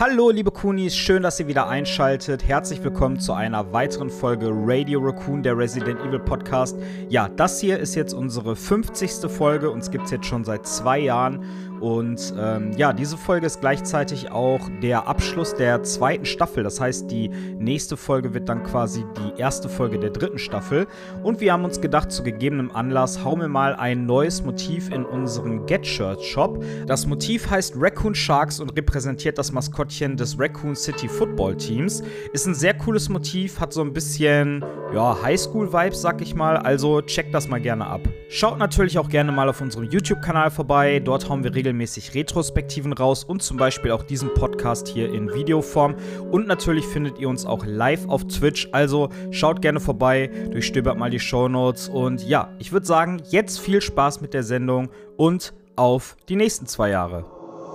Hallo liebe Kunis, schön, dass ihr wieder einschaltet. Herzlich willkommen zu einer weiteren Folge Radio Raccoon, der Resident Evil Podcast. Ja, das hier ist jetzt unsere 50. Folge, uns gibt es jetzt schon seit zwei Jahren und ähm, ja, diese Folge ist gleichzeitig auch der Abschluss der zweiten Staffel. Das heißt, die nächste Folge wird dann quasi die erste Folge der dritten Staffel. Und wir haben uns gedacht, zu gegebenem Anlass hauen wir mal ein neues Motiv in unseren Get Shirt Shop. Das Motiv heißt Raccoon Sharks und repräsentiert das Maskottchen des Raccoon City Football Teams. Ist ein sehr cooles Motiv, hat so ein bisschen ja, Highschool-Vibes, sag ich mal. Also checkt das mal gerne ab. Schaut natürlich auch gerne mal auf unserem YouTube-Kanal vorbei. Dort hauen wir regelmäßig Retrospektiven raus und zum Beispiel auch diesen Podcast hier in Videoform. Und natürlich findet ihr uns auch live auf Twitch. Also schaut gerne vorbei, durchstöbert mal die Shownotes. Und ja, ich würde sagen, jetzt viel Spaß mit der Sendung und auf die nächsten zwei Jahre.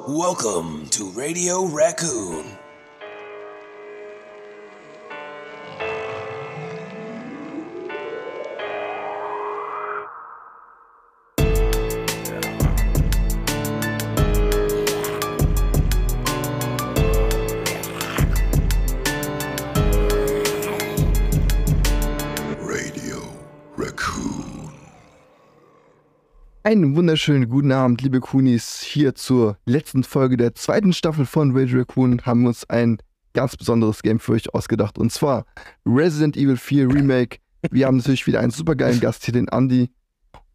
Welcome to Radio Raccoon. Einen wunderschönen guten Abend, liebe Kunis. Hier zur letzten Folge der zweiten Staffel von Radio Raccoon haben wir uns ein ganz besonderes Game für euch ausgedacht. Und zwar Resident Evil 4 Remake. Wir haben natürlich wieder einen supergeilen Gast hier, den Andy.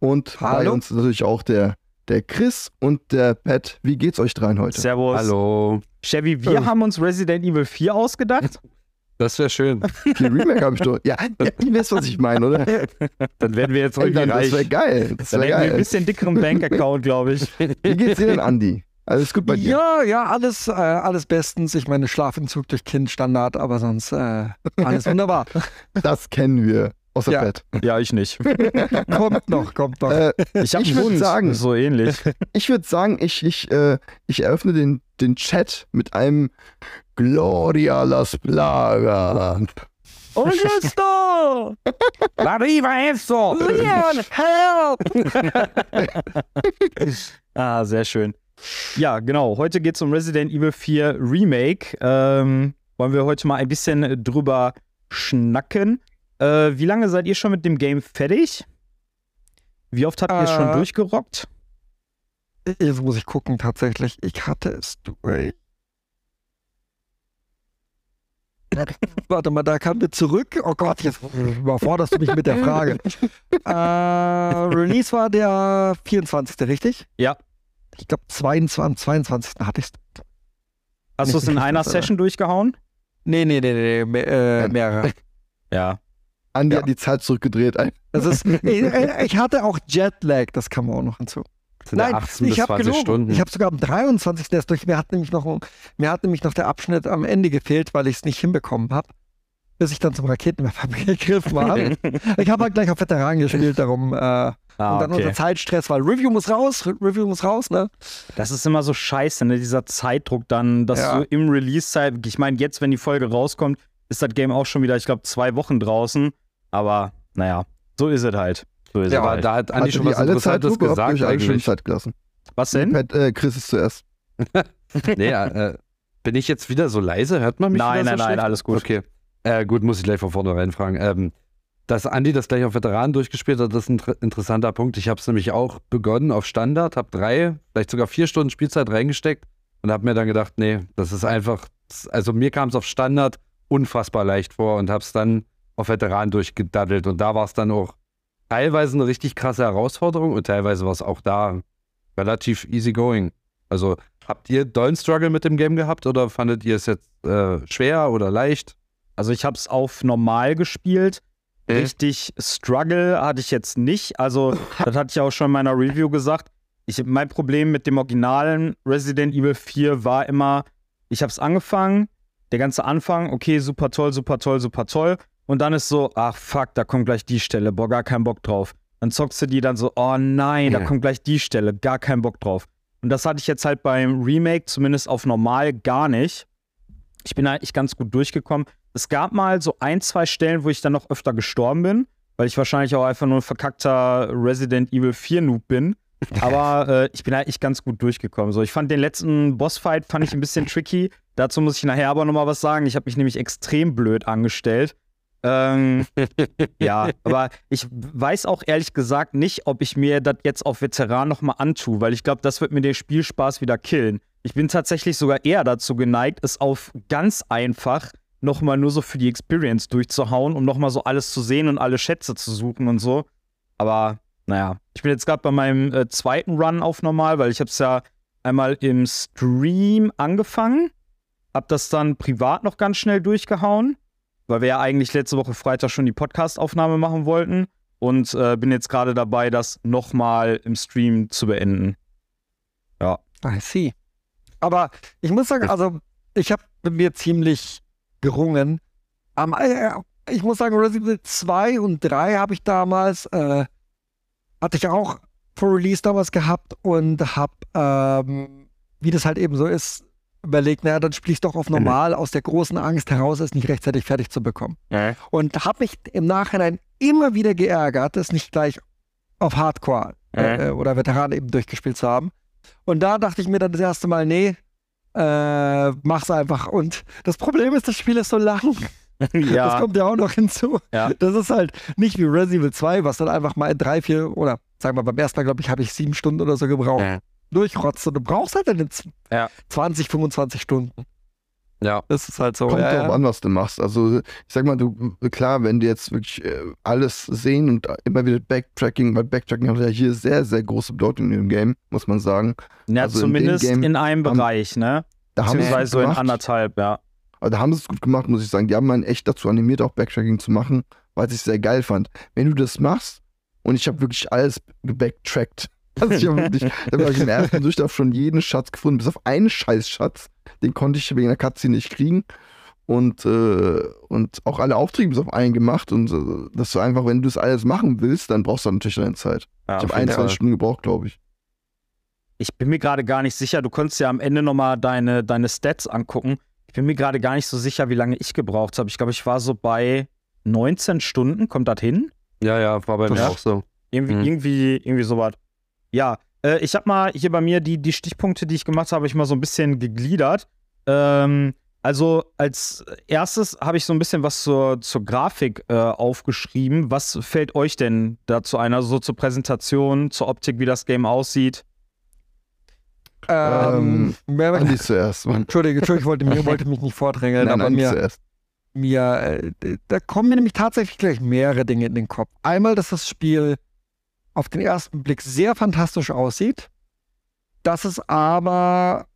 Und bei Hallo. uns natürlich auch der, der Chris und der Pat. Wie geht's euch dreien heute? Servus. Hallo. Chevy, wir Ja. haben uns Resident Evil 4 ausgedacht. Das wäre schön. Viel Remake habe ich doch. Ja, ja, ihr wisst, was ich meine, oder? Dann werden wir jetzt irgendwie dann, reich. das wäre geil. Das Dann wäre hätten wir ein geil. bisschen dickeren Bankaccount, glaube ich. Wie geht's dir denn, Andy? Alles gut bei dir? Ja, ja, alles, äh, alles bestens. Ich meine, Schlafentzug durch Kind Standard, aber sonst äh, alles wunderbar. Das kennen wir. Außer Ja. Pat. Ja, ich nicht. kommt noch, kommt noch. Äh, Ich habe Ich würd sagen- so ähnlich. Ich würde sagen, ich, ich, äh, ich eröffne den, den Chat mit einem Gloria las Plagas. Augusto! Arriva eso! Leon, help! Ah, sehr schön. Ja, genau. Heute geht es um Resident Evil 4 Remake. Ähm, wollen wir heute mal ein bisschen drüber schnacken. Äh, wie lange seid ihr schon mit dem Game fertig? Wie oft habt ihr es schon Äh, durchgerockt? Jetzt muss ich gucken, tatsächlich. Ich hatte es durch. Warte mal, da kamen wir zurück. Oh Gott, jetzt überforderst du mich mit der Frage. äh, Release war der 24. richtig? Ja. Ich glaube, 22, 22. hatte ich es. Hast du es in einer Session durchgehauen? Nee, nee, nee, nee, mehr, äh, mehrere. Ja. Andi Ja. hat die Zeit zurückgedreht. Das ist, ich, ich hatte auch Jetlag, das kam auch noch hinzu. Nein, 18 ich habe 20 gelogen. Stunden. Ich habe sogar am 23. erst durch. Mir hat, nämlich noch, mir hat nämlich noch der Abschnitt am Ende gefehlt, weil ich es nicht hinbekommen habe. Bis ich dann zum Raketenwerfer gegriffen habe. ich habe halt gleich auf Veteran gespielt, darum. Äh, Ah, und dann okay. unser Zeitstress, weil Review muss raus, Re- Review muss raus, ne? Das ist immer so scheiße, ne? dieser Zeitdruck dann, dass Ja. du im Release-Zeit, ich meine, jetzt, wenn die Folge rauskommt, ist das Game auch schon wieder, ich glaube, zwei Wochen draußen. Aber naja, so ist es halt. So ist ja, es aber halt. da hat Andi Hattet schon was alle Interessantes Zeitlupe? Gesagt schon eigentlich. Zeit gelassen? Was denn? Pat, äh, Chris ist zuerst. Nee, äh, bin ich jetzt wieder so leise? Hört man mich Nein, wieder nein, so nein, schlecht? alles gut. Okay. Äh, gut, muss ich gleich von vornherein fragen. Ähm, dass Andi das gleich auf Veteran durchgespielt hat, das ist ein inter- interessanter Punkt. Ich habe es nämlich auch begonnen auf Standard, habe drei, vielleicht sogar vier Stunden Spielzeit reingesteckt und habe mir dann gedacht, nee, das ist einfach, also mir kam es auf Standard unfassbar leicht vor und habe es dann auf Veteran durchgedaddelt und da war es dann auch teilweise eine richtig krasse Herausforderung und teilweise war es auch da relativ easy going. Also habt ihr dollen Struggle mit dem Game gehabt oder fandet ihr es jetzt äh, schwer oder leicht? Also ich habe es auf normal gespielt. Mhm. Richtig Struggle hatte ich jetzt nicht. Also das hatte ich auch schon in meiner Review gesagt. Ich, mein Problem mit dem originalen Resident Evil 4 war immer, ich habe es angefangen, der ganze Anfang, okay, super toll, super toll, super toll. Und dann ist so, ach fuck, da kommt gleich die Stelle, boah, gar keinen Bock drauf. Dann zockst du die dann so, oh nein, da Ja. kommt gleich die Stelle, gar keinen Bock drauf. Und das hatte ich jetzt halt beim Remake, zumindest auf normal, gar nicht. Ich bin eigentlich ganz gut durchgekommen. Es gab mal so ein, zwei Stellen, wo ich dann noch öfter gestorben bin, weil ich wahrscheinlich auch einfach nur ein verkackter Resident Evil 4 Noob bin. Aber äh, ich bin eigentlich ganz gut durchgekommen. So, ich fand den letzten Bossfight fand ich ein bisschen tricky, Dazu muss ich nachher aber nochmal was sagen. Ich habe mich nämlich extrem blöd angestellt. Ähm, ja, aber ich weiß auch ehrlich gesagt nicht, ob ich mir das jetzt auf Veteran nochmal antue, weil ich glaube, das wird mir den Spielspaß wieder killen. Ich bin tatsächlich sogar eher dazu geneigt, es auf ganz einfach nochmal nur so für die Experience durchzuhauen, um nochmal so alles zu sehen und alle Schätze zu suchen und so. Aber naja, ich bin jetzt gerade bei meinem äh, zweiten Run auf normal, weil ich habe es ja einmal im Stream angefangen, hab das dann privat noch ganz schnell durchgehauen, weil wir ja eigentlich letzte Woche Freitag schon die Podcast-Aufnahme machen wollten und äh, bin jetzt gerade dabei, das nochmal im Stream zu beenden. Ja. I see. Aber ich muss sagen, also ich habe mir ziemlich gerungen. Am, äh, ich muss sagen, Resident Evil 2 und 3 habe ich damals, äh, hatte ich auch vor Release damals gehabt und habe, ähm, wie das halt eben so ist, überlegt, naja, dann spiele ich doch auf normal aus der großen Angst heraus, es nicht rechtzeitig fertig zu bekommen. Ja. Und habe mich im Nachhinein immer wieder geärgert, es nicht gleich auf Hardcore äh, oder Veteran eben durchgespielt zu haben. Und da dachte ich mir dann das erste Mal, nee, äh, mach's einfach. Und das Problem ist, das Spiel ist so lang. Das ja. kommt ja auch noch hinzu. Ja. Das ist halt nicht wie Resident Evil 2, was dann einfach mal in drei, vier oder sagen wir beim ersten Mal, glaube ich, habe ich sieben Stunden oder so gebraucht. Durchrotzt und du brauchst halt dann z- Ja. 20, 25 Stunden. Ja. Das ist halt so. Kommt ja, drauf ja. an, was du machst. Also, ich sag mal, du, klar, wenn du jetzt wirklich äh, alles sehen und immer wieder Backtracking, weil Backtracking hat ja hier sehr, sehr große Bedeutung in dem Game, muss man sagen. ja, Also in zumindest Game in einem haben- Bereich, ne? Da haben sie es Beziehungsweise gut so in gemacht. anderthalb, ja. Aber da haben sie es gut gemacht, muss ich sagen. Die haben einen echt dazu animiert, auch Backtracking zu machen, weil ich es sehr geil fand. Wenn du das machst, und ich habe wirklich alles gebacktrackt. Also ich habe wirklich, ich hab wirklich im ersten Durchlauf schon jeden Schatz gefunden, bis auf einen Scheißschatz. Den konnte ich wegen der Cutscene nicht kriegen. Und, äh, und auch alle Aufträge bis auf einen gemacht. Und äh, dass du einfach, wenn du das alles machen willst, dann brauchst du natürlich deine Zeit. ja ich habe jeden 21 Fall. Stunden gebraucht, glaube ich. Ich bin mir gerade gar nicht sicher. Du konntest ja am Ende nochmal deine, deine Stats angucken. Ich bin mir gerade gar nicht so sicher, wie lange ich gebraucht habe. Ich glaube, ich war so bei 19 Stunden. Kommt das hin? Ja, ja, war bei mir Ja. auch so. Irgendwie, Mhm. irgendwie, irgendwie sowas. Ja, äh, ich habe mal hier bei mir die, die Stichpunkte, die ich gemacht habe, ich mal so ein bisschen gegliedert. Ähm, also als erstes habe ich so ein bisschen was zur, zur Grafik äh, aufgeschrieben. Was fällt euch denn dazu ein? Also so zur Präsentation, zur Optik, wie das Game aussieht? Ähm, wer- Andi zuerst, Mann. Entschuldige, Entschuldige, ich wollte, mir, wollte mich nicht vordrängeln, Nein, aber Andi mir, zuerst. mir, äh, da kommen mir nämlich tatsächlich gleich mehrere Dinge in den Kopf. Einmal, dass das Spiel auf den ersten Blick sehr fantastisch aussieht, dass es aber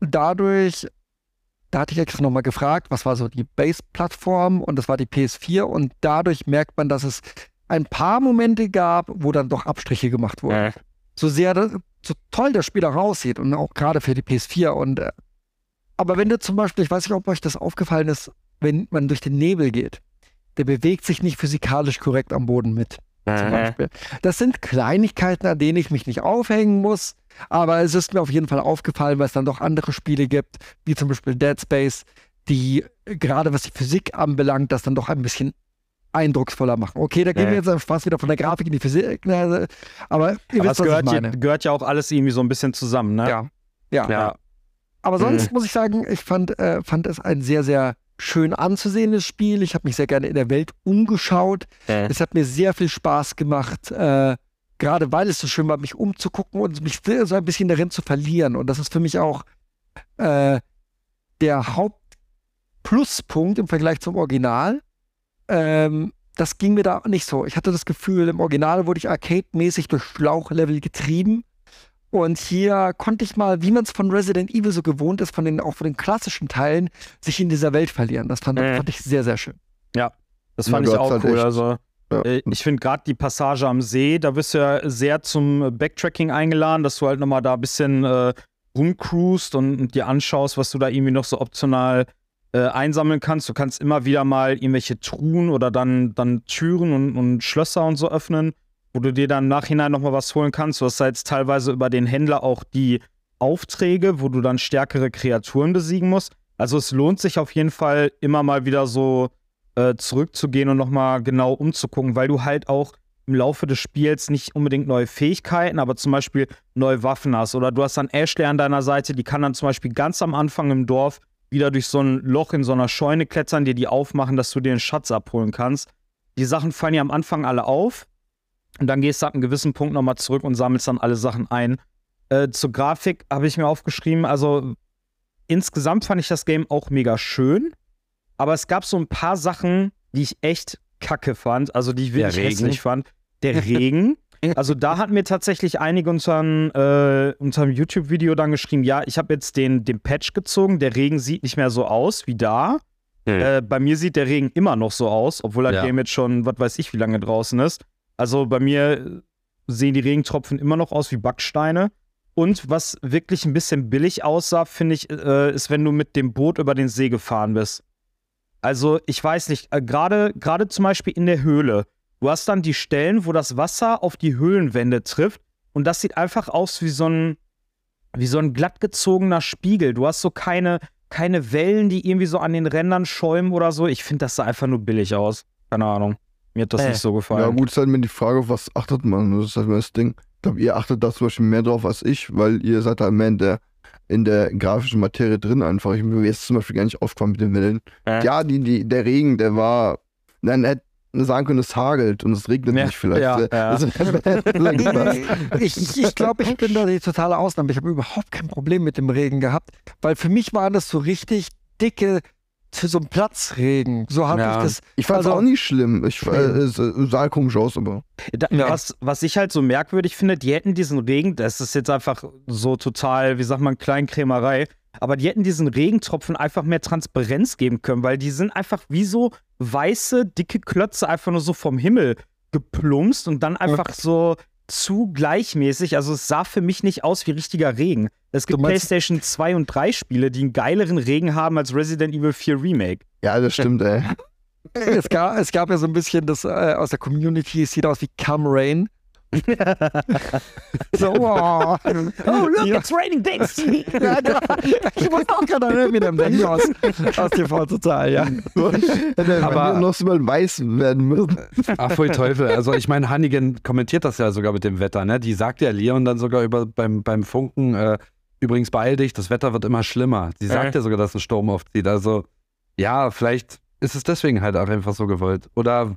dadurch, da hatte ich extra nochmal gefragt, was war so die Base-Plattform und das war die PS4 und dadurch merkt man, dass es ein paar Momente gab, wo dann doch Abstriche gemacht wurden. So sehr, so toll das Spiel auch aussieht und auch gerade für die PS4 und äh, aber wenn du zum Beispiel, ich weiß nicht, ob euch das aufgefallen ist, wenn man durch den Nebel geht, der bewegt sich nicht physikalisch korrekt am Boden mit. Zum Beispiel. Das sind Kleinigkeiten, an denen ich mich nicht aufhängen muss, aber es ist mir auf jeden Fall aufgefallen, weil es dann doch andere Spiele gibt, wie zum Beispiel Dead Space, die äh, gerade was die Physik anbelangt, das dann doch ein bisschen eindrucksvoller machen. Okay, da gehen wir Ja. jetzt am Spaß wieder von der Grafik in die Physik, ne, aber ihr Aber wisst, es gehört, ja, gehört ja auch alles irgendwie so ein bisschen zusammen, ne? Ja. Ja. Ja. Aber sonst muss ich sagen, ich fand, äh, fand es ein sehr, sehr schön anzusehendes Spiel. Ich habe mich sehr gerne in der Welt umgeschaut. Es hat mir sehr viel Spaß gemacht, äh, gerade weil es so schön war, mich umzugucken und mich so ein bisschen darin zu verlieren. Und das ist für mich auch äh, der Hauptpluspunkt im Vergleich zum Original. Ähm, das ging mir da nicht so. Ich hatte das Gefühl, im Original wurde ich arcade-mäßig durch Schlauchlevel getrieben. Und hier konnte ich mal, wie man es von Resident Evil so gewohnt ist, von den, auch von den klassischen Teilen, sich in dieser Welt verlieren. Das fand, Mhm. fand ich sehr, sehr schön. Das Ja, fand du ich auch halt cool. echt- Also, Ja. äh, ich finde gerade die Passage am See, da wirst du ja sehr zum Backtracking eingeladen, dass du halt nochmal da ein bisschen äh, rumcruist und, und dir anschaust, was du da irgendwie noch so optional äh, einsammeln kannst. Du kannst immer wieder mal irgendwelche Truhen oder dann, dann Türen und, und Schlösser und so öffnen, wo du dir dann im Nachhinein nochmal was holen kannst. Du hast da jetzt teilweise über den Händler auch die Aufträge, wo du dann stärkere Kreaturen besiegen musst. Also es lohnt sich auf jeden Fall immer mal wieder so äh, zurückzugehen und nochmal genau umzugucken, weil du halt auch im Laufe des Spiels nicht unbedingt neue Fähigkeiten, aber zum Beispiel neue Waffen hast. Oder du hast dann Ashley an deiner Seite, die kann dann zum Beispiel ganz am Anfang im Dorf wieder durch so ein Loch in so einer Scheune klettern, dir die aufmachen, dass du dir einen Schatz abholen kannst. Die Sachen fallen ja am Anfang alle auf. Und dann gehst du ab einem gewissen Punkt nochmal zurück und sammelst dann alle Sachen ein. Äh, zur Grafik habe ich mir aufgeschrieben, also insgesamt fand ich das Game auch mega schön. Aber es gab so ein paar Sachen, die ich echt kacke fand, also die ich wirklich hässlich fand. Der Regen. Also da hatten mir tatsächlich einige unseren, äh, unserem YouTube-Video dann geschrieben, ja, ich habe jetzt den, den Patch gezogen, der Regen sieht nicht mehr so aus wie da. Hm. Äh, bei mir sieht der Regen immer noch so aus, obwohl das Ja. Game jetzt schon, was weiß ich, wie lange draußen ist. Also bei mir sehen die Regentropfen immer noch aus wie Backsteine. Und was wirklich ein bisschen billig aussah, finde ich, äh, ist, wenn du mit dem Boot über den See gefahren bist. Also, ich weiß nicht, äh, gerade zum Beispiel in der Höhle. Du hast dann die Stellen, wo das Wasser auf die Höhlenwände trifft. Und das sieht einfach aus wie so ein, wie so ein glattgezogener Spiegel. Du hast so keine, keine Wellen, die irgendwie so an den Rändern schäumen oder so. Ich finde, das sah einfach nur billig aus. Keine Ahnung. Mir hat das Äh. nicht so gefallen. Ja, gut, ist halt immer die Frage, auf was achtet man? Das ist halt immer das Ding. Ich glaube, ihr achtet da zum Beispiel mehr drauf als ich, weil ihr seid halt mehr in der, in der grafischen Materie drin einfach. Ich mir jetzt zum Beispiel gar nicht aufgefallen mit den Wellen. Äh. Ja, die, die, der Regen, der war. Nein, hätte sagen können, es hagelt und es regnet Ja, nicht vielleicht. ja, ja. Ich ich, ich glaube, ich bin da die totale Ausnahme. Ich habe überhaupt kein Problem mit dem Regen gehabt, weil für mich waren das so richtig dicke, für so einen Platzregen. So habe Ja. ich das. Ich fand es Also- auch nicht schlimm. Ich, äh, es äh, sah komisch aus, aber. Da, Ja. was, was ich halt so merkwürdig finde, die hätten diesen Regen, das ist jetzt einfach so total, wie sagt man, Kleinkrämerei, aber die hätten diesen Regentropfen einfach mehr Transparenz geben können, weil die sind einfach wie so weiße, dicke Klötze einfach nur so vom Himmel geplumpst und dann einfach so zu gleichmäßig. Also es sah für mich nicht aus wie richtiger Regen. Es gibt PlayStation 2 und 3 Spiele, die einen geileren Regen haben als Resident Evil 4 Remake. Ja, das stimmt, ey. Es gab, es gab ja so ein bisschen das äh, aus der Community, es sieht aus wie Come Rain. So, oh. Oh, look, Ja. it's raining dicks! Ja, genau. Ich muss auch gerade an Eminem denken aus, aus TV Total, ja. Aber- aber noch so mal weiß werden müssen. Ach, voll Teufel. Also ich meine, Hannigan kommentiert das ja sogar mit dem Wetter, ne? Die sagt ja Leon dann sogar über beim, beim Funken, äh, übrigens beeil dich, das Wetter wird immer schlimmer. Sie sagt Äh. ja sogar, dass ein Sturm aufzieht. Also, ja, vielleicht ist es deswegen halt auch einfach so gewollt. Oder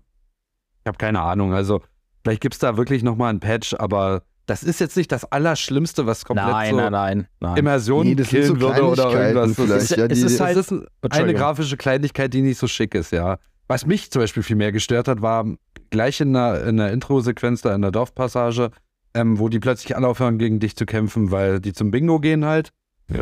ich habe keine Ahnung. Also, vielleicht gibt es da wirklich nochmal ein Patch, aber das ist jetzt nicht das Allerschlimmste, was komplett so nein, nein. Immersion Nee, killen so würde oder irgendwas. Ist, ja, es die- ist halt- das ist eine grafische Kleinigkeit, die nicht so schick ist, ja. Was mich zum Beispiel viel mehr gestört hat, war gleich in der, in der Intro-Sequenz da in der Dorfpassage, ähm, wo die plötzlich alle aufhören, gegen dich zu kämpfen, weil die zum Bingo gehen halt.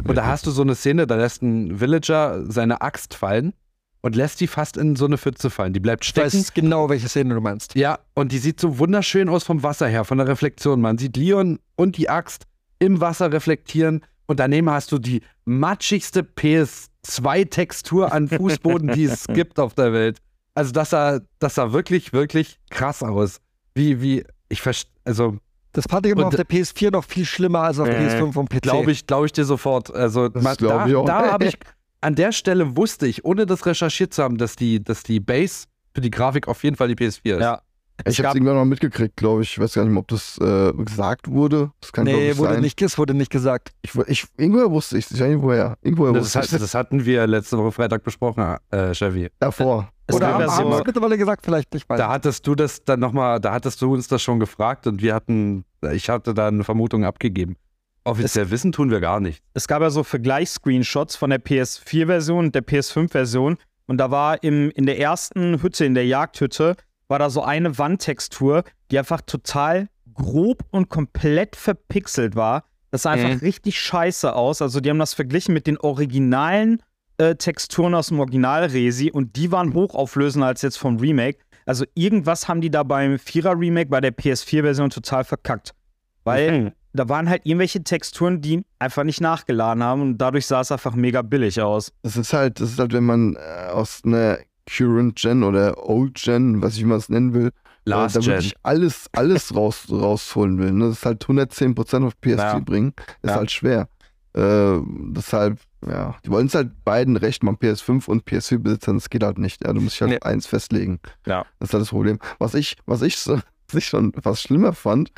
Und da hast du so eine Szene, da lässt ein Villager seine Axt fallen und lässt die fast in so eine Pfütze fallen. Die bleibt Ich stecken. weiß genau, welche Szene du meinst. Ja, und die sieht so wunderschön aus vom Wasser her, von der Reflexion. Man sieht Leon und die Axt im Wasser reflektieren und daneben hast du die matschigste PS2-Textur an Fußboden, die es gibt auf der Welt. Also das sah, das sah wirklich, wirklich krass aus. Wie, wie, ich verstehe, also Das fand ich immer auf der PS4 noch viel schlimmer als auf der Äh, PS5 und PC. glaube ich, glaube ich dir sofort. Also Das ma- glaub da, ich auch. da habe ich, an der Stelle wusste ich, ohne das recherchiert zu haben, dass die, dass die Base für die Grafik auf jeden Fall die PS4 ist. Ja. Es Ich habe es irgendwann noch mitgekriegt, glaube ich. Ich weiß gar nicht mehr, ob das äh, gesagt wurde. Das kann, Nee, ich, wurde sein. nicht, es wurde nicht gesagt. Ich, ich, irgendwoher wusste ich es. Irgendwoher. Irgendwoher Das, wusste hat, das hatten wir letzte Woche Freitag besprochen, äh, Chevy. Davor. Es Oder haben haben es mittlerweile gesagt? Vielleicht, ich weiß Da nicht. hattest du das dann nochmal, da hattest du uns das schon gefragt und wir hatten, ich hatte da eine Vermutung abgegeben. Offiziell wissen tun wir gar nicht. es gab ja so Vergleichsscreenshots von der PS4-Version und der PS5-Version. Und da war im, in der ersten Hütte, in der Jagdhütte, war da so eine Wandtextur, die einfach total grob und komplett verpixelt war. Das sah einfach richtig scheiße aus. Also die haben das verglichen mit den originalen äh, Texturen aus dem Original-Resi und die waren hochauflösender als jetzt vom Remake. Also irgendwas haben die da beim 4er-Remake bei der PS4-Version total verkackt. Weil da waren halt irgendwelche Texturen, die einfach nicht nachgeladen haben und dadurch sah es einfach mega billig aus. Das ist halt, das ist halt, wenn man äh, aus einer Current Gen oder Old Gen, was ich mal es nennen will, Last äh, da Gen. wirklich alles, alles raus, rausholen will. Ne? Das ist halt 110% auf PS4 Ja. bringen, ist Ja. halt schwer. Äh, deshalb, ja, die wollen es halt beiden recht machen, PS5 und PS4-Besitzern, das geht halt nicht. Ja, du musst dich halt Nee. eins festlegen. Ja. Das ist halt das Problem. Was ich, was ich, so, was ich schon fast schlimmer fand,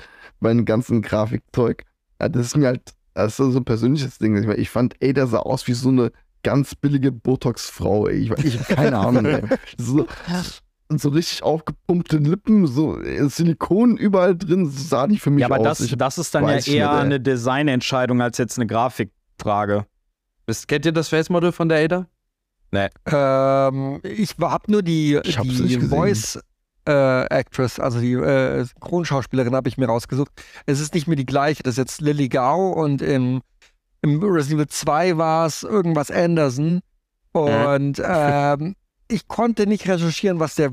bei dem ganzen Grafikzeug, ja, das ist mir halt, das ist so ein persönliches Ding. Ich, meine, ich fand, ey, der sah aus wie so eine ganz billige Botox-Frau. Ich, ich habe keine Ahnung, ey. So, so richtig aufgepumpte Lippen, so äh, Silikon überall drin, so sah die für mich Ja, aber aus. das, Ich- das ist dann ja eher nicht, eine Designentscheidung als jetzt eine Grafikfrage. Wisst- Kennt ihr das Face Model von der Ada? Ähm, ich habe nur die, Ich die nicht gesehen. Voice äh, Actress, also die äh, Synchronschauspielerin, habe ich mir rausgesucht. Es ist nicht mehr die gleiche. Das ist jetzt Lily Gao und im, im Resident Evil 2 war es irgendwas Anderson. Und ähm, ich konnte nicht recherchieren, was der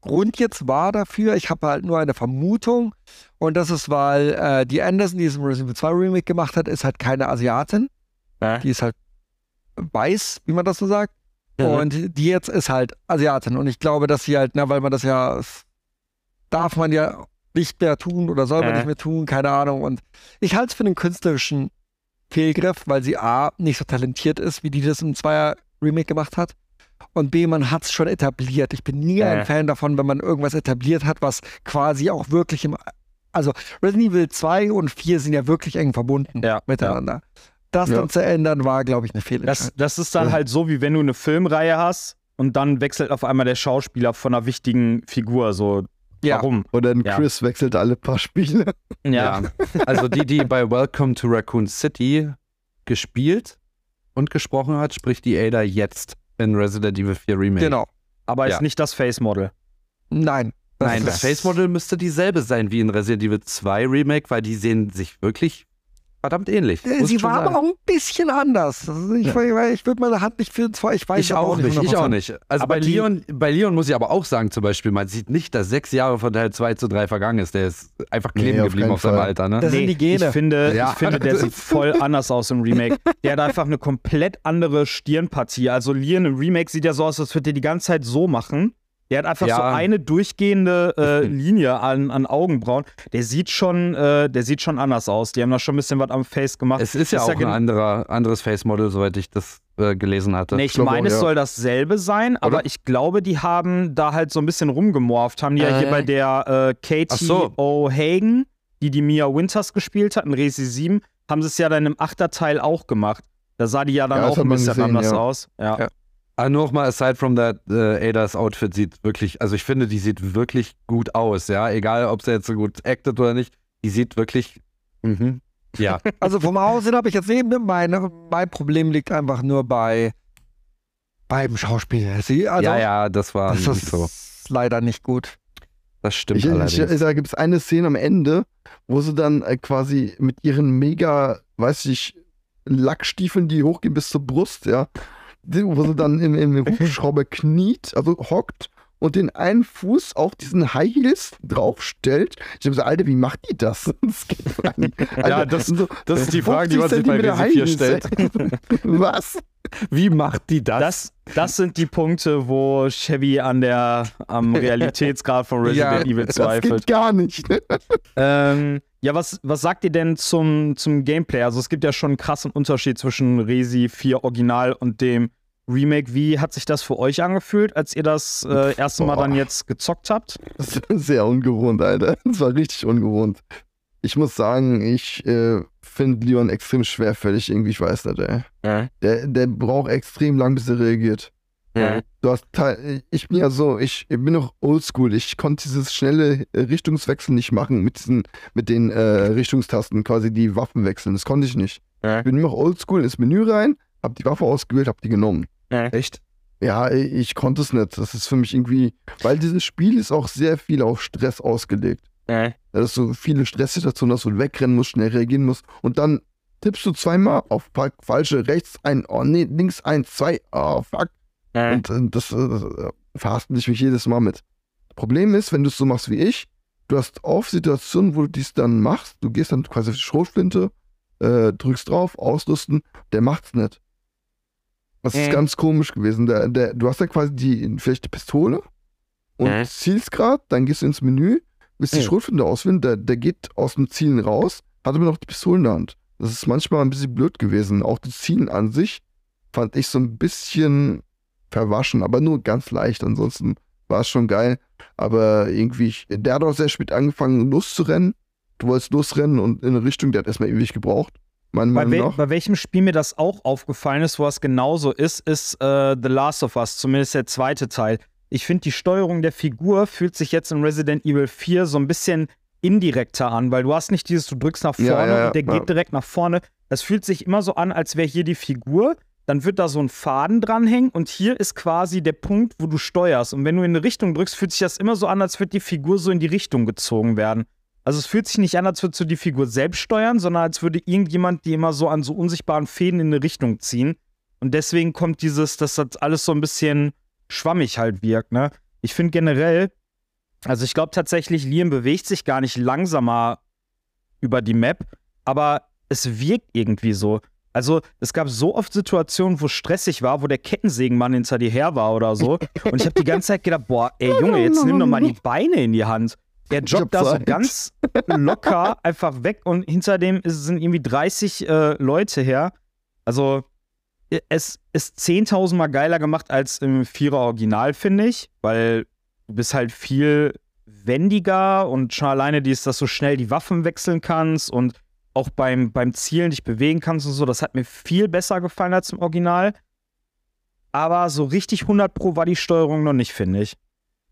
Grund jetzt war dafür. Ich habe halt nur eine Vermutung. Und das ist, weil äh, die Anderson, die es im Resident Evil 2 Remake gemacht hat, ist halt keine Asiatin. Die ist halt weiß, wie man das so sagt. Und die jetzt ist halt Asiatin. Und ich glaube, dass sie halt, na, weil man das ja, das darf man ja nicht mehr tun oder soll man Äh. nicht mehr tun, keine Ahnung. Und ich halte es für einen künstlerischen Fehlgriff, weil sie A, nicht so talentiert ist, wie die das im Zweier Remake gemacht hat. Und B, man hat es schon etabliert. Ich bin nie Äh. ein Fan davon, wenn man irgendwas etabliert hat, was quasi auch wirklich im. Also Resident Evil 2 und 4 sind ja wirklich eng verbunden Ja, miteinander. Das Ja. dann zu ändern, war, glaube ich, eine Fehlentscheidung. Das, das ist dann Ja. halt so, wie wenn du eine Filmreihe hast und dann wechselt auf einmal der Schauspieler von einer wichtigen Figur. So, Ja. warum? Oder ein Ja. Chris wechselt alle paar Spiele. Ja. Also die, die bei Welcome to Raccoon City gespielt und gesprochen hat, spricht die Ada jetzt in Resident Evil 4 Remake. Genau. Aber ist nicht das Face Model. Nein. Das Nein, das Face Model müsste dieselbe sein wie in Resident Evil 2 Remake, weil die sehen sich wirklich verdammt ähnlich. Äh, Sie war sagen. aber auch ein bisschen anders. Also ich Ja. ich würde meine Hand nicht für zwei, ich weiß Ich auch nicht, ich auch 100%. nicht. Also Aber bei Leon, bei Leon muss ich aber auch sagen, zum Beispiel, man sieht nicht, dass sechs Jahre von Teil 2 zu 3 vergangen ist. Der ist einfach kleben Nee, auf geblieben keinen auf seinem. Alter, ne? Das sind die Gene. Ich finde, Ja. ich finde, der sieht voll anders aus im Remake. Der hat einfach eine komplett andere Stirnpartie. Also Leon im Remake sieht ja so aus, als würde er die ganze Zeit so machen. Der hat einfach Ja. so eine durchgehende äh, Linie an, an Augenbrauen. Der sieht schon, äh, der sieht schon anders aus. Die haben da schon ein bisschen was am Face gemacht. Es ist ja auch gen- ein anderer, anderes Face Model, soweit ich das äh, gelesen hatte. Nee, ich glaube meine, es ja. soll dasselbe sein, aber Oder? ich glaube, die haben da halt so ein bisschen rumgemorpht. Haben die ja hier Äh. bei der äh, Katie so. O'Hagan, die die Mia Winters gespielt hat, in Resi 7, haben sie es ja dann im Achterteil auch gemacht. Da sah die ja dann Ja, auch ein bisschen gesehen, anders ja. aus. Ja. Ah, nur noch mal aside from that, äh, Adas Outfit sieht wirklich, also ich finde, die sieht wirklich gut aus, ja. Egal, ob sie jetzt so gut acted oder nicht, die sieht wirklich, mhm. ja. Also vom Aussehen habe ich jetzt neben meine, mein Problem liegt einfach nur bei beim Schauspiel. Sie, also, ja, ja, das war Das nicht ist so. leider nicht gut. Das stimmt Ich, ich, allerdings. da gibt es eine Szene am Ende, wo sie dann äh, quasi mit ihren mega, weiß ich, Lackstiefeln, die hochgehen bis zur Brust, ja, wo sie dann im, im Hubschrauber kniet, also hockt und den einen Fuß auf diesen High Heels draufstellt. Ich habe so, Alter, wie macht die das? Das. Alter, das- so das ist die Frage, die man 50 sich bei Resi 4 High Heels, ey. Was? Wie macht die das? Das, das sind die Punkte, wo Chevy an der, am Realitätsgrad von Resident Ja, Evil Das zweifelt. geht gar nicht. Ähm, ja, was, was sagt ihr denn zum, zum Gameplay? Also es gibt ja schon einen krassen Unterschied zwischen Resi 4 Original und dem Remake. Wie hat sich das für euch angefühlt, als ihr das äh, erste Mal Boah. dann jetzt gezockt habt? Das ist sehr ungewohnt, Alter. Das war richtig ungewohnt. Ich muss sagen, ich äh, finde Leon extrem schwerfällig irgendwie, ich weiß nicht, ey. Der, der braucht extrem lang, bis er reagiert. Du hast teil- ich bin ja so, ich, ich bin noch oldschool. Ich konnte dieses schnelle äh, Richtungswechsel nicht machen mit diesen, mit den äh, Richtungstasten, quasi die Waffen wechseln. Das konnte ich nicht. Ja. Ich bin noch oldschool ins Menü rein, hab die Waffe ausgewählt, hab die genommen. Echt? Ja, ich, konnte es nicht. Das ist für mich irgendwie, weil dieses Spiel ist auch sehr viel auf Stress ausgelegt. Ja, dass du viele Stresssituationen hast, wo du wegrennen musst, schnell reagieren musst und dann tippst du zweimal auf fa- falsche rechts ein, oh nee, links eins, zwei, oh fuck. Und äh, das äh, verhaspel ich mich jedes Mal mit. Problem ist, wenn du es so machst wie ich, du hast oft Situationen, wo du dies dann machst, du gehst dann quasi auf die Schrotflinte, äh, drückst drauf, ausrüsten, der macht's nicht. Das ist Mhm. ganz komisch gewesen. Der, der, du hast ja quasi die, vielleicht die Pistole und Mhm. zielst grad, dann gehst du ins Menü, willst die Mhm. Schrotflinte auswählen, der, der geht aus dem Zielen raus, hat aber noch die Pistole in der Hand. Das ist manchmal ein bisschen blöd gewesen. Auch das Zielen an sich fand ich so ein bisschen verwaschen, aber nur ganz leicht. Ansonsten war es schon geil. Aber irgendwie, ich- der hat auch sehr spät angefangen loszurennen. Du wolltest losrennen und in eine Richtung, der hat erstmal ewig gebraucht. Meiner Bei, wel nach. bei welchem Spiel mir das auch aufgefallen ist, wo es genauso ist, ist äh, The Last of Us, zumindest der zweite Teil. Ich finde, die Steuerung der Figur fühlt sich jetzt in Resident Evil 4 so ein bisschen indirekter an, weil du hast nicht dieses, du drückst nach vorne Ja, ja, ja, und der geht direkt nach vorne. Das fühlt sich immer so an, als wäre hier die Figur, dann wird da so ein Faden dranhängen und hier ist quasi der Punkt, wo du steuerst. Und wenn du in eine Richtung drückst, fühlt sich das immer so an, als würde die Figur so in die Richtung gezogen werden. Also es fühlt sich nicht an, als würdest du die Figur selbst steuern, sondern als würde irgendjemand die immer so an so unsichtbaren Fäden in eine Richtung ziehen. Und deswegen kommt dieses, dass das alles so ein bisschen schwammig halt wirkt, ne? Ich finde generell, also ich glaube tatsächlich, Liam bewegt sich gar nicht langsamer über die Map, aber es wirkt irgendwie so. Also es gab so oft Situationen, wo es stressig war, wo der Kettensägenmann hinter dir her war oder so. Und ich habe die ganze Zeit gedacht, boah, ey Junge, jetzt nimm doch mal die Beine in die Hand. Der joggt da so ganz locker einfach weg und hinter dem sind irgendwie 30 äh, Leute her. Also es ist 10.000 Mal geiler gemacht als im Vierer Original, finde ich, weil du bist halt viel wendiger und schon alleine dies, dass du schnell die Waffen wechseln kannst und auch beim, beim Zielen dich bewegen kannst und so, das hat mir viel besser gefallen als im Original. Aber so richtig 100 Pro war die Steuerung noch nicht, finde ich.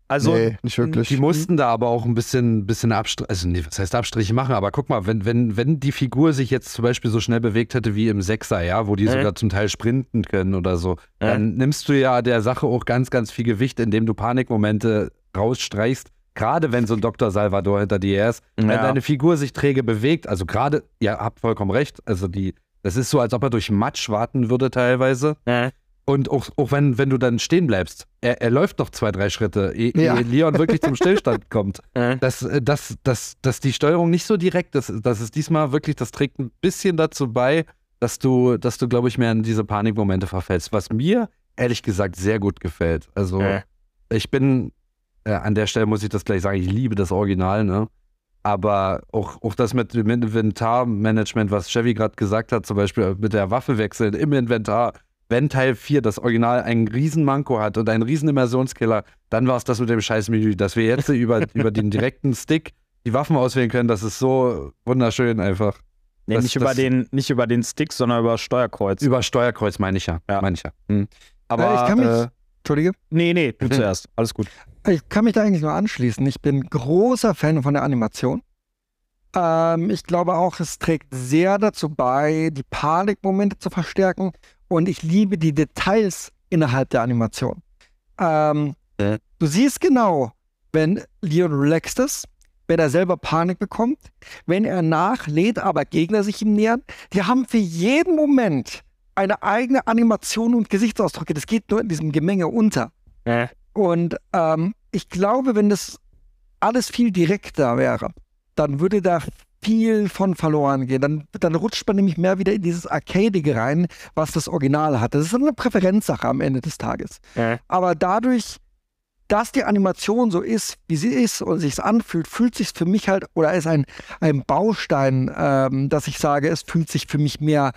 Also, nee, nicht wirklich. Die mussten da aber auch ein bisschen, bisschen Abstriche, also nee, was heißt Abstriche machen, aber guck mal, wenn, wenn, wenn die Figur sich jetzt zum Beispiel so schnell bewegt hätte wie im Sechser, ja, wo die Mhm. sogar zum Teil sprinten können oder so, Mhm. dann nimmst du ja der Sache auch ganz, ganz viel Gewicht, indem du Panikmomente rausstreichst. Gerade wenn so ein Dr. Salvador hinter dir ist, wenn Ja. deine Figur sich träge bewegt, also gerade, ihr habt vollkommen recht, also die, das ist so, als ob er durch Matsch warten würde teilweise. äh, Und auch, auch wenn, wenn du dann stehen bleibst, er, er läuft noch zwei, drei Schritte, ehe Ja. ehe Leon wirklich zum Stillstand kommt. äh. Dass, äh, dass, dass, dass die Steuerung nicht so direkt ist, das ist diesmal wirklich, das trägt ein bisschen dazu bei, dass du, dass du, glaube ich, mehr in diese Panikmomente verfällst, was mir ehrlich gesagt sehr gut gefällt. Also ich bin, äh, an der Stelle muss ich das gleich sagen, ich liebe das Original, ne? Aber auch, auch das mit dem Inventarmanagement, was Chevy gerade gesagt hat, zum Beispiel mit der Waffe wechseln im Inventar, wenn Teil 4 das Original einen riesen Manko hat und einen riesen Immersionskiller, dann war es das mit dem Scheißmenü, dass wir jetzt über, über den direkten Stick die Waffen auswählen können, das ist so wunderschön einfach. Nee, Das- nicht, über das- den, nicht über den Stick, sondern über das Steuerkreuz. Über Steuerkreuz meine ich ja. Ja. Meine ich ja. Hm. Aber, Äh, ich kann mich, äh, Entschuldige, nee, nee, du zuerst. Alles gut. ich kann mich da eigentlich nur anschließen. Ich bin großer Fan von der Animation. Ähm, ich glaube auch, es trägt sehr dazu bei, die Panikmomente zu verstärken. Und ich liebe die Details innerhalb der Animation. Ähm, Ja. Du siehst genau, wenn Leon relaxed ist, wenn er selber Panik bekommt, wenn er nachlädt, aber Gegner sich ihm nähern. Die haben für jeden Moment eine eigene Animation und Gesichtsausdrücke. Das geht nur in diesem Gemenge unter. Äh. Und ähm, ich glaube, wenn das alles viel direkter wäre, dann würde da viel von verloren gehen. Dann, dann rutscht man nämlich mehr wieder in dieses Arcadige rein, was das Original hat. Das ist eine Präferenzsache am Ende des Tages. Äh. Aber dadurch, dass die Animation so ist, wie sie ist und sich anfühlt, fühlt sich für mich halt, oder ist ein, ein Baustein, ähm, dass ich sage, es fühlt sich für mich mehr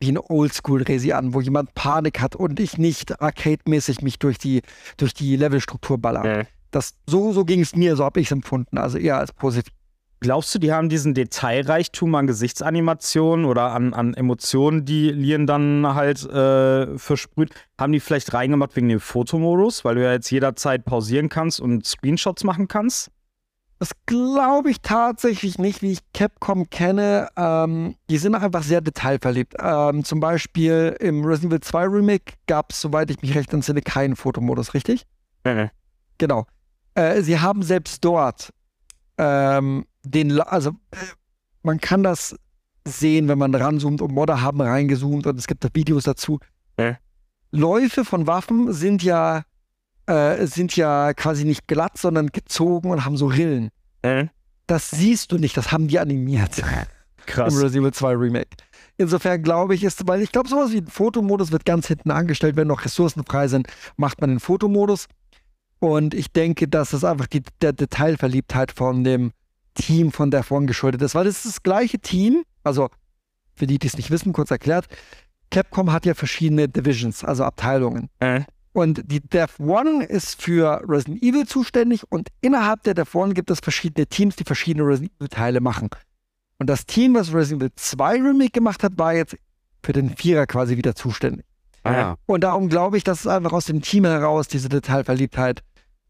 wie ein Oldschool-Resi an, wo jemand Panik hat und ich nicht arcade-mäßig mich durch die, durch die Levelstruktur baller. Äh. Das, so so ging es mir, so habe ich es empfunden, also eher als positiv. Glaubst du, die haben diesen Detailreichtum an Gesichtsanimationen oder an, an Emotionen, die Lien dann halt äh, versprüht, haben die vielleicht reingemacht wegen dem Fotomodus, weil du ja jetzt jederzeit pausieren kannst und Screenshots machen kannst? Das glaube ich tatsächlich nicht, wie ich Capcom kenne. Ähm, die sind einfach sehr detailverliebt. Ähm, zum Beispiel im Resident Evil 2 Remake gab es, soweit ich mich recht entsinne, keinen Fotomodus, richtig? Äh. Genau. Äh, sie haben selbst dort ähm, den, also äh, man kann das sehen, wenn man ranzoomt und Modder haben reingezoomt und es gibt da Videos dazu. Äh. Läufe von Waffen sind ja, äh, sind ja quasi nicht glatt, sondern gezogen und haben so Rillen. Äh. Das siehst du nicht, das haben die animiert Krass. im Resident Evil 2 Remake. Insofern glaube ich, ist, weil ich glaube, sowas wie ein Fotomodus wird ganz hinten angestellt, wenn noch Ressourcen frei sind, macht man den Fotomodus. Und ich denke, dass es einfach die, der Detailverliebtheit von dem Team von der vorn geschuldet ist, weil es ist das gleiche Team, also für die, die es nicht wissen, kurz erklärt, Capcom hat ja verschiedene Divisions, also Abteilungen. Äh. Und die Dev One ist für Resident Evil zuständig und innerhalb der Dev One gibt es verschiedene Teams, die verschiedene Resident Evil Teile machen. Und das Team, was Resident Evil 2 Remake gemacht hat, war jetzt für den Vierer quasi wieder zuständig. Ah, ja. Und darum glaube ich, dass es einfach aus dem Team heraus diese Detailverliebtheit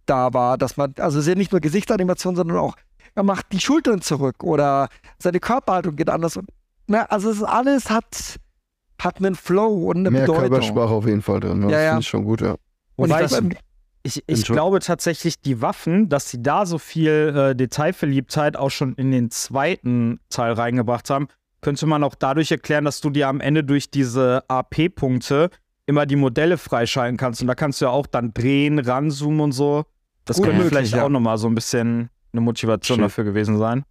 da war, dass man, also ja nicht nur Gesichtsanimation, sondern auch, er macht die Schultern zurück oder seine Körperhaltung geht anders. Und, ne, also es ist alles hat, hat einen Flow und eine Mehr Bedeutung. Körpersprache auf jeden Fall drin. ne? Das Ja, ja. finde ich schon gut, ja. Und Wobei ich, ich- Ich, glaube tatsächlich, die Waffen, dass sie da so viel äh, Detailverliebtheit auch schon in den zweiten Teil reingebracht haben, könnte man auch dadurch erklären, dass du dir am Ende durch diese AP-Punkte immer die Modelle freischalten kannst. Und da kannst du ja auch dann drehen, ranzoomen und so. Das Gut könnte möglich, vielleicht ja. auch nochmal so ein bisschen eine Motivation Stimmt. dafür gewesen sein.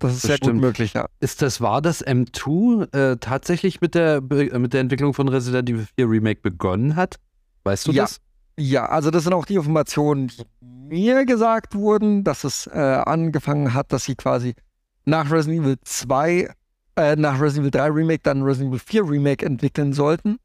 Das ist sehr gut Bestimmt. möglich, ja. Ist das, war das M2 äh, tatsächlich mit der, Be- mit der Entwicklung von Resident Evil 4 Remake begonnen hat? Weißt du Ja. das? Ja, also das sind auch die Informationen, die mir gesagt wurden, dass es äh, angefangen hat, dass sie quasi nach Resident Evil 2, äh, nach Resident Evil 3 Remake dann Resident Evil 4 Remake entwickeln sollten.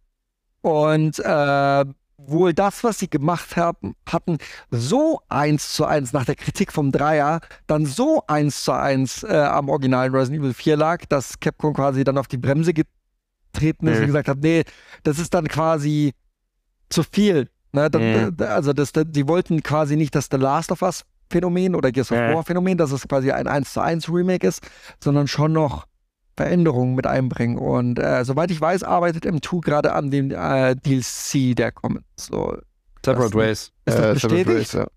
Und äh, wohl das, was sie gemacht haben, hatten, so eins zu eins nach der Kritik vom Dreier, dann so eins zu eins äh, am originalen Resident Evil 4 lag, dass Capcom quasi dann auf die Bremse getreten ist Mhm. und gesagt hat, nee, das ist dann quasi zu viel. Ne? Mhm. Also das, die wollten quasi nicht das The Last of Us Phänomen oder Gears of. War Phänomen, dass es quasi ein 1 zu 1 Remake ist, sondern schon noch Veränderungen mit einbringen. Und äh, soweit ich weiß, arbeitet M2 gerade an dem äh, DLC, der kommt. So, Separate Das- Ways. ist das Äh, bestätigt? Ways, ja.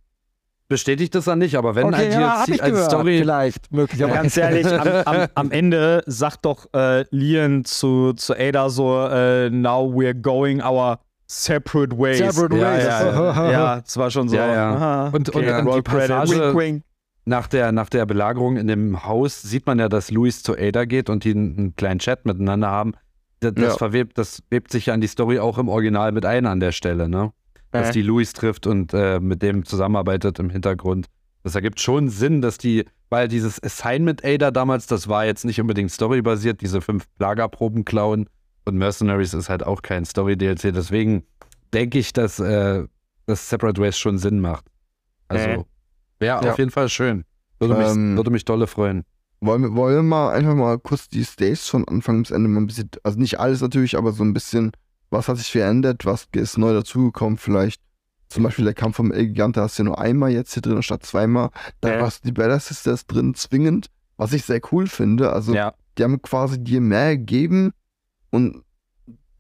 Bestätigt das dann nicht, aber wenn okay, ein ja, DLC ich als gehört, Story. vielleicht, Ja, möglicherweise. ganz ehrlich, am, am, am Ende sagt doch äh, Leon zu, zu Ada so, äh, now we're going our separate ways. Separate Ja, Ways. ja, ja, ja, es war schon so. Ja, ja. aha, Und, okay, und, und die. Passage wink, wink. Nach der, nach der Belagerung in dem Haus sieht man ja, dass Luis zu Ada geht und die einen, einen kleinen Chat miteinander haben. Das, das, Ja. verwebt, das webt sich ja an die Story auch im Original mit ein an der Stelle, ne? Dass Äh. die Luis trifft und äh, mit dem zusammenarbeitet im Hintergrund. Das ergibt schon Sinn, dass die, weil dieses Assignment Ada damals, das war jetzt nicht unbedingt storybasiert, diese fünf Lagerproben klauen und Mercenaries ist halt auch kein Story-DLC. Deswegen denke ich, dass, äh, dass Separate Ways schon Sinn macht. Also Äh. Wäre Ja. auf jeden Fall schön. Würde, mich, Ähm, würde mich dolle freuen. Wollen wir, wollen wir mal einfach mal kurz die Stays von Anfang bis Ende mal ein bisschen, also nicht alles natürlich, aber so ein bisschen, was hat sich verändert, was ist neu dazugekommen vielleicht. Zum Beispiel der Kampf vom El Gigante hast du ja nur einmal jetzt hier drin statt zweimal. Da Ja. hast du die Badass Sisters drin zwingend, was ich sehr cool finde. Also Ja. die haben quasi dir mehr gegeben und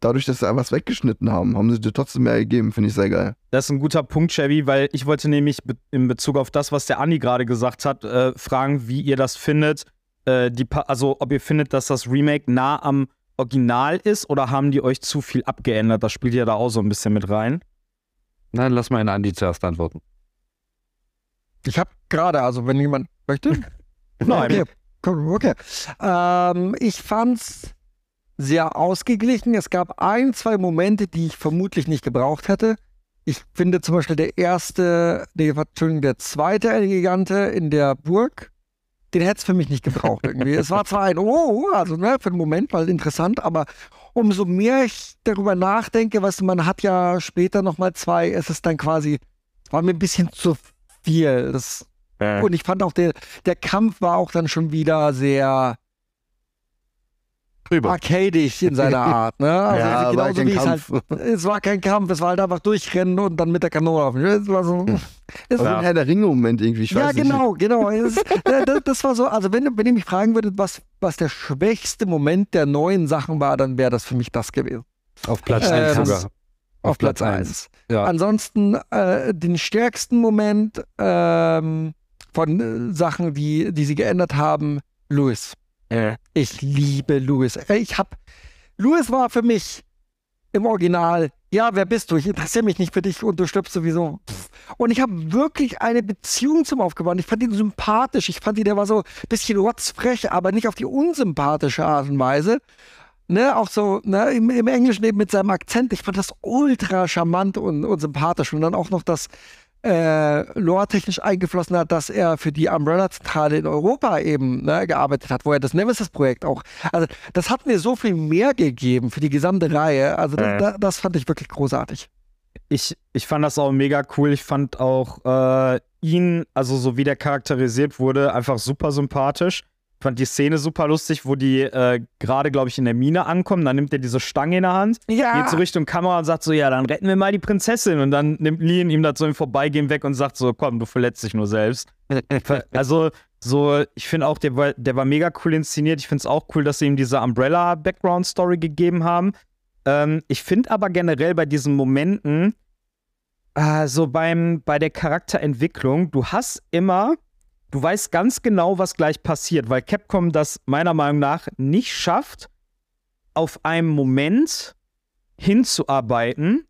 dadurch, dass sie was weggeschnitten haben, haben sie dir trotzdem mehr gegeben, finde ich sehr geil. Das ist ein guter Punkt, Chevy, weil ich wollte nämlich be in Bezug auf das, was der Andi gerade gesagt hat, äh, fragen, wie ihr das findet. Äh, also, ob ihr findet, dass das Remake nah am Original ist oder haben die euch zu viel abgeändert? Das spielt ja da auch so ein bisschen mit rein. Nein, lass mal in Andi zuerst antworten. Ich habe gerade, also wenn jemand möchte. Nein. Okay, okay. Ähm, ich fand's sehr ausgeglichen. Es gab ein, zwei Momente, die ich vermutlich nicht gebraucht hätte. Ich finde zum Beispiel der erste, nee, Entschuldigung, der zweite Gigante in der Burg, den hätte es für mich nicht gebraucht irgendwie. es war zwar ein Oh, also ne, für einen Moment mal interessant, aber umso mehr ich darüber nachdenke, weißt du, man hat ja später nochmal zwei, es ist dann quasi, es war mir ein bisschen zu viel. Das und ich fand auch, der, der Kampf war auch dann schon wieder sehr Drüber. arcadisch in seiner Art. Ne? Also Ja, genauso wie es halt. Kampf. Es war kein Kampf, es war halt einfach durchrennen und dann mit der Kanone auf. Es war so. Es Also war, ein Herr der Ringe-Moment irgendwie, ich ja, weiß nicht. genau, genau. Es, das, das war so, also wenn, wenn ihr mich fragen würdet, was, was der schwächste Moment der neuen Sachen war, dann wäre das für mich das gewesen. Auf Platz Ähm, 1 sogar. Auf, Platz Platz 1. eins. Ja. Ansonsten äh, den stärksten Moment ähm, von äh, Sachen, die, die sie geändert haben, Louis. Ich liebe Louis. Ey, Ich hab. Louis war für mich im Original, ja, wer bist du? Ich interessiere mich nicht für dich und du stirbst sowieso. Und ich habe wirklich eine Beziehung zum aufgebaut. Ich fand ihn sympathisch. Ich fand ihn, der war so ein bisschen rotzfrech, aber nicht auf die unsympathische Art und Weise. Ne, auch so, ne, im, im Englischen eben mit seinem Akzent. Ich fand das ultra charmant und, und sympathisch. Und dann auch noch das äh, lore-technisch eingeflossen hat, dass er für die Umbrella-Zentrale in Europa eben ne, gearbeitet hat, wo er das Nemesis-Projekt auch. Also, das hat mir so viel mehr gegeben für die gesamte Reihe. Also, Äh. das, das fand ich wirklich großartig. Ich, ich fand das auch mega cool. Ich fand auch äh, ihn, also so wie der charakterisiert wurde, einfach super sympathisch. Fand die Szene super lustig, wo die äh, gerade, glaube ich, in der Mine ankommen. Dann nimmt er diese Stange in der Hand, Ja. geht so Richtung Kamera und sagt so, ja, dann retten wir mal die Prinzessin. Und dann nimmt Leon ihm das so im Vorbeigehen weg und sagt so, komm, du verletzt dich nur selbst. Also, so, ich finde auch, der war, der war mega cool inszeniert. Ich finde es auch cool, dass sie ihm diese Umbrella-Background-Story gegeben haben. Ähm, ich finde aber generell bei diesen Momenten, äh, so beim, bei der Charakterentwicklung, du hast immer, du weißt ganz genau, was gleich passiert, weil Capcom das meiner Meinung nach nicht schafft, auf einen Moment hinzuarbeiten.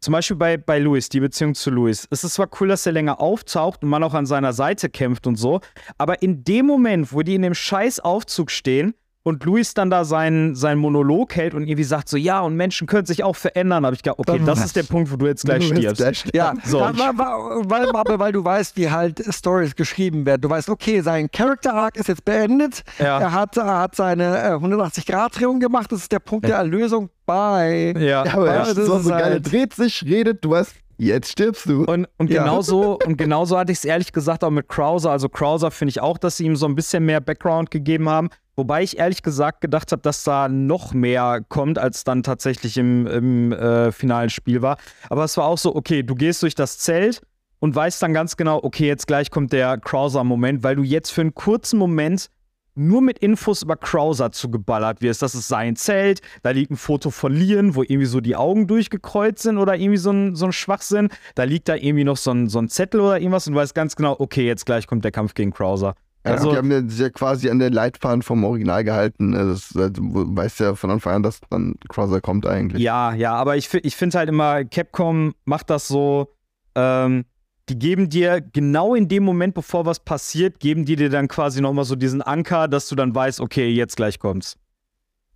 Zum Beispiel bei, bei Louis, die Beziehung zu Louis. Es ist zwar cool, dass er länger auftaucht und man auch an seiner Seite kämpft und so, aber in dem Moment, wo die in dem scheiß Aufzug stehen und Louis dann da seinen, seinen Monolog hält und irgendwie sagt so, ja, und Menschen können sich auch verändern, habe ich gedacht, okay, das ist der Punkt, wo du jetzt gleich Du stirbst. gleich. Ja, So. weil, weil, weil, weil, du weißt, wie halt Stories geschrieben werden. Du weißt, okay, sein Character Arc ist jetzt beendet. Ja. Er, hat, er hat seine äh, 180-Grad-Drehung gemacht. Das ist der Punkt der Erlösung. Bye. Ja. Ja, aber Ja, er das ist so, so geil, er halt- dreht sich, redet, du weißt, jetzt stirbst du. Und, und Ja. genauso und genauso hatte ich es ehrlich gesagt auch mit Krauser. Also Krauser finde ich auch, dass sie ihm so ein bisschen mehr Background gegeben haben. Wobei ich ehrlich gesagt gedacht habe, dass da noch mehr kommt, als dann tatsächlich im, im äh, finalen Spiel war. Aber es war auch so, okay, du gehst durch das Zelt und weißt dann ganz genau, okay, jetzt gleich kommt der Krauser-Moment, weil du jetzt für einen kurzen Moment nur mit Infos über Krauser zugeballert wirst. Das ist sein Zelt, da liegt ein Foto von Leon, wo irgendwie so die Augen durchgekreuzt sind oder irgendwie so ein, so ein Schwachsinn. Da liegt da irgendwie noch so ein, so ein Zettel oder irgendwas und du weißt ganz genau, okay, jetzt gleich kommt der Kampf gegen Krauser. Ja, Also, die haben ja sich ja quasi an der Leitfaden vom Original gehalten. Das, also, du weißt ja von Anfang an, dass dann Crosser kommt eigentlich. ja, ja, aber ich, ich finde halt immer, Capcom macht das so, ähm, die geben dir genau in dem Moment, bevor was passiert, geben die dir dann quasi nochmal so diesen Anker, dass du dann weißt, okay, jetzt gleich kommt's.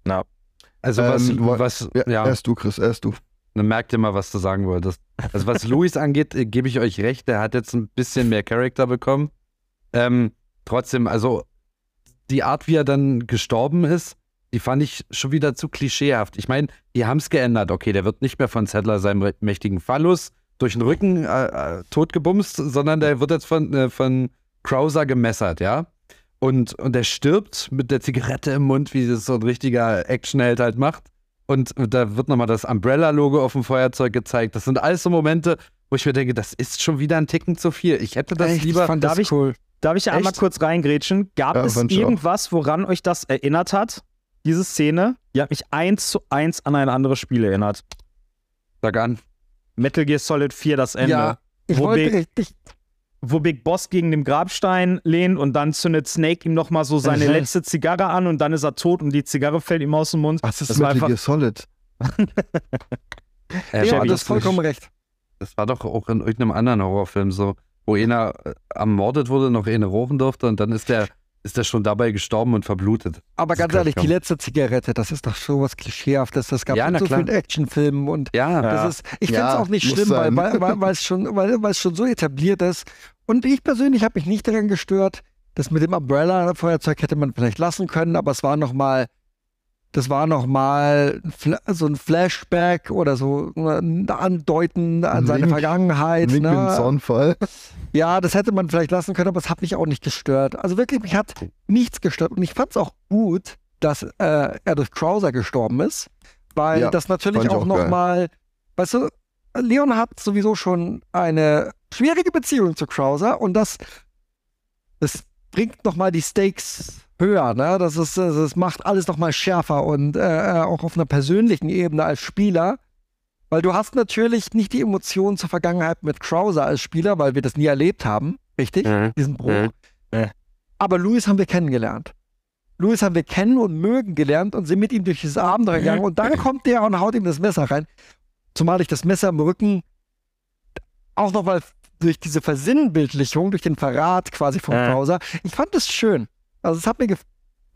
Na. Also was, Ähm, was Ja, ja, Erst du, Chris, erst du. dann merkt ihr mal, was du sagen wolltest. Also was Luis angeht, äh, gebe ich euch recht, der hat jetzt ein bisschen mehr Charakter bekommen. Ähm, trotzdem, also die Art, wie er dann gestorben ist, die fand ich schon wieder zu klischeehaft. Ich meine, die haben es geändert. Okay, der wird nicht mehr von Zettler seinem mächtigen Phallus durch den Rücken äh, äh, totgebumst, sondern der wird jetzt von, äh, von Krauser gemessert, ja. Und, und er stirbt mit der Zigarette im Mund, wie das so ein richtiger Actionheld halt macht. Und da wird nochmal das Umbrella-Logo auf dem Feuerzeug gezeigt. Das sind alles so Momente, wo ich mir denke, das ist schon wieder ein Ticken zu viel. Ich hätte das Echt, lieber. ich fand darf das ich- cool. Darf ich einmal Echt? kurz reingrätschen? Gab Ja, es ich irgendwas, woran euch das erinnert hat? Diese Szene? Die hat mich eins zu eins an ein anderes Spiel erinnert. Sag an. Metal Gear Solid 4, das Ende. Ja, ich Wo wollte Big- richtig. Wo Big Boss gegen den Grabstein lehnt und dann zündet Snake ihm nochmal so seine Mhm. letzte Zigarre an und dann ist er tot und die Zigarre fällt ihm aus dem Mund. Was ist Das Metal Gear Solid? Äh, ja, du das hast vollkommen recht. Das war doch auch in irgendeinem anderen Horrorfilm so, wo einer äh, ermordet wurde, noch eine rauchen durfte und dann ist der, ist der schon dabei gestorben und verblutet. Aber Das ganz ehrlich, kaum. die letzte Zigarette, das ist doch schon was Klischeehaftes. Das gab Ja, es in na so klar. vielen Actionfilmen und Ja, Ja. Das ist, ich finde Ja, es auch nicht schlimm, weil, sein. weil, weil, weil, es schon, weil, weil es schon so etabliert ist. Und ich persönlich habe mich nicht daran gestört. Das mit dem Umbrella-Feuerzeug hätte man vielleicht lassen können, aber es war nochmal, das war nochmal so ein Flashback oder so ein Andeuten an seine Link- Vergangenheit. Link im Ne? Zaunfall. Ja, das hätte man vielleicht lassen können, aber es hat mich auch nicht gestört. Also wirklich, mich hat nichts gestört. Und ich fand es auch gut, dass äh, er durch Krauser gestorben ist, weil Ja, das natürlich auch, auch nochmal, weißt du, Leon hat sowieso schon eine schwierige Beziehung zu Krauser und das, das bringt nochmal die Stakes höher, ne? Das, ist, äh, das macht alles nochmal schärfer und äh, auch auf einer persönlichen Ebene als Spieler. Weil du hast natürlich nicht die Emotionen zur Vergangenheit mit Krauser als Spieler, weil wir das nie erlebt haben, richtig? Mhm. Diesen Bruch. Mhm. Ja. Aber Louis haben wir kennengelernt. Louis haben wir kennen und mögen gelernt und sind mit ihm durch dieses Abenteuer gegangen. Und dann kommt der und haut ihm das Messer rein. Zumal ich das Messer im Rücken auch nochmal durch diese Versinnbildlichung, durch den Verrat quasi von Ja. Krauser. Ich fand das schön. Also es hat mir, gef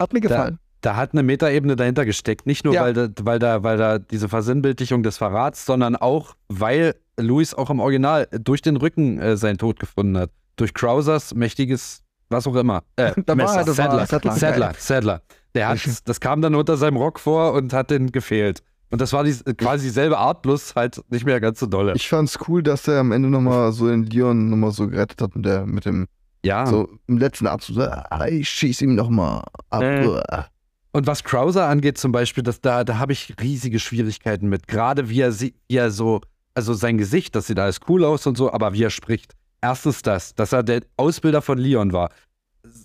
hat mir gefallen. Da hat eine Metaebene dahinter gesteckt. Nicht nur, Ja. weil, da, weil, da, weil da diese Versinnbildlichung des Verrats, sondern auch, weil Louis auch im Original durch den Rücken äh, seinen Tod gefunden hat. Durch Krausers mächtiges, was auch immer. Äh, Da war Messer. er, das war Sadler. Sadler. Sadler, Sadler. Der hat, das kam dann unter seinem Rock vor und hat den gefehlt. Und das war die, quasi dieselbe Art, bloß halt nicht mehr ganz so dolle. Ich fand's cool, dass er am Ende nochmal so den Leon nochmal so gerettet hat mit, der, mit dem Ja. So im letzten so, ah, ich schieße ihm nochmal ab. Äh. Uah. Und was Krauser angeht zum Beispiel, das, da, da habe ich riesige Schwierigkeiten mit. Gerade wie er, sie- wie er so, also sein Gesicht, das sieht alles cool aus und so, aber wie er spricht. Erstens das, dass er der Ausbilder von Leon war.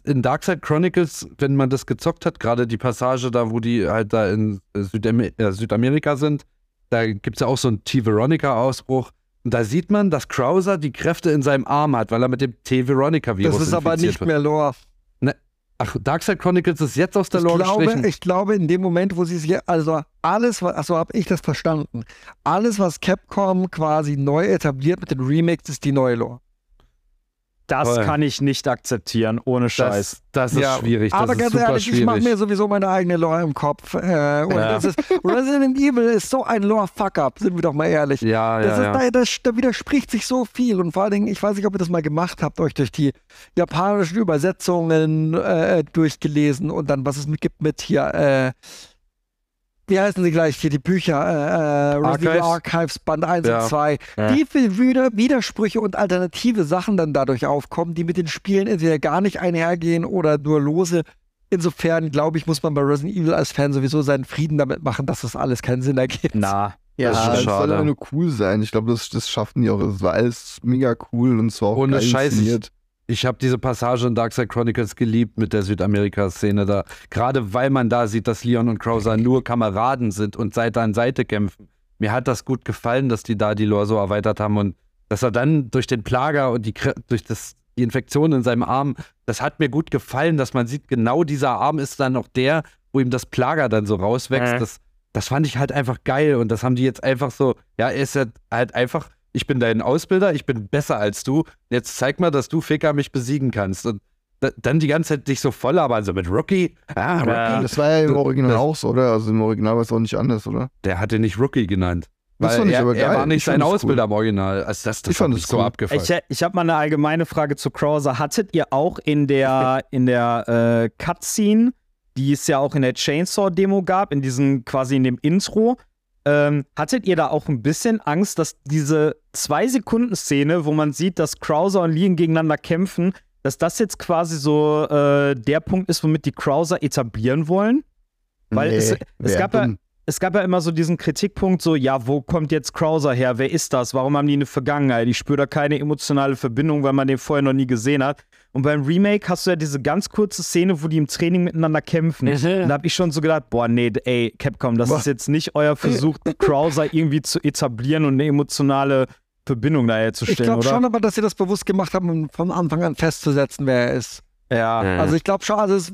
In Darkside Chronicles, wenn man das gezockt hat, gerade die Passage da, wo die halt da in Südam äh, Südamerika sind, da gibt es ja auch so einen T-Veronica-Ausbruch. Und da sieht man, dass Krauser die Kräfte in seinem Arm hat, weil er mit dem T-Veronica-Virus Das ist aber nicht wird. mehr Lore. Ach, Darkside Chronicles ist jetzt aus der Ich Lore glaube, gestrichen. ich glaube, in dem Moment, wo sie es hier, also alles, was, achso, habe ich das verstanden. Alles, was Capcom quasi neu etabliert mit den Remakes, ist die neue Lore. Das Toll. kann ich nicht akzeptieren, ohne Scheiß. Das, das ist Ja, schwierig. Das Aber ist ganz super ehrlich, ich mache schwierig. mir sowieso meine eigene Lore im Kopf. Äh, und Ja. das ist, Resident Evil ist so ein Lore-Fuck-up, sind wir doch mal ehrlich. ja, Das ja, ja. ist, Da, das, da widerspricht sich so viel. Und vor allen Dingen, ich weiß nicht, ob ihr das mal gemacht habt, euch durch die japanischen Übersetzungen äh, durchgelesen und dann, was es mit gibt mit hier, äh, wie heißen sie gleich hier, die Bücher, äh, äh, Resident Evil Archives? Archives Band 1 Ja. und 2. Ja. Wie viel Wider Widersprüche und alternative Sachen dann dadurch aufkommen, die mit den Spielen entweder gar nicht einhergehen oder nur lose. Insofern, glaube ich, muss man bei Resident Evil als Fan sowieso seinen Frieden damit machen, dass das alles keinen Sinn ergibt. Na, Ja, Das ist es soll aber nur cool sein. Ich glaube, das, das schaffen die auch. Es war alles mega cool und es war auch Ohne geil Scheiß, ich-. Ich habe diese Passage in Darkside Chronicles geliebt mit der Südamerika-Szene da. Gerade weil man da sieht, dass Leon und Krauser nur Kameraden sind und Seite an Seite kämpfen. Mir hat das gut gefallen, dass die da die Lore so erweitert haben und dass er dann durch den Plager und die, durch das, die Infektion in seinem Arm, das hat mir gut gefallen, dass man sieht, genau dieser Arm ist dann auch der, wo ihm das Plager dann so rauswächst. Äh. Das, das fand ich halt einfach geil und das haben die jetzt einfach so, ja, er ist halt, halt einfach, ich bin dein Ausbilder, ich bin besser als du, jetzt zeig mal, dass du Ficker mich besiegen kannst. Und da, dann die ganze Zeit dich so voll labern, so mit Rookie. Ah, Rookie. Ja. Das war ja im Original das- auch so, oder? Also im Original war es auch nicht anders, oder? Der hatte nicht Rookie genannt. Weil ich er, aber er war nicht Ich sein Ausbilder cool. im Original. Also das, das Ich fand das so cool. abgefallen. Ich, ich habe mal eine allgemeine Frage zu Krauser. Hattet ihr auch in der, in der äh, Cutscene, die es ja auch in der Chainsaw-Demo gab, in diesem quasi in dem Intro, ähm, hattet ihr da auch ein bisschen Angst, dass diese Zwei-Sekunden-Szene, wo man sieht, dass Krauser und Leon gegeneinander kämpfen, dass das jetzt quasi so äh, der Punkt ist, womit die Krauser etablieren wollen? Weil es, es, wär gab ja, es gab ja immer so diesen Kritikpunkt, so, ja, wo kommt jetzt Krauser her? Wer ist das? Warum haben die eine Vergangenheit? Ich spüre da keine emotionale Verbindung, weil man den vorher noch nie gesehen hat. Und beim Remake hast du ja diese ganz kurze Szene, wo die im Training miteinander kämpfen. Und da habe ich schon so gedacht, boah, nee, ey, Capcom, das Boah. ist jetzt nicht euer Versuch, Krauser irgendwie zu etablieren und eine emotionale Verbindung da Ich glaube schon, aber dass sie das bewusst gemacht haben, um von Anfang an festzusetzen, wer er ist. Ja. Also ich glaube schon, also es,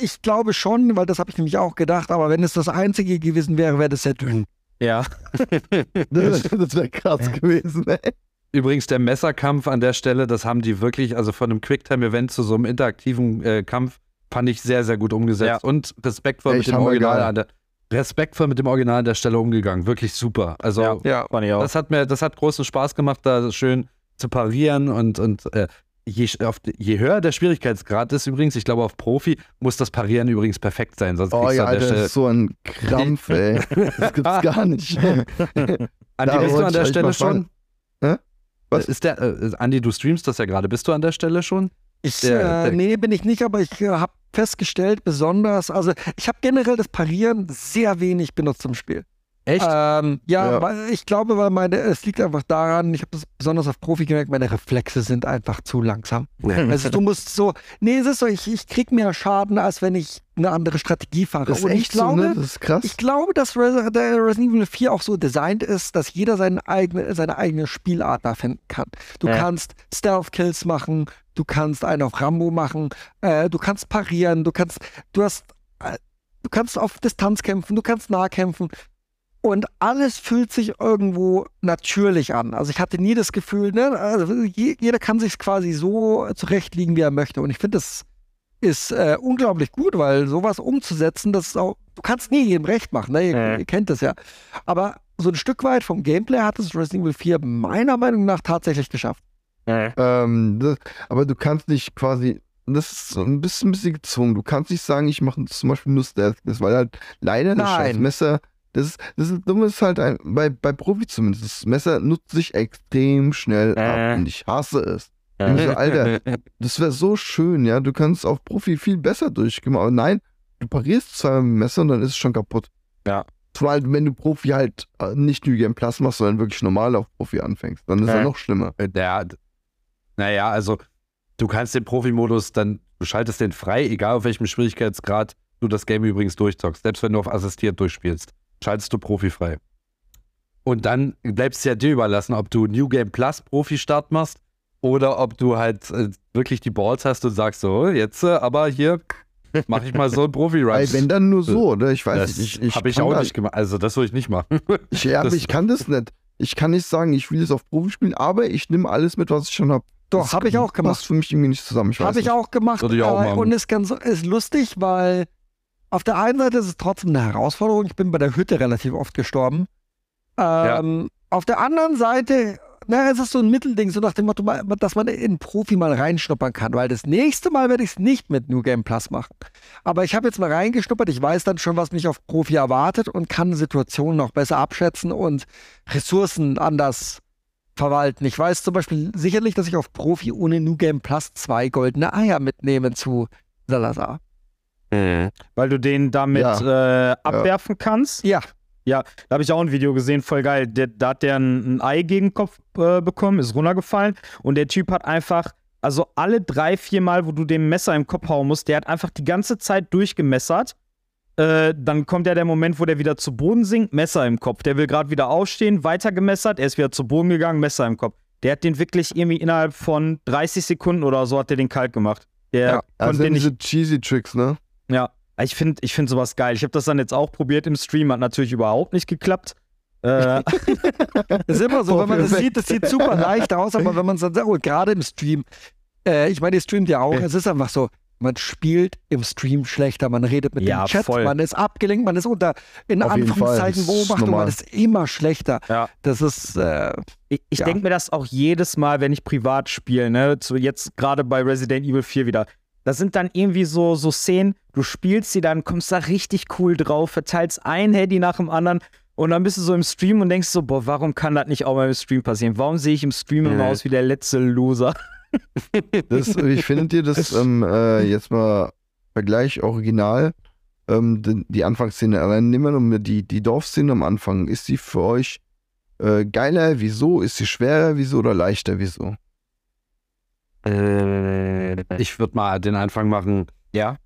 ich glaube schon, weil das habe ich nämlich auch gedacht, aber wenn es das Einzige gewesen wäre, wäre das sehr dünn. Ja. Das wäre krass gewesen, ey. Übrigens, der Messerkampf an der Stelle, das haben die wirklich, also von einem Quicktime-Event zu so einem interaktiven äh, Kampf, fand ich sehr, sehr gut umgesetzt. Ja. Und respektvoll Echt mit dem. Original an der respektvoll mit dem Original an der Stelle umgegangen. Wirklich super. Also Ja. Ja. Fand ich auch. das hat mir, das hat großen Spaß gemacht, da schön zu parieren und, und äh, je, auf, je höher der Schwierigkeitsgrad ist übrigens, ich glaube auf Profi, muss das Parieren übrigens perfekt sein, sonst Oh ja, an Alter, das ist so ein Krampf, ey. Das gibt's gar nicht. Da bist du an der Stelle schon? Was? Ist der, äh, Andi, du streamst das ja gerade. Bist du an der Stelle schon? Ich, Der- äh, der- nee, bin ich nicht, aber ich äh, habe festgestellt, besonders, also ich habe generell das Parieren sehr wenig benutzt im Spiel. Echt? Ähm, ja, Ja. weil ich glaube, weil meine, es liegt einfach daran, ich habe das besonders auf Profi gemerkt, meine Reflexe sind einfach zu langsam. Also du musst so, nee, es ist so, ich, ich krieg mehr Schaden, als wenn ich eine andere Strategie fahre. Das ist Und ich echt glaube, so, ne? Das ist krass. ich glaube, dass Resident Evil 4 auch so designt ist, dass jeder seine eigene, seine eigene Spielart da finden kann. Du Ja. kannst Stealth-Kills machen, du kannst einen auf Rambo machen, äh, du kannst parieren, du kannst, du hast, äh, du kannst auf Distanz kämpfen, du kannst nah kämpfen. Und alles fühlt sich irgendwo natürlich an. Also ich hatte nie das Gefühl, ne, also je, jeder kann sich quasi so zurechtlegen, wie er möchte. Und ich finde, das ist äh, unglaublich gut, weil sowas umzusetzen, das ist auch, du kannst nie jedem recht machen, ne? ihr, Ja. ihr kennt das ja. Aber so ein Stück weit vom Gameplay hat es Resident Evil 4 meiner Meinung nach tatsächlich geschafft. Ähm, das, aber du kannst nicht quasi, das ist so ein bisschen, ein bisschen gezwungen. Du kannst nicht sagen, ich mache zum Beispiel nur Stealth, das weil halt leider das Nein. scheiß Messer, das ist, das dumm ist halt ein, bei, bei Profi zumindest. Das Messer nutzt sich extrem schnell Äh. ab und ich hasse es. Ich denke so, Alter, das wäre so schön, ja. Du kannst auf Profi viel besser durchgehen. Aber nein, du parierst zweimal mit dem Messer und dann ist es schon kaputt. Ja. Zumal, wenn du Profi halt äh, nicht New Game Plus machst, sondern wirklich normal auf Profi anfängst, dann ist Ja. er noch schlimmer. Äh, Der, naja, also du kannst den Profi-Modus dann, du schaltest den frei, egal auf welchem Schwierigkeitsgrad du das Game übrigens durchzockst. Selbst wenn du auf assistiert durchspielst, schaltest du Profi frei. Und dann bleibt es ja dir überlassen, ob du New Game Plus Profi-Start machst oder ob du halt äh, wirklich die Balls hast und sagst so, jetzt äh, aber hier mache ich mal so ein Profi-Run. Weil wenn dann nur so, oder? Ich weiß das nicht. Ich, ich habe ich auch nicht gemacht. Also das würde ich nicht machen. Ich, ja, aber Das- ich kann das nicht. Ich kann nicht sagen, ich will es auf Profi spielen, aber ich nehme alles mit, was ich schon habe. Doch, habe ich auch gemacht. Passt für mich irgendwie nicht zusammen. Habe ich auch gemacht. Auch äh, machen. und ist ganz ist lustig, weil auf der einen Seite ist es trotzdem eine Herausforderung. Ich bin bei der Hütte relativ oft gestorben. Ähm, Auf der anderen Seite, na, es ist so ein Mittelding, so nach dem Motto, dass man in Profi mal reinschnuppern kann, weil das nächste Mal werde ich es nicht mit New Game Plus machen. Aber ich habe jetzt mal reingeschnuppert, ich weiß dann schon, was mich auf Profi erwartet und kann Situationen noch besser abschätzen und Ressourcen anders verwalten. Ich weiß zum Beispiel sicherlich, dass ich auf Profi ohne New Game Plus zwei goldene Eier mitnehme zu Salazar. Weil du den damit äh, abwerfen kannst. Ja, Da habe ich auch ein Video gesehen, voll geil. Der, da hat der ein, ein Ei gegen den Kopf äh, bekommen, ist runtergefallen und der Typ hat einfach, also alle drei, vier Mal, wo du dem Messer im Kopf hauen musst, der hat einfach die ganze Zeit durchgemessert. Äh, dann kommt ja der Moment, wo der wieder zu Boden sinkt, Messer im Kopf. Der will gerade wieder aufstehen, weiter gemessert, er ist wieder zu Boden gegangen, Messer im Kopf. Der hat den wirklich irgendwie innerhalb von 30 Sekunden oder so hat der den kalt gemacht. Der Ja, konnte Also den nicht diese cheesy Tricks, ne? Ja, ich finde ich find sowas geil. Ich habe das dann jetzt auch probiert im Stream, hat natürlich überhaupt nicht geklappt. Äh, Das ist immer so, Oh, wenn man das sieht, das sieht super leicht aus, aber wenn man es dann sagt, und gerade im Stream, äh, ich meine, ihr streamt ja auch, es ist einfach so, man spielt im Stream schlechter, man redet mit Ja, dem Chat, voll. man ist abgelenkt, man ist unter, in Auf Anführungszeichen, Beobachtung, man ist immer schlechter. Ja. Das ist, äh, ich ich Ja. denke mir das auch jedes Mal, wenn ich privat spiele, ne? Zu, jetzt gerade bei Resident Evil 4 wieder. Da sind dann irgendwie so, so Szenen, du spielst sie dann, kommst da richtig cool drauf, verteilst ein Handy nach dem anderen und dann bist du so im Stream und denkst so, boah, warum kann das nicht auch mal im Stream passieren? Warum sehe ich im Stream immer aus wie der letzte Loser? Das, wie findet ihr das ähm, äh, jetzt mal Vergleich original? Ähm, die, die Anfangsszene, allein nehmen wir nur die, die Dorfszene am Anfang. Ist sie für euch äh, geiler? Wieso? Ist sie schwerer? Wieso? Oder leichter? Wieso? Ich würde mal den Anfang machen. Ja.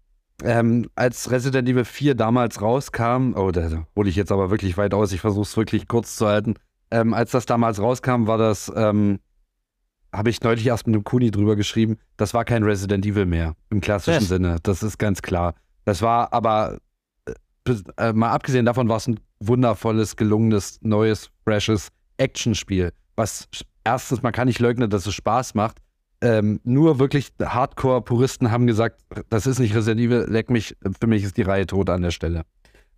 Ähm, als Resident Evil 4 damals rauskam, oh, da hole ich jetzt aber wirklich weit aus, ich versuche es wirklich kurz zu halten. Ähm, als das damals rauskam, war das, ähm, habe ich neulich erst mit einem Kuni drüber geschrieben, das war kein Resident Evil mehr, im klassischen Yes. Sinne. Das ist ganz klar. Das war aber, äh, äh, mal abgesehen davon, war es ein wundervolles, gelungenes, neues, freshes Actionspiel. Was erstens, man kann nicht leugnen, dass es Spaß macht. Ähm, nur wirklich Hardcore-Puristen haben gesagt, das ist nicht Resident Evil, leck mich, für mich ist die Reihe tot an der Stelle.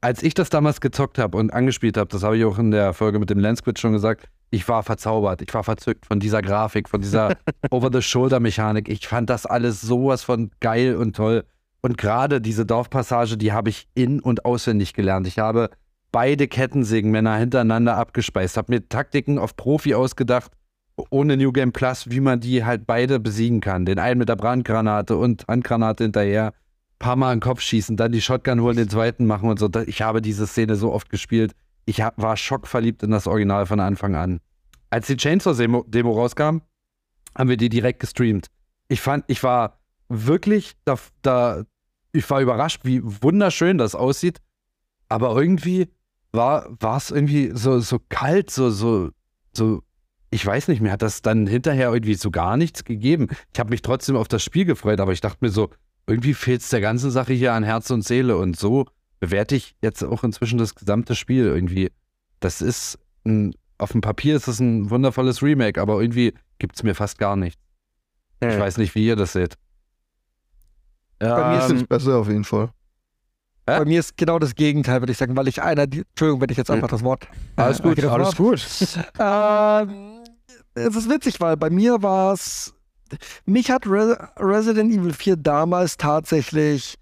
Als ich das damals gezockt habe und angespielt habe, das habe ich auch in der Folge mit dem Landsquid schon gesagt, ich war verzaubert, ich war verzückt von dieser Grafik, von dieser Over-the-Shoulder-Mechanik. Ich fand das alles sowas von geil und toll. Und gerade diese Dorfpassage, die habe ich in- und auswendig gelernt. Ich habe beide Kettensägenmänner hintereinander abgespeist, habe mir Taktiken auf Profi ausgedacht, ohne New Game Plus, wie man die halt beide besiegen kann. Den einen mit der Brandgranate und Handgranate hinterher, paar Mal in den Kopf schießen, dann die Shotgun holen, den zweiten machen und so. Ich habe diese Szene so oft gespielt. Ich war schockverliebt in das Original von Anfang an. Als die Chainsaw-Demo Demo rauskam, haben wir die direkt gestreamt. Ich fand, ich war wirklich da, da, ich war überrascht, wie wunderschön das aussieht. Aber irgendwie war es irgendwie so, so kalt, so, so, so, ich weiß nicht, mir hat das dann hinterher irgendwie so gar nichts gegeben. Ich habe mich trotzdem auf das Spiel gefreut, aber ich dachte mir so, irgendwie fehlt es der ganzen Sache hier an Herz und Seele. Und so bewerte ich jetzt auch inzwischen das gesamte Spiel irgendwie. Das ist ein, auf dem Papier ist es ein wundervolles Remake, aber irgendwie gibt es mir fast gar nichts. Ich weiß nicht, wie ihr das seht. Bei mir ist Ähm, es besser auf jeden Fall. Ja? bei mir ist genau das Gegenteil, würde ich sagen, weil ich einer, die, Entschuldigung, wenn ich jetzt einfach das Wort. Alles äh, gut, alles gut. Ähm, es ist witzig, weil bei mir war es. Mich hat Re Resident Evil 4 damals tatsächlich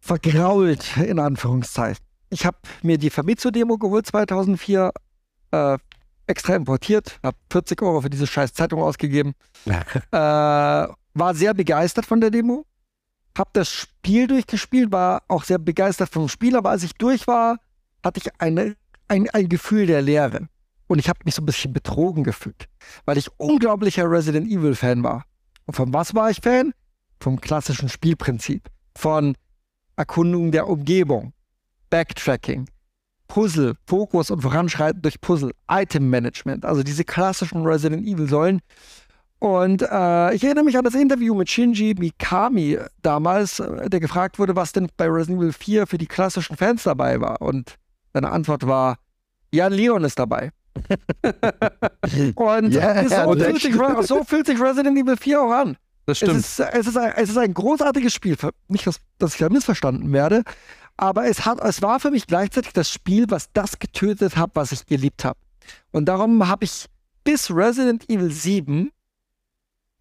vergrault, in Anführungszeichen. Ich habe mir die Famitsu-Demo geholt 2004. Äh, extra importiert, habe 40 Euro für diese scheiß Zeitung ausgegeben. äh, war sehr begeistert von der Demo. Hab das Spiel durchgespielt, war auch sehr begeistert vom Spiel, aber als ich durch war, hatte ich eine, ein, ein Gefühl der Leere. Und ich habe mich so ein bisschen betrogen gefühlt, weil ich unglaublicher Resident Evil Fan war. Und von was war ich Fan? Vom klassischen Spielprinzip. Von Erkundung der Umgebung, Backtracking, Puzzle, Fokus und Voranschreiten durch Puzzle, Item Management, also diese klassischen Resident Evil Säulen. Und äh, ich erinnere mich an das Interview mit Shinji Mikami damals, äh, der gefragt wurde, was denn bei Resident Evil 4 für die klassischen Fans dabei war. Und seine Antwort war, Jan Leon ist dabei. und Ja, so, fühlt sich, so fühlt sich Resident Evil 4 auch an. Das Es stimmt. ist, es, ist ein, es ist ein großartiges Spiel. Nicht, dass, ich da missverstanden werde, aber es, hat, es war für mich gleichzeitig das Spiel, was das getötet hat, was ich geliebt habe. Und darum habe ich bis Resident Evil 7,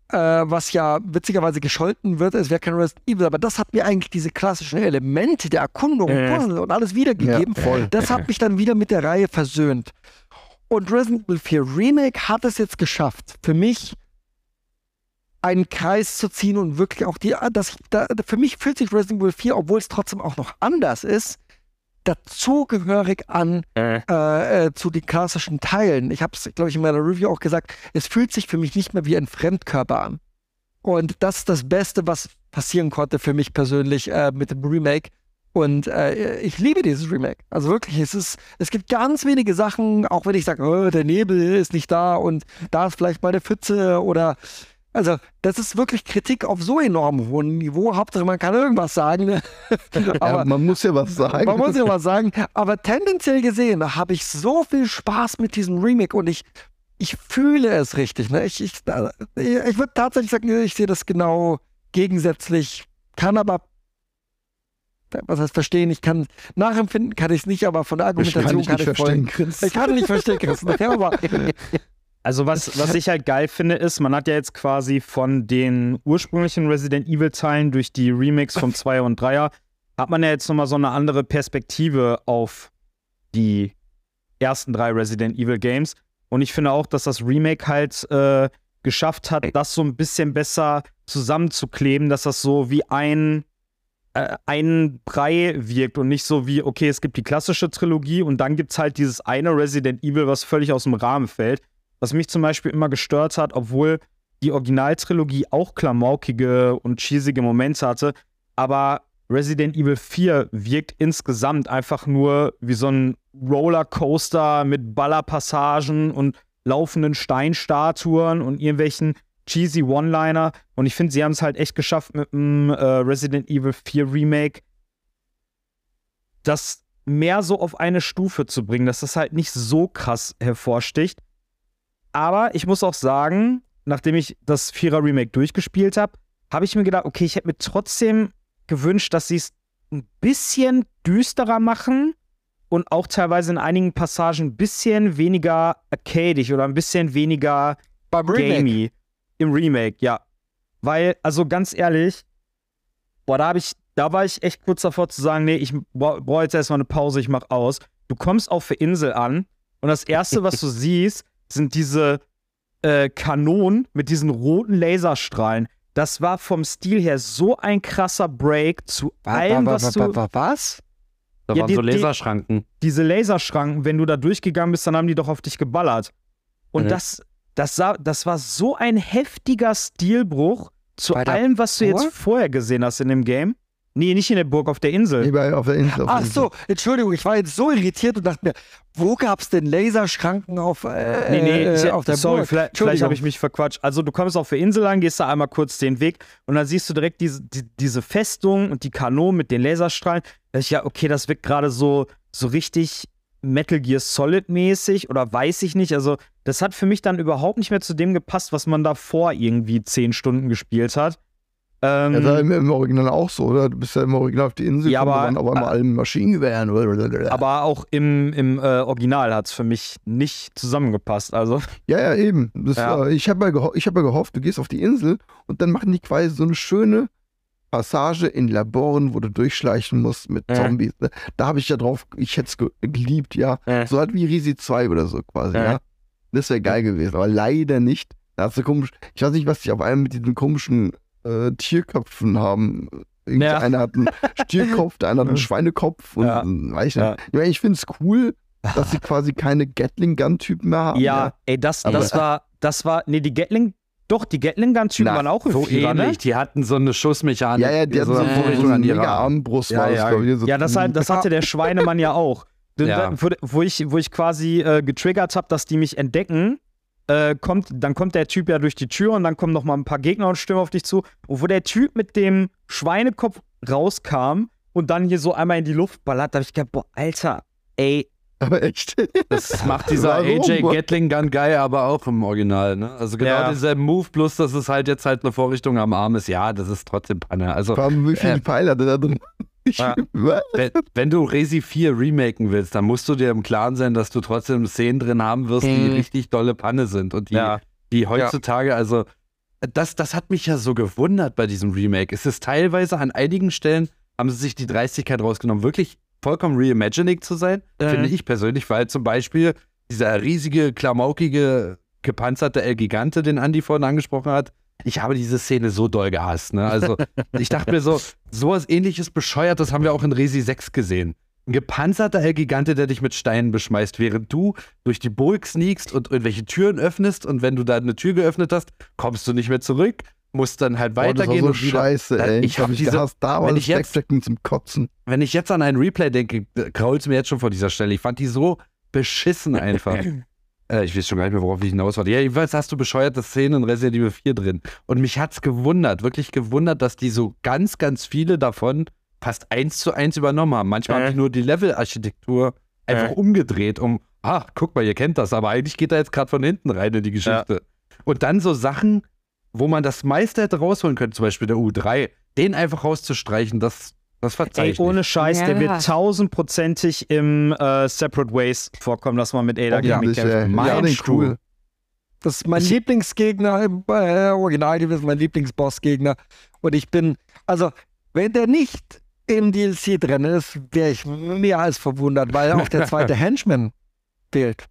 äh, was ja witzigerweise gescholten wird, es wäre kein Resident Evil, aber das hat mir eigentlich diese klassischen Elemente der Erkundung, Äh. Puzzle und alles wiedergegeben. Ja, voll. Das hat mich dann wieder mit der Reihe versöhnt. Und Resident Evil 4 Remake hat es jetzt geschafft, für mich einen Kreis zu ziehen und wirklich auch die, ich, da, für mich fühlt sich Resident Evil 4, obwohl es trotzdem auch noch anders ist, dazugehörig an Äh. äh, äh, zu den klassischen Teilen. Ich habe es, glaube ich, in meiner Review auch gesagt, es fühlt sich für mich nicht mehr wie ein Fremdkörper an. Und das ist das Beste, was passieren konnte für mich persönlich äh, mit dem Remake. Und äh, ich liebe dieses Remake. Also wirklich, es ist, es gibt ganz wenige Sachen, auch wenn ich sage, oh, der Nebel ist nicht da und da ist vielleicht mal eine Pfütze oder also, das ist wirklich Kritik auf so enorm hohem Niveau. Hauptsache, man kann irgendwas sagen. ne? Aber ja, man muss ja was sagen. man muss ja was sagen. Aber tendenziell gesehen habe ich so viel Spaß mit diesem Remake und ich, ich fühle es richtig. Ne? Ich, ich, da- ich würde tatsächlich sagen, ich sehe das genau gegensätzlich, kann aber, was heißt verstehen, ich kann nachempfinden, kann ich es nicht, aber von der ich kann Argumentation dich kann nicht ich verstehen. Chris. Ich kann nicht verstehen, Chris. Aber, Also was, was ich halt geil finde, ist, man hat ja jetzt quasi von den ursprünglichen Resident Evil Teilen durch die Remakes vom 2er und 3er, hat man ja jetzt nochmal so eine andere Perspektive auf die ersten drei Resident Evil Games. Und ich finde auch, dass das Remake halt äh, geschafft hat, das so ein bisschen besser zusammenzukleben, dass das so wie ein, äh, ein Brei wirkt und nicht so wie, okay, es gibt die klassische Trilogie und dann gibt es halt dieses eine Resident Evil, was völlig aus dem Rahmen fällt. Was mich zum Beispiel immer gestört hat, obwohl die Originaltrilogie auch klamaukige und cheesige Momente hatte, aber Resident Evil 4 wirkt insgesamt einfach nur wie so ein Rollercoaster mit Ballerpassagen und laufenden Steinstatuen und irgendwelchen cheesy One-Liner. Und ich finde, sie haben es halt echt geschafft mit dem äh, Resident Evil 4 Remake, das mehr so auf eine Stufe zu bringen, dass das halt nicht so krass hervorsticht. Aber ich muss auch sagen, nachdem ich das Vierer Remake durchgespielt habe, habe ich mir gedacht, okay, ich hätte mir trotzdem gewünscht, dass sie es ein bisschen düsterer machen und auch teilweise in einigen Passagen ein bisschen weniger arcadig oder ein bisschen weniger gamey im Remake, ja. Weil, also ganz ehrlich, boah, da habe ich, da war ich echt kurz davor zu sagen, nee, ich brauche brauch jetzt erstmal eine Pause, ich mach aus. Du kommst auf der Insel an und das erste, was du siehst, sind diese äh, Kanonen mit diesen roten Laserstrahlen. Das war vom Stil her so ein krasser Break zu allem, was du. Was? Da Ja, waren die- so die- Laserschranken. Diese Laserschranken, wenn du da durchgegangen bist, dann haben die doch auf dich geballert. Und Mhm. das, das, sah, das war so ein heftiger Stilbruch zu Bei allem, was du Burg? jetzt vorher gesehen hast in dem Game. Nee, nicht in der Burg, auf der Insel. Nee, bei- auf der Insel. auf Ach Insel. so, Entschuldigung, ich war jetzt so irritiert und dachte mir, wo gab es denn Laserschranken auf, äh, Nee, nee, äh, ich, auf der sorry, Burg? vielleicht, vielleicht habe ich mich verquatscht. Also du kommst auf der Insel an, gehst da einmal kurz den Weg und dann siehst du direkt diese, die, diese Festung und die Kanonen mit den Laserstrahlen. Da dachte ich, ja, okay, das wirkt gerade so, so richtig Metal Gear Solid mäßig oder weiß ich nicht. Also das hat für mich dann überhaupt nicht mehr zu dem gepasst, was man davor irgendwie zehn Stunden gespielt hat. Ähm, Ja, das war im, im Original auch so, oder? Du bist ja im Original auf die Insel, Ja, aber- da waren aber immer alle Maschinengewehren. aber auch im, im äh, Original hat es für mich nicht zusammengepasst. Also Ja, ja, eben. Das, Ja. Äh, ich habe ja, geho hab ja gehofft, du gehst auf die Insel und dann machen die quasi so eine schöne Passage in Laboren, wo du durchschleichen musst mit Ja. Zombies. ne? Da habe ich ja drauf, ich hätte es ge geliebt, ja. Ja. So halt wie Risi 2 oder so quasi, Ja. ja. Das wäre geil gewesen, aber leider nicht. Da hast du komisch, ich weiß nicht, was die auf einmal mit diesen komischen äh, Tierköpfen haben. Ja. Einer hat einen Stierkopf, der andere hat einen Schweinekopf und Ja. weiß ich nicht. Ich, meine, ich finde es cool, dass sie quasi keine Gatling-Gun-Typen mehr haben. Ja, ey, das, Aber- das war, das war, nee, die Gatling, doch, die Gatling-Gun-Typen waren auch So ne? ähnlich. Die hatten so eine Schussmechanik. Ja, ja, die hatten so so, eine so, an ihrer. Armbrust, Ja, war das, ja. ich. So Ja, das, hat, das hatte der Schweinemann ja auch. Ja. wo, ich, wo ich quasi äh, getriggert habe, dass die mich entdecken, äh, kommt, dann kommt der Typ ja durch die Tür und dann kommen noch mal ein paar Gegner und stürmen auf dich zu. Und wo der Typ mit dem Schweinekopf rauskam und dann hier so einmal in die Luft ballert, da habe ich gedacht, boah, Alter, ey, Aber echt. Das macht dieser Warum? AJ Gatling Gun Guy aber auch im Original, ne? Also genau Ja. denselben Move, bloß dass es halt jetzt halt eine Vorrichtung am Arm ist. Ja, das ist trotzdem Panne. Also, Vor allem, wie viele Äh, Pfeile hat er da drin? Ich, Ja. wenn, wenn du Resi 4 remaken willst, dann musst du dir im Klaren sein, dass du trotzdem Szenen drin haben wirst, die Mhm. richtig dolle Panne sind. Und die, Ja. die heutzutage, also, das, das hat mich ja so gewundert bei diesem Remake. Es ist teilweise an einigen Stellen, haben sie sich die Dreistigkeit rausgenommen, wirklich vollkommen reimagining zu sein, Mhm. finde ich persönlich, weil zum Beispiel dieser riesige, klamaukige, gepanzerte El Gigante, den Andy vorhin angesprochen hat, ich habe diese Szene so doll gehasst. Ne? Also ich dachte mir so, sowas ähnliches bescheuert, das haben wir auch in Resi 6 gesehen. Ein gepanzerter El Gigante, der dich mit Steinen beschmeißt, während du durch die Burg sneakst und irgendwelche Türen öffnest und wenn du da eine Tür geöffnet hast, kommst du nicht mehr zurück, musst dann halt Boah, das weitergehen so und wieder. scheiße, Da- ey. ich Ich hab hab mich diese-. Da wenn ich jetzt- zum Kotzen. Wenn ich jetzt an einen Replay denke, krault es mir jetzt schon vor dieser Stelle. Ich fand die so beschissen einfach. äh, ich weiß schon gar nicht mehr, worauf ich hinaus wollte. Ja, jedenfalls hast du bescheuerte Szenen in Resident Evil 4 drin. Und mich hat's gewundert, wirklich gewundert, dass die so ganz, ganz viele davon fast eins zu eins übernommen haben. Manchmal Äh. haben die nur die Level-Architektur einfach Äh. umgedreht, um, ach, guck mal, ihr kennt das, aber eigentlich geht er jetzt gerade von hinten rein in die Geschichte. Und dann so Sachen, wo man das meiste hätte rausholen können, zum Beispiel der U3, den einfach rauszustreichen, das, das verzeihe ey, ohne. Scheiß, der Ja. wird tausendprozentig im äh, Separate Ways vorkommen, dass man mit Ada Ja, Gaming das, kämpft. ja, Mein den Stuhl. cool. Das ist mein Ich- Lieblingsgegner im äh, Original gewesen, mein Lieblingsbossgegner. Und ich bin, also, wenn der nicht im DLC drin ist, wäre ich mehr als verwundert, weil auch der zweite Henchman fehlt.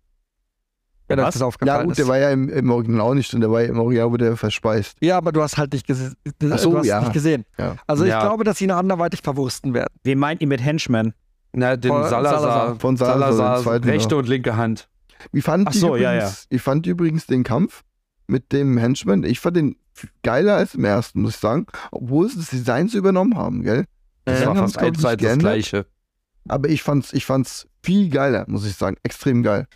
Was? das Ja, aufgefallen gut, ist. der war ja im, im Original auch nicht drin. Der war ja im Original, wurde er verspeist. ja, aber du hast halt nicht, gese Ach so, du hast ja. nicht gesehen. Ja. Also ich Ja. glaube, dass sie ihn anderweitig verwursten werden. Wen meint ihr mit Henchman? Na, den Von Salazar. Salazar. Von Salazar, Salazar, den zweiten, rechte ja. und linke Hand. Wie fand so, ja, übrigens, Ich fand übrigens den Kampf mit dem Henchman, ich fand den geiler als im ersten, muss ich sagen. Obwohl sie das Design so übernommen haben, gell? Das Design war haben fast sie, glaub eins ich, zu nicht eins das. Gleiche. Aber ich fand's, ich fand's viel geiler, muss ich sagen. Extrem geil.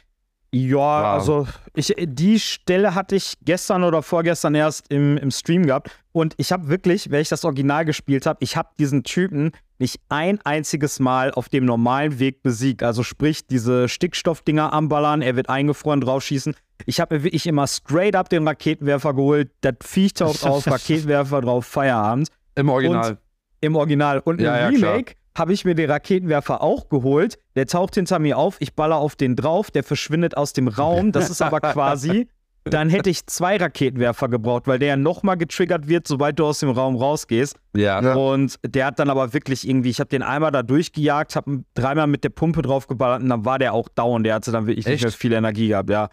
Ja, Wow. also ich, die Stelle hatte ich gestern oder vorgestern erst im, im Stream gehabt. Und ich habe wirklich, wenn ich das Original gespielt habe, ich habe diesen Typen nicht ein einziges Mal auf dem normalen Weg besiegt. Also sprich, diese Stickstoffdinger anballern, er wird eingefroren, draufschießen. Ich habe mir wirklich immer straight up den Raketenwerfer geholt. Das Viech taucht auf, Raketenwerfer drauf, Feierabend. Im Original. Im Original. Und Ja, ja, im klar. Habe ich mir den Raketenwerfer auch geholt. Der taucht hinter mir auf, ich baller auf den drauf, der verschwindet aus dem Raum. Das ist aber quasi, dann hätte ich zwei Raketenwerfer gebraucht, weil der ja nochmal getriggert wird, sobald du aus dem Raum rausgehst. ja. Und der hat dann aber wirklich irgendwie, ich habe den einmal da durchgejagt, habe dreimal mit der Pumpe drauf geballert und dann war der auch down. Der hatte dann wirklich Echt? nicht mehr viel Energie gehabt, ja.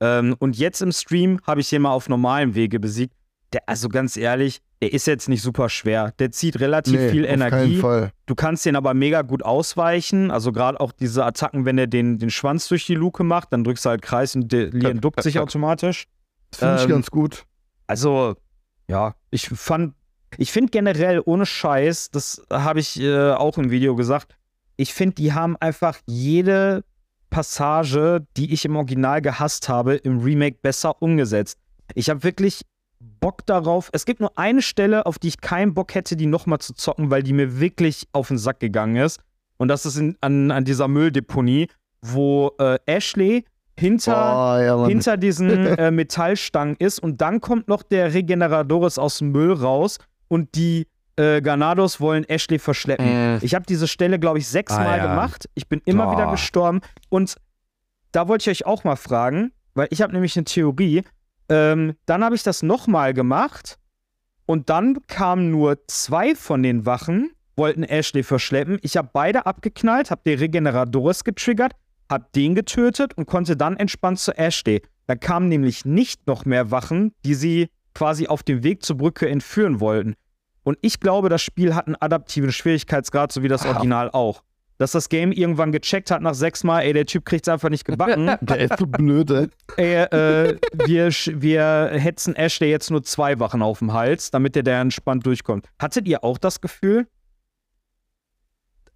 Ähm, und jetzt im Stream habe ich den mal auf normalem Wege besiegt. Der, also ganz ehrlich, der ist jetzt nicht super schwer. Der zieht relativ Nee, viel auf keinen Energie. Fall. Du kannst den aber mega gut ausweichen. Also gerade auch diese Attacken, wenn er den, den Schwanz durch die Luke macht, dann drückst du halt Kreis und der Lian duckt sich automatisch. Das finde ich Ähm, ganz gut. Also, ja, ich fand, ich finde generell ohne Scheiß, das habe ich äh, auch im Video gesagt, ich finde, die haben einfach jede Passage, die ich im Original gehasst habe, im Remake besser umgesetzt. Ich habe wirklich Bock darauf. Es gibt nur eine Stelle, auf die ich keinen Bock hätte, die nochmal zu zocken, weil die mir wirklich auf den Sack gegangen ist. Und das ist in, an, an dieser Mülldeponie, wo äh, Ashley hinter oh, ja, hinter diesen äh, Metallstangen ist und dann kommt noch der Regeneradores aus dem Müll raus und die äh, Ganados wollen Ashley verschleppen. Äh. Ich habe diese Stelle, glaube ich, sechsmal Ah, ja. gemacht. Ich bin immer Oh. wieder gestorben und da wollte ich euch auch mal fragen, weil ich habe nämlich eine Theorie. Ähm, dann habe ich das nochmal gemacht und dann kamen nur zwei von den Wachen, wollten Ashley verschleppen. Ich habe beide abgeknallt, habe den Regeneradores getriggert, habe den getötet und konnte dann entspannt zu Ashley. Da kamen nämlich nicht noch mehr Wachen, die sie quasi auf dem Weg zur Brücke entführen wollten. Und ich glaube, das Spiel hat einen adaptiven Schwierigkeitsgrad, so wie das Original auch. Dass das Game irgendwann gecheckt hat nach sechs Mal, ey, der Typ kriegt's einfach nicht gebacken. Der ist so blöd, ey. ey, äh, wir, wir hetzen Ashley jetzt nur zwei Wachen auf dem Hals, damit der da entspannt durchkommt. Hattet ihr auch das Gefühl?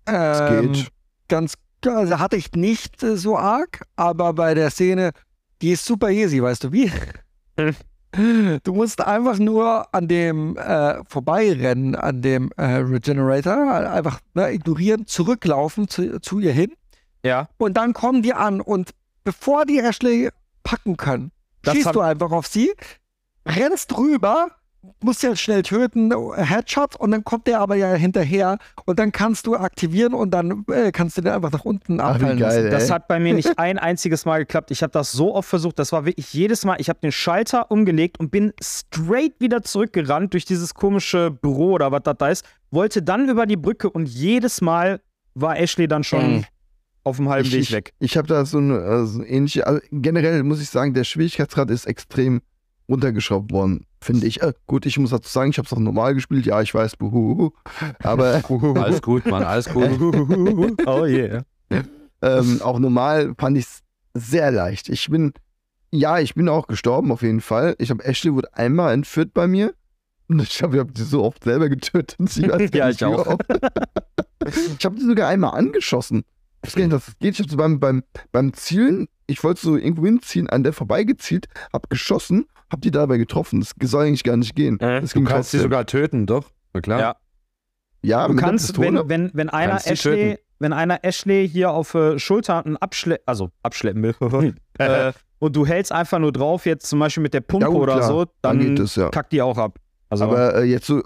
Ähm, geht. Ganz, also hatte ich nicht äh, so arg, aber bei der Szene, die ist super easy, weißt du wie? Du musst einfach nur an dem äh, vorbeirennen, an dem äh, Regenerator, einfach ne, ignorieren, zurücklaufen zu, zu ihr hin Ja. und dann kommen die an und bevor die Ashley packen können, Das schießt du einfach auf sie, rennst rüber, musst halt schnell töten, Headshot und dann kommt der aber ja hinterher und dann kannst du aktivieren und dann äh, kannst du den einfach nach unten Ach, abfallen geil, lassen. ey. Das hat bei mir nicht ein einziges Mal geklappt. Ich habe das so oft versucht. Das war wirklich jedes Mal. Ich habe den Schalter umgelegt und bin straight wieder zurückgerannt durch dieses komische Büro oder was das da ist. Wollte dann über die Brücke und jedes Mal war Ashley dann schon Mhm. auf dem halben ich, Weg ich, weg. Ich habe da so eine äh, so ähnliche, also generell muss ich sagen, der Schwierigkeitsgrad ist extrem runtergeschraubt worden, finde ich. Äh, gut, ich muss dazu sagen, ich habe es auch normal gespielt, ja, ich weiß, buhu, aber Alles gut, Mann, alles gut. oh yeah. ähm, auch normal fand ich es sehr leicht. Ich bin, ja, ich bin auch gestorben auf jeden Fall. Ich habe Ashley wurde einmal entführt bei mir. Und ich habe hab die so oft selber getötet. Ich weiß Ja, ich auch. ich habe die sogar einmal angeschossen. Ich weiß gar nicht, dass das geht. Ich habe so beim, beim, beim Zielen, ich wollte so irgendwo hinziehen, an der vorbeigezielt, habe geschossen, habe die dabei getroffen. Das soll eigentlich gar nicht gehen. Äh, das Du kannst sie trotzdem. sogar töten, doch? Na klar. Ja. ja, Du kannst, Pistole. wenn, wenn, wenn einer Ashley, wenn einer Ashley hier auf äh, Schulter einen abschle also abschleppen will, äh, und du hältst einfach nur drauf, jetzt zum Beispiel mit der Pumpe Ja, gut, oder klar. so, Dann dann geht es, ja. kackt die auch ab. Also, Aber äh, jetzt so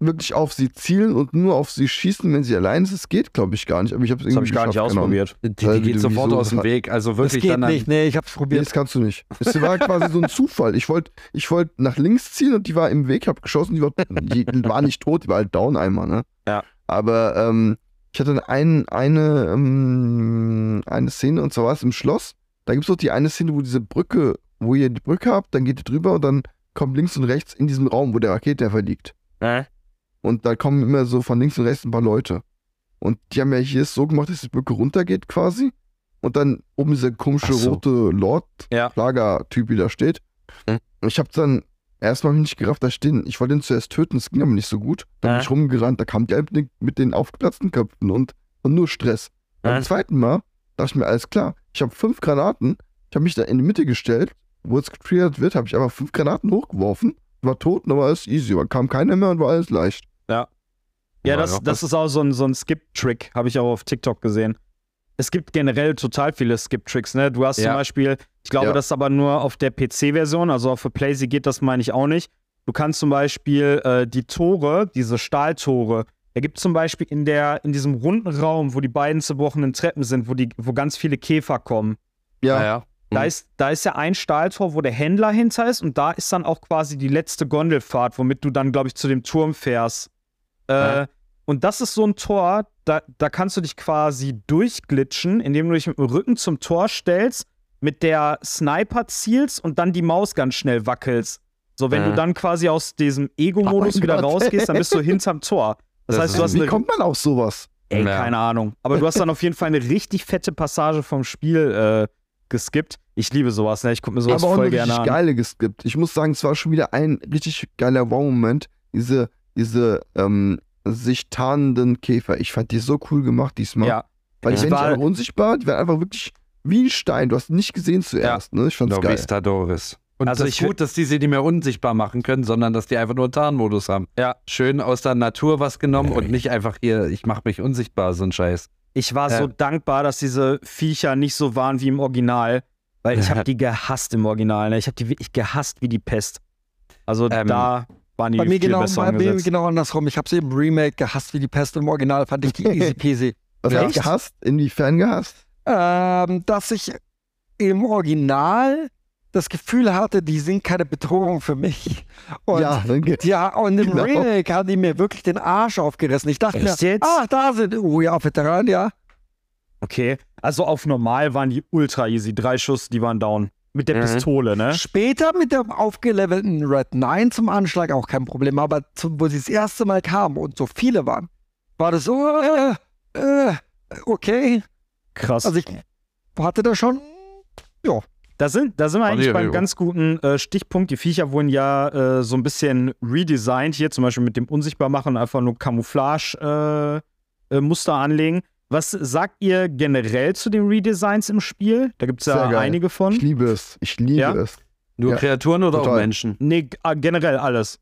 wirklich auf sie zielen und nur auf sie schießen, wenn sie allein ist, das geht, glaube ich, gar nicht. Aber ich habe es das habe irgendwie ich gar nicht Ahnung. ausprobiert. Die, die geht du sofort aus dem Weg. Also Das wirklich geht dann an, nicht, nee, ich hab's Nee, probiert. das kannst du nicht. Es war quasi so ein Zufall. Ich wollte ich wollt nach links ziehen und die war im Weg, hab geschossen, die war, die war nicht tot, die war halt down einmal, ne? Ja. Aber ähm, ich hatte ein, eine, ähm, eine Szene und zwar war es im Schloss. Da gibt es doch die eine Szene, wo diese Brücke, wo ihr die Brücke habt, dann geht ihr drüber und dann kommt links und rechts in diesem Raum, wo der Raketenwerfer liegt. Äh? Und da kommen immer so von links und rechts ein paar Leute. Und die haben ja hier es so gemacht, dass die Brücke runtergeht quasi. Und dann oben dieser komische so. rote Lord, Ja. Wieder steht. Hm. Und ich habe dann erstmal nicht gerafft, da stehen. Ich wollte ihn zuerst töten, das ging aber nicht so gut. Dann bin Äh? ich rumgerannt, da kam der mit den, mit den aufgeplatzten Köpfen und, und nur Stress. Beim Äh? zweiten Mal dachte ich mir, alles klar, ich habe fünf Granaten, ich habe mich da in die Mitte gestellt, wo es getriggert wird, habe ich einfach fünf Granaten hochgeworfen, war tot und war alles easy, da kam keiner mehr und war alles leicht. Ja, Ja, das, ja. das ist auch so ein, so ein Skip-Trick, habe ich auch auf TikTok gesehen. Es gibt generell total viele Skip-Tricks, ne? Du hast Ja. zum Beispiel, ich glaube, Ja. das ist aber nur auf der PC-Version, also auf PlayStation geht das, meine ich auch nicht. Du kannst zum Beispiel äh, die Tore, diese Stahltore, er gibt zum Beispiel in, der, in diesem runden Raum, wo die beiden zerbrochenen Treppen sind, wo, die, wo ganz viele Käfer kommen. ja, ja. Da Mhm. ist, da ist ja ein Stahltor, wo der Händler hinter ist und da ist dann auch quasi die letzte Gondelfahrt, womit du dann, glaube ich, zu dem Turm fährst. Äh, Ja. Und das ist so ein Tor, da, da kannst du dich quasi durchglitschen, indem du dich mit dem Rücken zum Tor stellst, mit der Sniper zielst und dann die Maus ganz schnell wackelst. So, wenn Ja. du dann quasi aus diesem Ego-Modus Oh wieder Gott. rausgehst, dann bist du hinterm Tor. Das, Das heißt, du hast Wie eine kommt man auf sowas? Ey, Ja. keine Ahnung. Aber du hast dann auf jeden Fall eine richtig fette Passage vom Spiel äh, geskippt. Ich liebe sowas, ne? Ich gucke mir sowas aber auch voll eine gerne richtig an. geile geskippt. Ich muss sagen, es war schon wieder ein richtig geiler Wow-Moment. Diese, diese ähm, sich tarnenden Käfer. Ich fand die so cool gemacht diesmal. Ja, Weil die nicht war- einfach unsichtbar, die werden einfach wirklich wie ein Stein. Du hast ihn nicht gesehen zuerst. Ne? Ich fand's No geil. Vistadores. Und Also das ich ist gut, dass die sie nicht mehr unsichtbar machen können, sondern dass die einfach nur einen Tarnmodus haben. Ja. Schön aus der Natur was genommen und nicht einfach hier, ich mach mich unsichtbar, so ein Scheiß. ich war Ja. so dankbar, dass diese Viecher nicht so waren wie im Original, weil ich habe die gehasst im Original. Ne? Ich habe die wirklich gehasst wie die Pest. Also Ähm, da die Bei mir, viel genau, besser bei mir genau andersrum. Ich habe sie im Remake gehasst wie die Pest. Im Original fand ich die easy peasy. Was Ja. hast du gehasst? Inwiefern gehasst? ähm, dass ich im Original das Gefühl hatte, die sind keine Bedrohung für mich. Und ja, dann geht. Ja, und im Genau. Remake haben die mir wirklich den Arsch aufgerissen. Ich dachte Echt mir, jetzt? ah, da sind, oh ja, Veteran, ja. Okay, also auf normal waren die ultra easy. Drei Schuss, die waren down. Mit der Mhm. Pistole, ne? Später mit dem aufgelevelten Red 9 zum Anschlag auch kein Problem, aber zum, wo sie das erste Mal kamen und so viele waren, war das so, äh, äh, okay. Krass. Also ich hatte da schon, ja, Da sind, da sind wir eigentlich Halleluja. beim ganz guten äh, Stichpunkt. Die Viecher wurden ja äh, so ein bisschen redesigned. Hier zum Beispiel mit dem Unsichtbarmachen einfach nur Camouflage-Muster äh, äh, Muster anlegen. Was sagt ihr generell zu den Redesigns im Spiel? Da gibt es ja einige von. Ich liebe es. Ich liebe Ja? es. Nur Ja. Kreaturen oder auch Total. Menschen? Nee, ah, generell alles.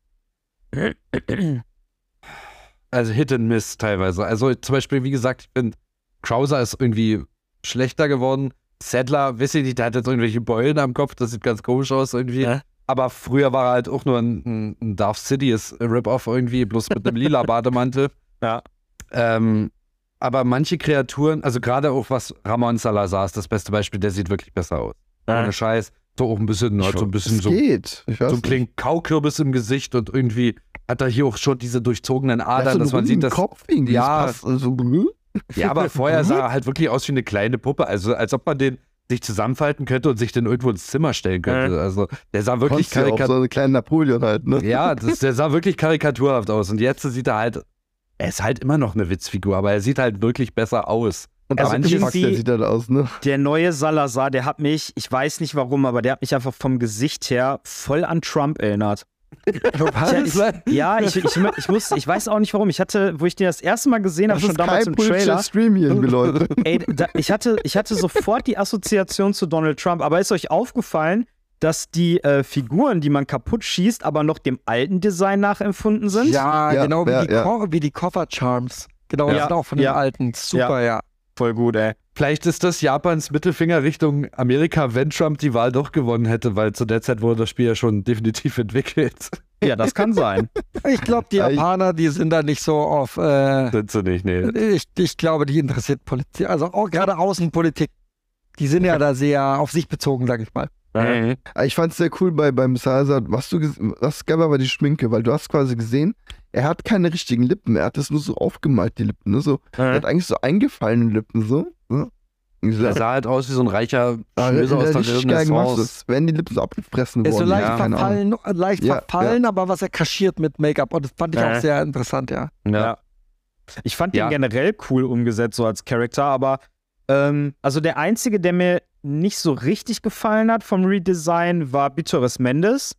Also Hit and Miss teilweise. Also zum Beispiel, wie gesagt, ich finde, Krauser ist irgendwie schlechter geworden. Saddler, wisst ihr nicht, der hat jetzt irgendwelche Beulen am Kopf, das sieht ganz komisch aus irgendwie. Ja. Aber früher war er halt auch nur ein, ein, ein Darth Sidious Rip-Off irgendwie, bloß mit einem lila Bademantel. Ja. Ähm, aber manche Kreaturen, also gerade auch was Ramon Salazar ist das beste Beispiel, der sieht wirklich besser aus. Ja. Ohne Scheiß. So auch ein bisschen, hat so ein bisschen Es so, geht. So nicht. kleinen Kaukürbis im Gesicht und irgendwie hat er hier auch schon diese durchzogenen Adern, dass man sieht, dass. Kopf irgendwie. Ja. Das passt, also. Ja, aber vorher sah er halt wirklich aus wie eine kleine Puppe. Also als ob man den sich zusammenfalten könnte und sich den irgendwo ins Zimmer stellen könnte. Also der sah wirklich Konntest ja so einen kleinen Napoleon halt, ne? Ja, das, der sah wirklich karikaturhaft aus. Und jetzt sieht er halt. Er ist halt immer noch eine Witzfigur, aber er sieht halt wirklich besser aus. Und Also irgendwie- der sieht halt aus, ne? Der neue Salazar, der hat mich, ich weiß nicht warum, aber der hat mich einfach vom Gesicht her voll an Trump erinnert. was? Ja, ich, ich, ich, muss, ich weiß auch nicht warum. Ich hatte, wo ich den das erste Mal gesehen habe, schon damals im Trailer. Bullshit-Stream hier, Leute. Ey, da, ich, hatte, ich hatte sofort die Assoziation zu Donald Trump. Aber ist euch aufgefallen, dass die äh, Figuren, die man kaputt schießt, aber noch dem alten Design nachempfunden sind? Ja, Ja, genau wie, ja, die ja. Wie die Koffer Charms. Genau, Ja, das sind auch von den alten. Super, ja. Voll gut, ey. Vielleicht ist das Japans Mittelfinger Richtung Amerika, wenn Trump die Wahl doch gewonnen hätte, weil zu der Zeit wurde das Spiel ja schon definitiv entwickelt. Ja, das kann sein. Ich glaube, die Japaner, die sind da nicht so auf. Äh, Sind sie nicht, nee. ich, ich glaube, die interessiert Politik, also auch gerade Außenpolitik. Die sind ja da sehr auf sich bezogen, sag ich mal. Mhm. Aber Ich fand es sehr cool bei, beim Salazar, was du was war, war die Schminke, weil du hast quasi gesehen, er hat keine richtigen Lippen, er hat das nur so aufgemalt, die Lippen, ne? So, er hat eigentlich so eingefallene Lippen, so. ne? Er sah halt aus wie so ein reicher ah, Schnösel aus der das werden die Lippen so abgefressen Ist so leicht ja, verfallen, leicht Ja, verfallen, aber was er kaschiert mit Make-up. Und das fand ich Äh. auch sehr interessant, ja. Ja. Ich fand Ja. den generell cool umgesetzt, so als Charakter, aber ähm, also der einzige, der mir nicht so richtig gefallen hat vom Redesign, war Bitores Mendes.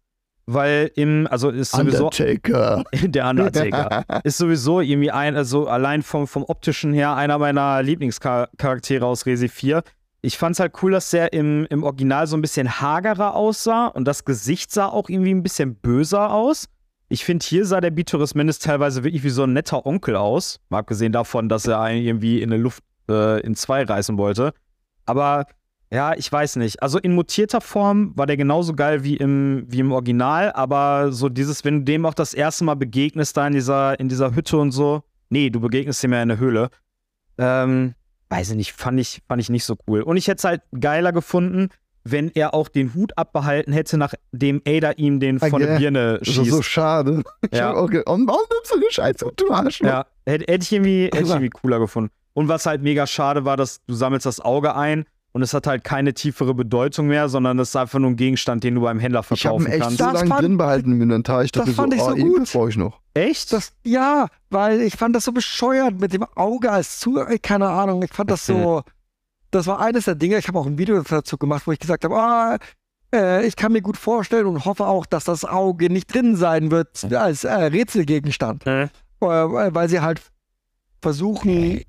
Weil im, also ist sowieso Undertaker. der Undertaker. ist sowieso irgendwie ein, also allein vom, vom optischen her einer meiner Lieblingscharaktere aus Resi 4. Ich fand's halt cool, dass der im, im Original so ein bisschen hagerer aussah und das Gesicht sah auch irgendwie ein bisschen böser aus. Ich finde, hier sah der Bitoris Mendes teilweise wirklich wie so ein netter Onkel aus. Mal abgesehen davon, dass er einen irgendwie in der Luft äh, in zwei reißen wollte. Aber ja, ich weiß nicht. Also in mutierter Form war der genauso geil wie im, wie im Original, aber so dieses, wenn du dem auch das erste Mal begegnest, da in dieser, in dieser Hütte und so. Nee, du begegnest ihm ja in der Höhle. Ähm, weiß ich nicht, fand ich, fand ich nicht so cool. Und ich hätte es halt geiler gefunden, wenn er auch den Hut abbehalten hätte, nachdem Ada ihm den von der Birne schießt. so schade. Ich Ja. hab auch ge- Und warum nimmst du den Scheiß und du Arschloch? Ja, hätte, hätte ich, irgendwie, hätte ich irgendwie cooler gefunden. Und was halt mega schade war, dass du sammelst das Auge ein und es hat halt keine tiefere Bedeutung mehr, sondern es ist einfach nur ein Gegenstand, den du beim Händler Ich habe ihn verkaufen echt kannst. so Das lange fand- drin behalten im Inventar. Ich das dachte fand so, ich so oh, gut. brauche ich noch. Echt? Das, ja, weil ich fand das so bescheuert mit dem Auge als zu, keine Ahnung, ich fand das so, das war eines der Dinge, ich habe auch ein Video dazu gemacht, wo ich gesagt habe, ah, äh, ich kann mir gut vorstellen und hoffe auch, dass das Auge nicht drin sein wird als äh, Rätselgegenstand, Äh, äh, weil sie halt versuchen,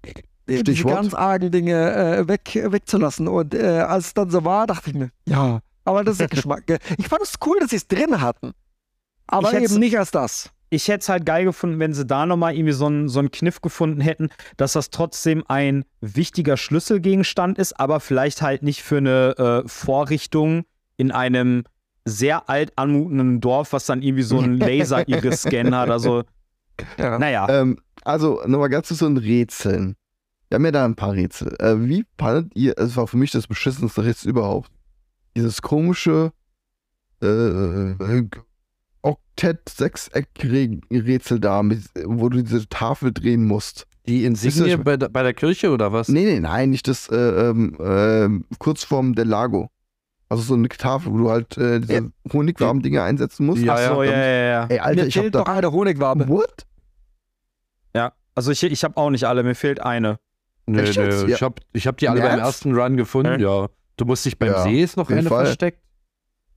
diese Stichwort. ganz argen Dinge äh, weg, wegzulassen und äh, als es dann so war, dachte ich mir, ja, aber das ist der Geschmack. Ich fand es cool, dass sie es drin hatten, aber eben nicht als das. ich hätte es halt geil gefunden, wenn sie da nochmal irgendwie so einen, so einen Kniff gefunden hätten, dass das trotzdem ein wichtiger Schlüsselgegenstand ist, aber vielleicht halt nicht für eine äh, Vorrichtung in einem sehr alt anmutenden Dorf, was dann irgendwie so einen Laser-Iris-Scan hat. Also, Ja. naja. Ähm, also, nochmal ganz zu so ein Rätseln. Wir haben ja da ein paar Rätsel. Äh, wie fandet ihr, es war für mich das beschissenste Rätsel überhaupt, dieses komische äh, äh, Oktett-Sechseck-Rätsel da, mit, wo du diese Tafel drehen musst. Die Insignie Ist das- bei, der- bei der Kirche oder was? Nee, nee, nein, nicht das, äh, ähm, ähm, kurz vorm Del Lago. Also so eine Tafel, wo du halt äh, diese Honigwaben-Dinge einsetzen musst. Ja, Ach so, ja, ja, ja. Ey, Alter, Mir ich hab fehlt da. eine Honigwabe. What? Ja, also ich, ich habe auch nicht alle, mir fehlt eine. Nö, Echt nö. Ja. Ich habe ich hab die alle beim ersten Run gefunden, Hä? ja. Du musst dich beim Ja, See ist noch eine Fall. versteckt.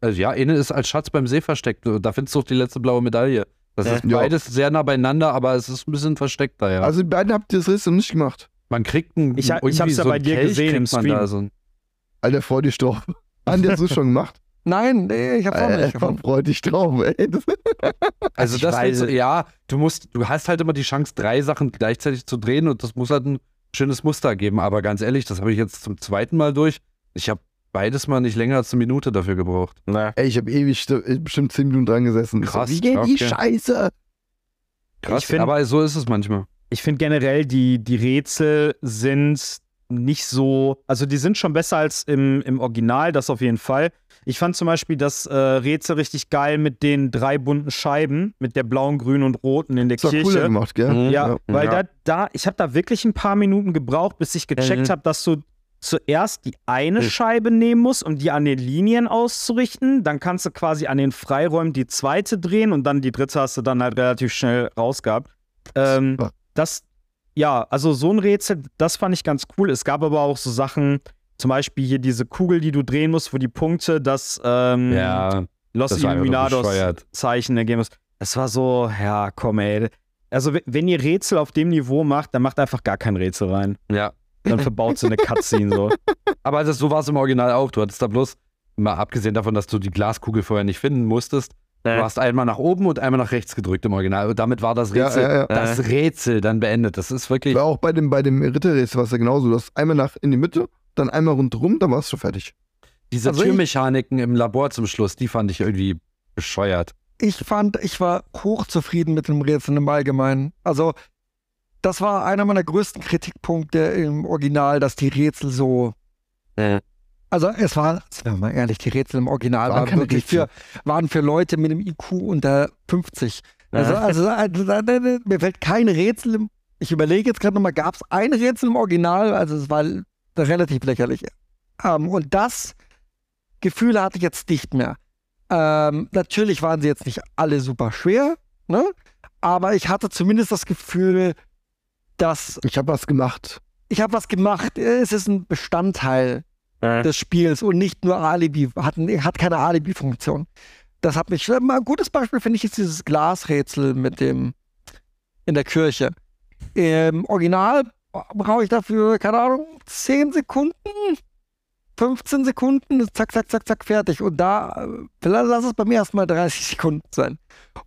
Also ja, eine ist als Schatz beim See versteckt. Da findest du auch die letzte blaue Medaille. Das Ja. ist Ja. beides sehr nah beieinander, aber es ist ein bisschen versteckter, ja. Also die beiden habt ihr das Rätsel nicht gemacht. man kriegt einen, Ich ich hab's ja so bei dir Kelch gesehen im kriegt man Stream. Da so ein, Alter, freu dich drauf. Andi, hast du schon gemacht? Nein, nee, ich hab's auch nicht Alter, gefunden. freu dich drauf, ey. Das, also ich das weiß- ja, du musst, du hast halt immer die Chance, drei Sachen gleichzeitig zu drehen und das muss halt ein schönes Muster geben. Aber ganz ehrlich, das habe ich jetzt zum zweiten Mal durch. Ich habe beides mal nicht länger als eine Minute dafür gebraucht. Ne. ey, ich habe ewig, äh, bestimmt 10 Minuten dran gesessen. Ich Krass, So, wie geht die okay. Scheiße? Krass, Ich find- aber so ist es manchmal. Ich finde generell, die, die Rätsel sind nicht so, also die sind schon besser als im, im Original, das auf jeden Fall. Ich fand zum Beispiel das äh, Rätsel richtig geil mit den drei bunten Scheiben, mit der blauen, grünen und roten in der Das war cooler Kirche. gemacht, gell? Mhm. Ja, Ja. weil Ja. da, da, ich habe da wirklich ein paar Minuten gebraucht, bis ich gecheckt Mhm. habe, dass du zuerst die eine Scheibe nehmen musst, um die an den Linien auszurichten. Dann kannst du quasi an den Freiräumen die zweite drehen und dann die dritte hast du dann halt relativ schnell rausgehabt. Ähm, Super. das, ja, also so ein Rätsel, das fand ich ganz cool. Es gab aber auch so Sachen, zum Beispiel hier diese Kugel, die du drehen musst, wo die Punkte das ähm, Ja, Los das war einfach nur Illuminados bescheuert. Zeichen ergeben muss. Das war so, ja, komm, ey. Also, wenn ihr Rätsel auf dem Niveau macht, dann macht einfach gar kein Rätsel rein. ja. Dann verbaut sie eine Cutscene so. Aber das, so war es im Original auch. Du hattest da bloß, mal abgesehen davon, dass du die Glaskugel vorher nicht finden musstest, Äh. du hast einmal nach oben und einmal nach rechts gedrückt im Original. Und damit war das Ja, Rätsel, ja, ja. das Rätsel dann beendet. Das ist wirklich. War auch bei dem, bei dem Ritterrätsel war es ja genauso. Du hast einmal nach in die Mitte, dann einmal rundherum, dann warst du fertig. Diese Also Türmechaniken im Labor zum Schluss, die fand ich irgendwie bescheuert. Ich fand, ich war hochzufrieden mit dem Rätsel im Allgemeinen. Also, das war einer meiner größten Kritikpunkte im Original, dass die Rätsel so. Also, es war, sind wir mal ehrlich, die Rätsel im Original Waren waren, wirklich für, waren für Leute mit einem IQ unter 50. Also, also, also, also mir fällt kein Rätsel im. Ich überlege jetzt gerade nochmal, gab es ein Rätsel im Original? Also, es war relativ lächerlich. Ähm, und das Gefühl hatte ich jetzt nicht mehr. Ähm, natürlich waren sie jetzt nicht alle super schwer, ne? aber ich hatte zumindest das Gefühl, dass Ich habe was gemacht. ich habe was gemacht. Es ist ein Bestandteil des Spiels und nicht nur Alibi, hat, hat keine Alibi-Funktion. Das hat mich, mal ein gutes Beispiel finde ich ist dieses Glasrätsel mit dem in der Kirche. Im Original brauche ich dafür, keine Ahnung, 10 Sekunden, 15 Sekunden, zack, zack, zack, zack, fertig. Und da, äh, vielleicht lass es beim ersten Mal 30 Sekunden sein.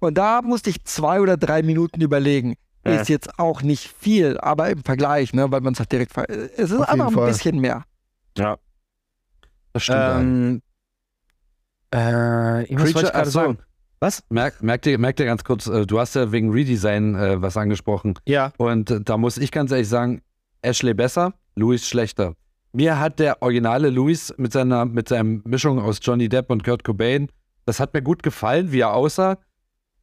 Und da musste ich zwei oder drei Minuten überlegen. Ja. Ist jetzt auch nicht viel, aber im Vergleich, ne, weil man es halt direkt, ver es ist Auf einfach ein Fall. bisschen mehr. Ja. Das stimmt. Ähm, äh, ich muss Creature, gerade sagen. Was? Merk, merk, dir, merk dir ganz kurz, äh, du hast ja wegen Redesign äh, was angesprochen. Ja. Und äh, da muss ich ganz ehrlich sagen, Ashley besser, Louis schlechter. Mir hat der originale Louis mit seiner mit seiner Mischung aus Johnny Depp und Kurt Cobain, das hat mir gut gefallen, wie er aussah.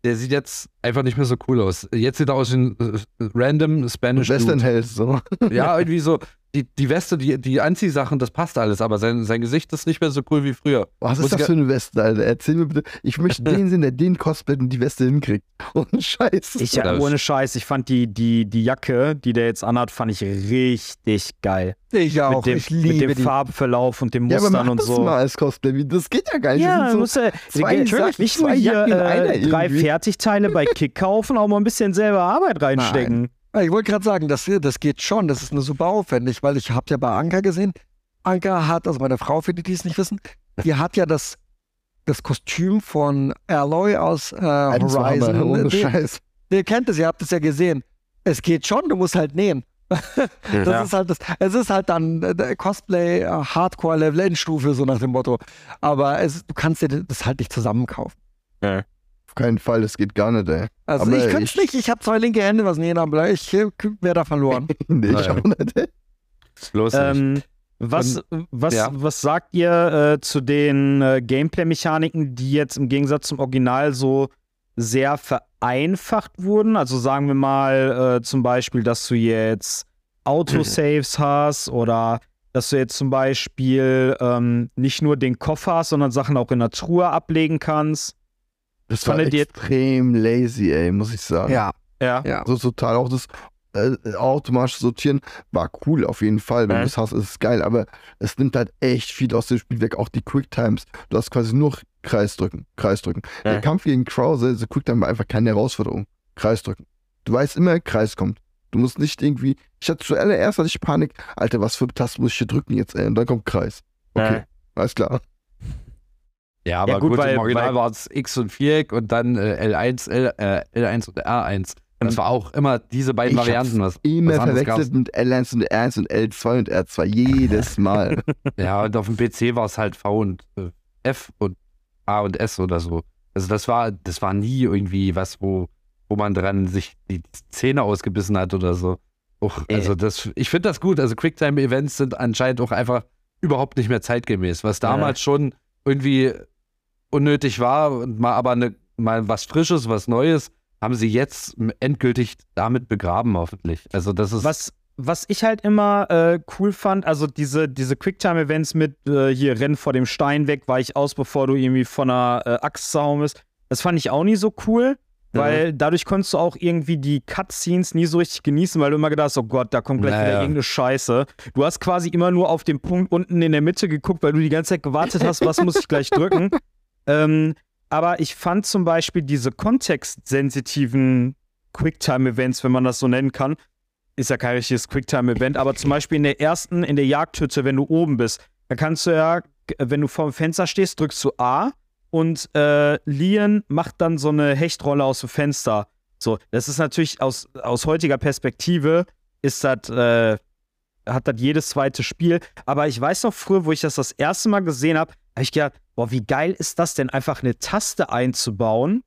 Der sieht jetzt einfach nicht mehr so cool aus. Jetzt sieht er aus wie ein äh, random Spanish Western Dude. Hells, so. Ja, irgendwie so die, die Weste, die, die Anziehsachen, das passt alles, aber sein, sein Gesicht ist nicht mehr so cool wie früher. Was Muss ist das ich- für eine Weste, Alter? Erzähl mir bitte. Ich möchte den sehen, der den Cosplay und die Weste hinkriegt. Ohne Scheiß. Ich, Ja, das- ohne Scheiß, ich fand die, die, die Jacke, die der jetzt anhat, fand ich richtig geil. Ich auch. mit dem, ich mit liebe dem die. Farbverlauf und den ja, aber Mustern mach und das so. mal als Cosplay. Wie- Das geht ja gar nicht. Ja, das so, musst ja zwei natürlich Sachen, nicht nur hier äh, drei. Fertigteile bei Kick kaufen, auch mal ein bisschen selber Arbeit reinstecken. Ich wollte gerade sagen, das, das geht schon. Das ist eine super aufwendig, weil ich habe ja bei Anka gesehen. Anka hat, also meine Frau, für die, die es nicht wissen, die hat ja das, das Kostüm von Alloy aus äh, Horizon. Hammer, Ohne Die- Scheiß. Ihr kennt es, ihr habt es ja gesehen. Es geht schon, du musst halt nähen. Das Ja. ist halt das, es ist halt dann äh, Cosplay äh, Hardcore Level Endstufe, so nach dem Motto. Aber es, du kannst dir das halt nicht zusammenkaufen. Auf keinen Fall, das geht gar nicht, ey. Also Aber ich könnte es ich- nicht, ich habe zwei linke Hände, was Nähen anbelangt. Ich äh, wäre da verloren. Nee, ich auch nicht, ey. Bloß nicht. Ähm, was, was, ja. was sagt ihr äh, zu den äh, Gameplay-Mechaniken, die jetzt im Gegensatz zum Original so sehr vereinfacht wurden? Also sagen wir mal äh, zum Beispiel, dass du jetzt Autosaves hast oder dass du jetzt zum Beispiel ähm, nicht nur den Koffer hast, sondern Sachen auch in der Truhe ablegen kannst. Das war extrem lazy, ey, muss ich sagen. Ja, Ja. ja. So total auch das äh, automatische Sortieren war cool auf jeden Fall. Wenn Mhm. du es hast, ist es geil. Aber es nimmt halt echt viel aus dem Spiel weg. Auch die Quicktimes. Du hast quasi nur Kreis drücken, Kreis drücken. Der. Kampf gegen Krause, diese Quicktime war einfach keine Herausforderung. Kreis drücken. Du weißt immer, Kreis kommt. Du musst nicht irgendwie. Ich hatte zuallererst hatte ich Panik. Alter, was für Tasten muss ich hier drücken jetzt? Ey? Und dann kommt Kreis. Okay, Ja. alles klar. Ja, aber Ja, gut, gut, weil- im Original war es X und Viereck und dann äh, L1, L, äh, L1 und R1. Das war auch immer diese beiden Ich Varianten. Was, Immer was verwechselt mit L1 und R1 und L2 und R2. Jedes Mal. gab's. Ja, und auf dem PC war es halt V und äh, F und A und S oder so. Also das war, das war nie irgendwie was, wo, wo man dran sich die Zähne ausgebissen hat oder so. Och, Äh. also das, ich finde das gut. Also Quicktime-Events sind anscheinend auch einfach überhaupt nicht mehr zeitgemäß. Was damals schon irgendwie unnötig war und mal aber ne, mal was Frisches, was Neues, haben sie jetzt endgültig damit begraben, hoffentlich. Also das ist. Was, was ich halt immer äh, cool fand, also diese, diese Quicktime-Events mit äh, hier Rennen vor dem Stein weg, weich aus, bevor du irgendwie von einer äh, Axt zaum bist, das fand ich auch nie so cool. Weil dadurch konntest du auch irgendwie die Cutscenes nie so richtig genießen, weil du immer gedacht hast, oh Gott, da kommt gleich wieder Naja. irgendeine Scheiße. Du hast quasi immer nur auf den Punkt unten in der Mitte geguckt, weil du die ganze Zeit gewartet hast, was muss ich gleich drücken. Ähm, aber ich fand zum Beispiel diese kontextsensitiven Quicktime-Events, wenn man das so nennen kann, ist ja kein richtiges Quicktime-Event, aber zum Beispiel in der ersten, in der Jagdhütte, wenn du oben bist, da kannst du ja, wenn du vor dem Fenster stehst, drückst du A und äh, Lian macht dann so eine Hechtrolle aus dem Fenster. So, das ist natürlich aus, aus heutiger Perspektive, ist das, äh, hat das jedes zweite Spiel. Aber ich weiß noch früher, wo ich das das erste Mal gesehen habe, habe ich gedacht, boah, wie geil ist das denn, einfach eine Taste einzubauen,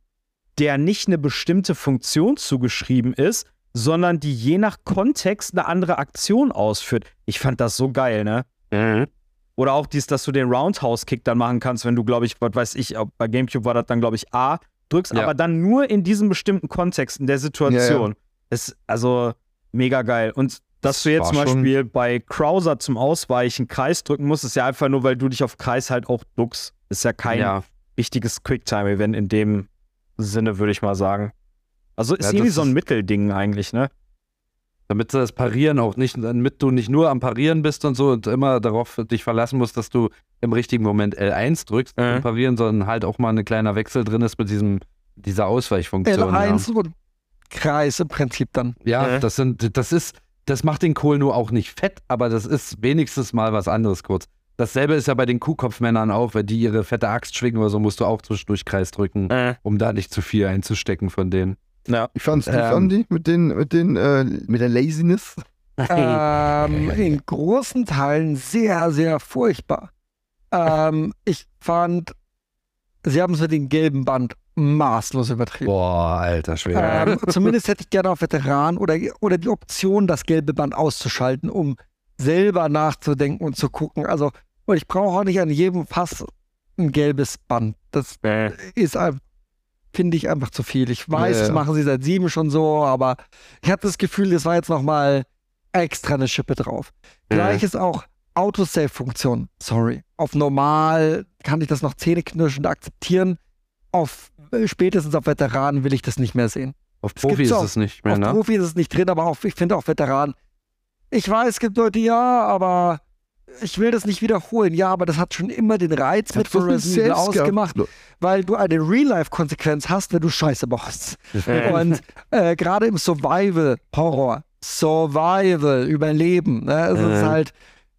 der nicht eine bestimmte Funktion zugeschrieben ist, sondern die je nach Kontext eine andere Aktion ausführt. Ich fand das so geil, ne? Mhm. Oder auch dies, dass du den Roundhouse-Kick dann machen kannst, wenn du, glaube ich, was weiß ich, ob- bei GameCube war das dann, glaube ich, A, drückst, Ja. aber dann nur in diesem bestimmten Kontext, in der Situation. Ist also mega geil. Und dass Das du jetzt zum Beispiel bei Krauser zum Ausweichen Kreis drücken musst, ist ja einfach nur, weil du dich auf Kreis halt auch duckst. Ist ja kein ja, wichtiges Quicktime-Event in dem Sinne, würde ich mal sagen. Also ist Ja, irgendwie so ein Mittelding eigentlich, ne? damit das Parieren auch nicht, damit du nicht nur am Parieren bist und so und immer darauf dich verlassen musst, dass du im richtigen Moment L1 drückst Mhm. zum Parieren, sondern halt auch mal ein kleiner Wechsel drin ist mit diesem, dieser Ausweichfunktion. L1 und Kreis im Prinzip dann. Ja, ja Mhm. das sind, das ist, das macht den Kohl nur auch nicht fett, aber das ist wenigstens mal was anderes kurz. Dasselbe ist ja bei den Kuhkopfmännern auch, wenn die ihre fette Axt schwingen oder so, musst du auch zwischendurch Kreis drücken, um da nicht zu viel einzustecken von denen. Ja. Ich fand's, wie Ähm. fanden die mit den, mit den, äh, mit der Laziness? ähm, in großen Teilen sehr, sehr furchtbar. Ähm, ich fand, sie haben es mit dem gelben Band maßlos übertrieben. Boah, alter Schwede. Ähm, zumindest hätte ich gerne auf Veteran oder, oder die Option, das gelbe Band auszuschalten, um selber nachzudenken und zu gucken. Also, und ich brauche auch nicht an jedem Fass ein gelbes Band. Das ist ein- finde ich einfach zu viel. Ich weiß, Ja, das ja. machen sie seit sieben schon so, aber ich hatte das Gefühl, das war jetzt nochmal extra eine Schippe drauf. Gleiches auch Autosave-Funktion. Sorry. Auf normal kann ich das noch zähneknirschend akzeptieren. Auf spätestens auf Veteranen will ich das nicht mehr sehen. Auf Profi ist auch- es nicht mehr, auf ne? Profi ist es nicht drin, aber auch, ich finde auch Veteranen. Ich weiß, es gibt Leute, ja, aber ich will das nicht wiederholen. Ja, aber das hat schon immer den Reiz mit von Resident Evil ausgemacht, weil du eine Real-Life-Konsequenz hast, wenn du Scheiße machst. Und äh, gerade im Survival-Horror, Survival, Überleben, ne, ist Mhm. halt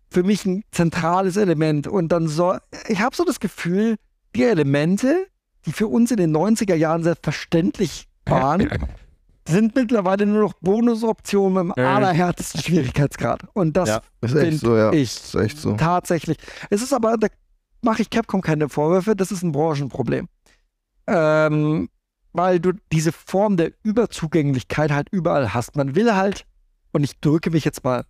für mich ein zentrales Element. Und dann so, ich habe so das Gefühl, die Elemente, die für uns in den 90er Jahren selbstverständlich waren, sind mittlerweile nur noch Bonusoptionen im allerhärtesten Schwierigkeitsgrad. Und das Ja. Ist echt Find so, ja. ich Ist echt so. Tatsächlich. Es ist aber, da mache ich Capcom keine Vorwürfe, das ist ein Branchenproblem. Ähm, weil du diese Form der Überzugänglichkeit halt überall hast. Man will halt, und ich drücke mich jetzt mal,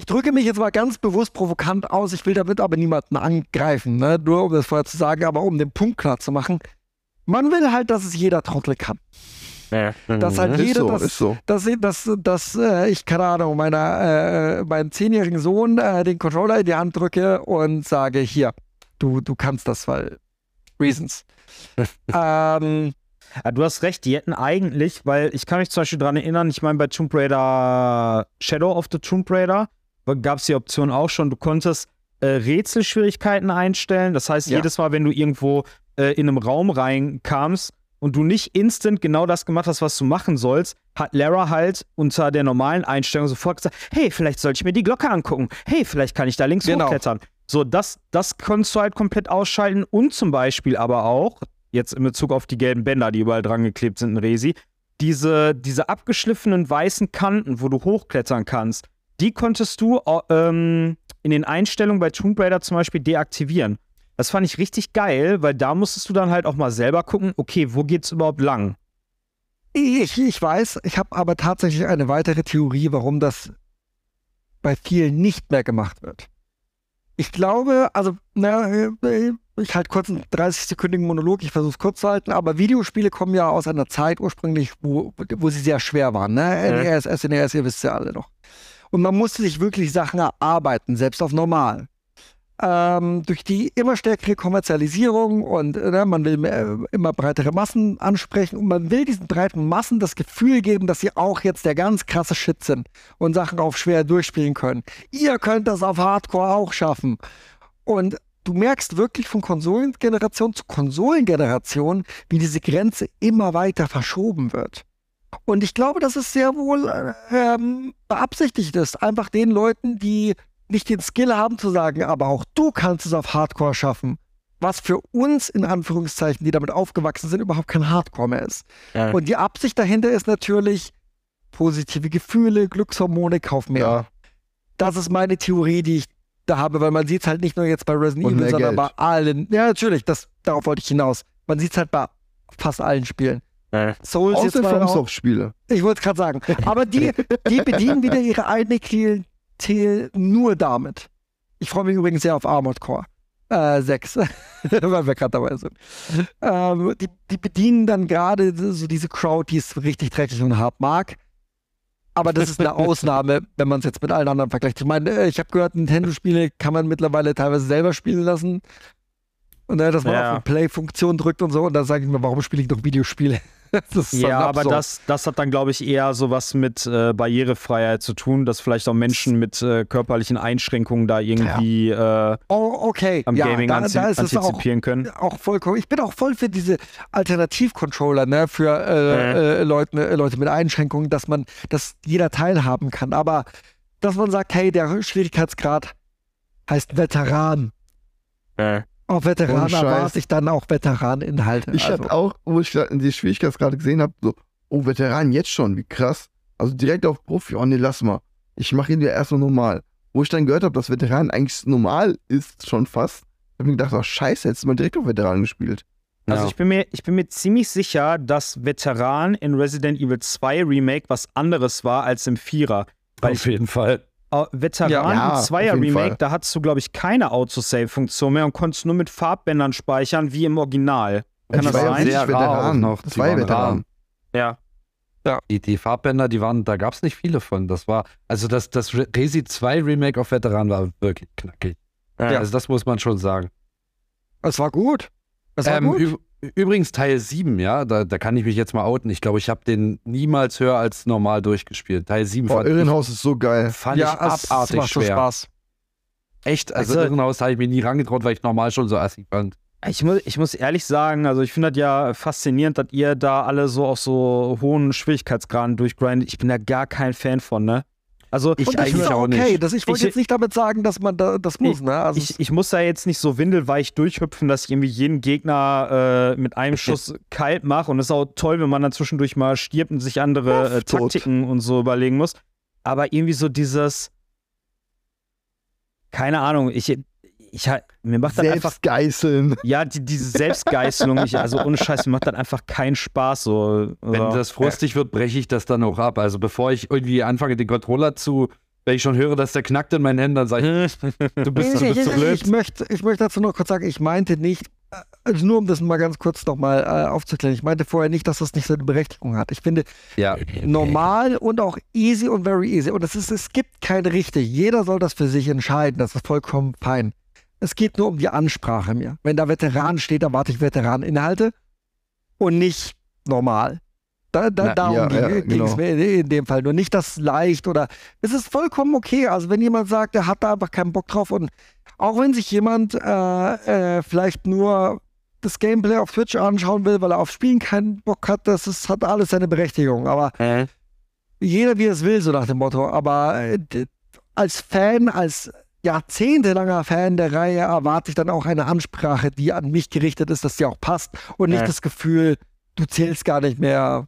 ich drücke mich jetzt mal ganz bewusst provokant aus, ich will damit aber niemanden angreifen, ne? nur um das vorher zu sagen, aber um den Punkt klar zu machen. Man will halt, dass es jeder Trottel kann. Dass halt Ist jeder so, das, ist so. dass, ich- dass, dass äh, ich, keine Ahnung, meiner, äh, meinem zehnjährigen Sohn äh, den Controller in die Hand drücke und sage, hier, du, du kannst das, weil Reasons. ähm, Ja, du hast recht, die hätten eigentlich, weil ich kann mich zum Beispiel daran erinnern, ich meine, bei Tomb Raider Shadow of the Tomb Raider gab es die Option auch schon, du konntest äh, Rätselschwierigkeiten einstellen. Das heißt, Ja. jedes Mal, wenn du irgendwo äh, in einem Raum reinkamst und du nicht instant genau das gemacht hast, was du machen sollst, hat Lara halt unter der normalen Einstellung sofort gesagt, hey, vielleicht sollte ich mir die Glocke angucken. Hey, vielleicht kann ich da links Genau. hochklettern. So, das, das konntest du halt komplett ausschalten und zum Beispiel aber auch, jetzt in Bezug auf die gelben Bänder, die überall dran geklebt sind in Resi, diese, diese abgeschliffenen weißen Kanten, wo du hochklettern kannst, die konntest du ähm, in den Einstellungen bei Tomb Raider zum Beispiel deaktivieren. Das fand ich richtig geil, weil da musstest du dann halt auch mal selber gucken, okay, wo geht's überhaupt lang? Ich, ich weiß, ich habe aber tatsächlich eine weitere Theorie, warum das bei vielen nicht mehr gemacht wird. Ich glaube, also, na, äh, ich halte kurz einen 30-sekündigen Monolog, ich versuche es kurz zu halten, aber Videospiele kommen ja aus einer Zeit ursprünglich, wo, wo sie sehr schwer waren. Ne? NES, SNES, ihr wisst ja alle noch. Und man musste sich wirklich Sachen erarbeiten, selbst auf normal. Ähm, durch die immer stärkere Kommerzialisierung und äh, ne, man will mehr, immer breitere Massen ansprechen und man will diesen breiten Massen das Gefühl geben, dass sie auch jetzt der ganz krasse Shit sind und Sachen auf schwer durchspielen können. Ihr könnt das auf Hardcore auch schaffen. Und du merkst wirklich von Konsolengeneration zu Konsolengeneration, wie diese Grenze immer weiter verschoben wird. Und ich glaube, dass es sehr wohl äh, ähm, beabsichtigt ist, einfach den Leuten, die nicht den Skill haben zu sagen, aber auch du kannst es auf Hardcore schaffen. Was für uns in Anführungszeichen, die damit aufgewachsen sind, überhaupt kein Hardcore mehr ist. Ja. Und die Absicht dahinter ist natürlich positive Gefühle, Glückshormone, kauf mehr. Ja. Das ist meine Theorie, die ich da habe, weil man sieht es halt nicht nur jetzt bei Resident Evil, sondern Geld. bei allen. Ja, natürlich, das, darauf wollte ich hinaus. Man sieht es halt bei fast allen Spielen. Souls jetzt den mal auch, FromSoft-Spiele. ich wollte es gerade sagen. Aber die, die bedienen wieder ihre eigene Klientel nur damit. Ich freue mich übrigens sehr auf Armored Core äh, 6, weil wir gerade dabei sind. Ähm, die, die bedienen dann gerade so diese Crowd, die es richtig dreckig und hart mag. Aber das ist eine Ausnahme, wenn man es jetzt mit allen anderen vergleicht. Ich meine, äh, ich habe gehört, Nintendo-Spiele kann man mittlerweile teilweise selber spielen lassen. Und äh, dass man Ja. auf die Play-Funktion drückt und so. Und dann sage ich mir, warum spiele ich doch Videospiele? Ja, aber das, das hat dann, glaube ich, eher sowas mit äh, Barrierefreiheit zu tun, dass vielleicht auch Menschen mit äh, körperlichen Einschränkungen da irgendwie äh, Oh, okay. am ja, Gaming da, da ist es auch, antizipieren können. auch vollkommen. Ich bin auch voll für diese Alternativcontroller, ne, für äh, äh, Leute, äh, Leute mit Einschränkungen, dass man, dass jeder teilhaben kann. Aber dass man sagt, hey, der Schwierigkeitsgrad heißt Veteran. Auf Veteran erwarte ich dann auch Veteraninhalte. Ich also, hatte auch, wo ich die Schwierigkeitsgrade gesehen habe, so, oh, Veteran jetzt schon, wie krass. Also direkt auf Profi, oh nee, lass mal. Ich mache ihn ja erstmal normal. Wo ich dann gehört habe, dass Veteran eigentlich normal ist, schon fast, habe ich mir gedacht, oh scheiße, jetzt mal direkt auf Veteran gespielt. Also Ja. ich bin, mir, ich bin mir ziemlich sicher, dass Veteran in Resident Evil 2 Remake was anderes war als im Vierer. Weil Auf jeden Fall. Äh, Veteran Ja, ja, im auf Zweier jeden Remake, Fall. da hattest du, glaube ich, keine Autosave-Funktion mehr und konntest nur mit Farbbändern speichern, wie im Original. Kann das das war ja sein? nicht Sehr Veteran. noch. Das war ja Veteran. Ja. Die, die Farbbänder, die waren, da gab es nicht viele von. Das war, also das, das Re- Resi 2 Remake auf Veteran war wirklich knackig. Ja. Also das muss man schon sagen. es war gut. Es war Ähm, gut. Üb- übrigens Teil 7, ja, da, da kann ich mich jetzt mal outen. Ich glaube, ich habe den niemals höher als normal durchgespielt. Teil 7 Boah, fand, ich, Irrenhaus ist so geil. fand ja, ich es abartig macht so schwer. Spaß. Echt, also, Also- Irrenhaus habe ich mir nie rangetraut, weil ich normal schon so assig fand. Ich muss, ich muss ehrlich sagen, also ich finde das ja faszinierend, dass ihr da alle so auf so hohen Schwierigkeitsgraden durchgrindet. Ich bin da gar kein Fan von, ne? Also Ich Und das ist auch okay. nicht. Das, ich wollte jetzt nicht damit sagen, dass man da, das muss. Ich- ne? Also ich, ich muss da jetzt nicht so windelweich durchhüpfen, dass ich irgendwie jeden Gegner äh, mit einem Schuss kalt mache. Und es ist auch toll, wenn man dann zwischendurch mal stirbt und sich andere äh. Taktiken und so überlegen muss. Aber irgendwie so dieses. Keine Ahnung, ich. Ich mir macht das einfach. Selbst geißeln. Ja, die, diese Selbstgeißelung, ich, also ohne Scheiß, mir macht das einfach keinen Spaß. So, Wenn das frustig wird, breche ich das dann auch ab. Also bevor ich irgendwie anfange, den Controller zu, wenn ich schon höre, dass der knackt in meinen Händen, dann sage ich, du bist, du bist so ich, blöd. ich, möchte, ich möchte dazu noch kurz sagen, ich meinte nicht also nur um das mal ganz kurz nochmal äh, aufzuklären. Ich meinte vorher nicht, dass das nicht seine Berechtigung hat. Ich finde Ja. normal und auch easy und very easy. Und es, ist, es gibt kein richtig. Jeder soll das für sich entscheiden. Das ist vollkommen fein. Es geht nur um die Ansprache mir. Wenn da Veteran steht, erwarte ich Veteraneninhalte und nicht normal. Da, da, Na, darum ja, ging ja, es genau. mir in dem Fall. Nur nicht das leicht oder es ist vollkommen okay. Also wenn jemand sagt, er hat da einfach keinen Bock drauf und auch wenn sich jemand äh, äh, vielleicht nur das Gameplay auf Twitch anschauen will, weil er auf Spielen keinen Bock hat, das ist, hat alles seine Berechtigung. Aber jeder wie es will, so nach dem Motto. Aber äh, als Fan, als jahrzehntelanger Fan der Reihe erwarte ich dann auch eine Ansprache, die an mich gerichtet ist, dass die auch passt und nicht Ja. das Gefühl, du zählst gar nicht mehr,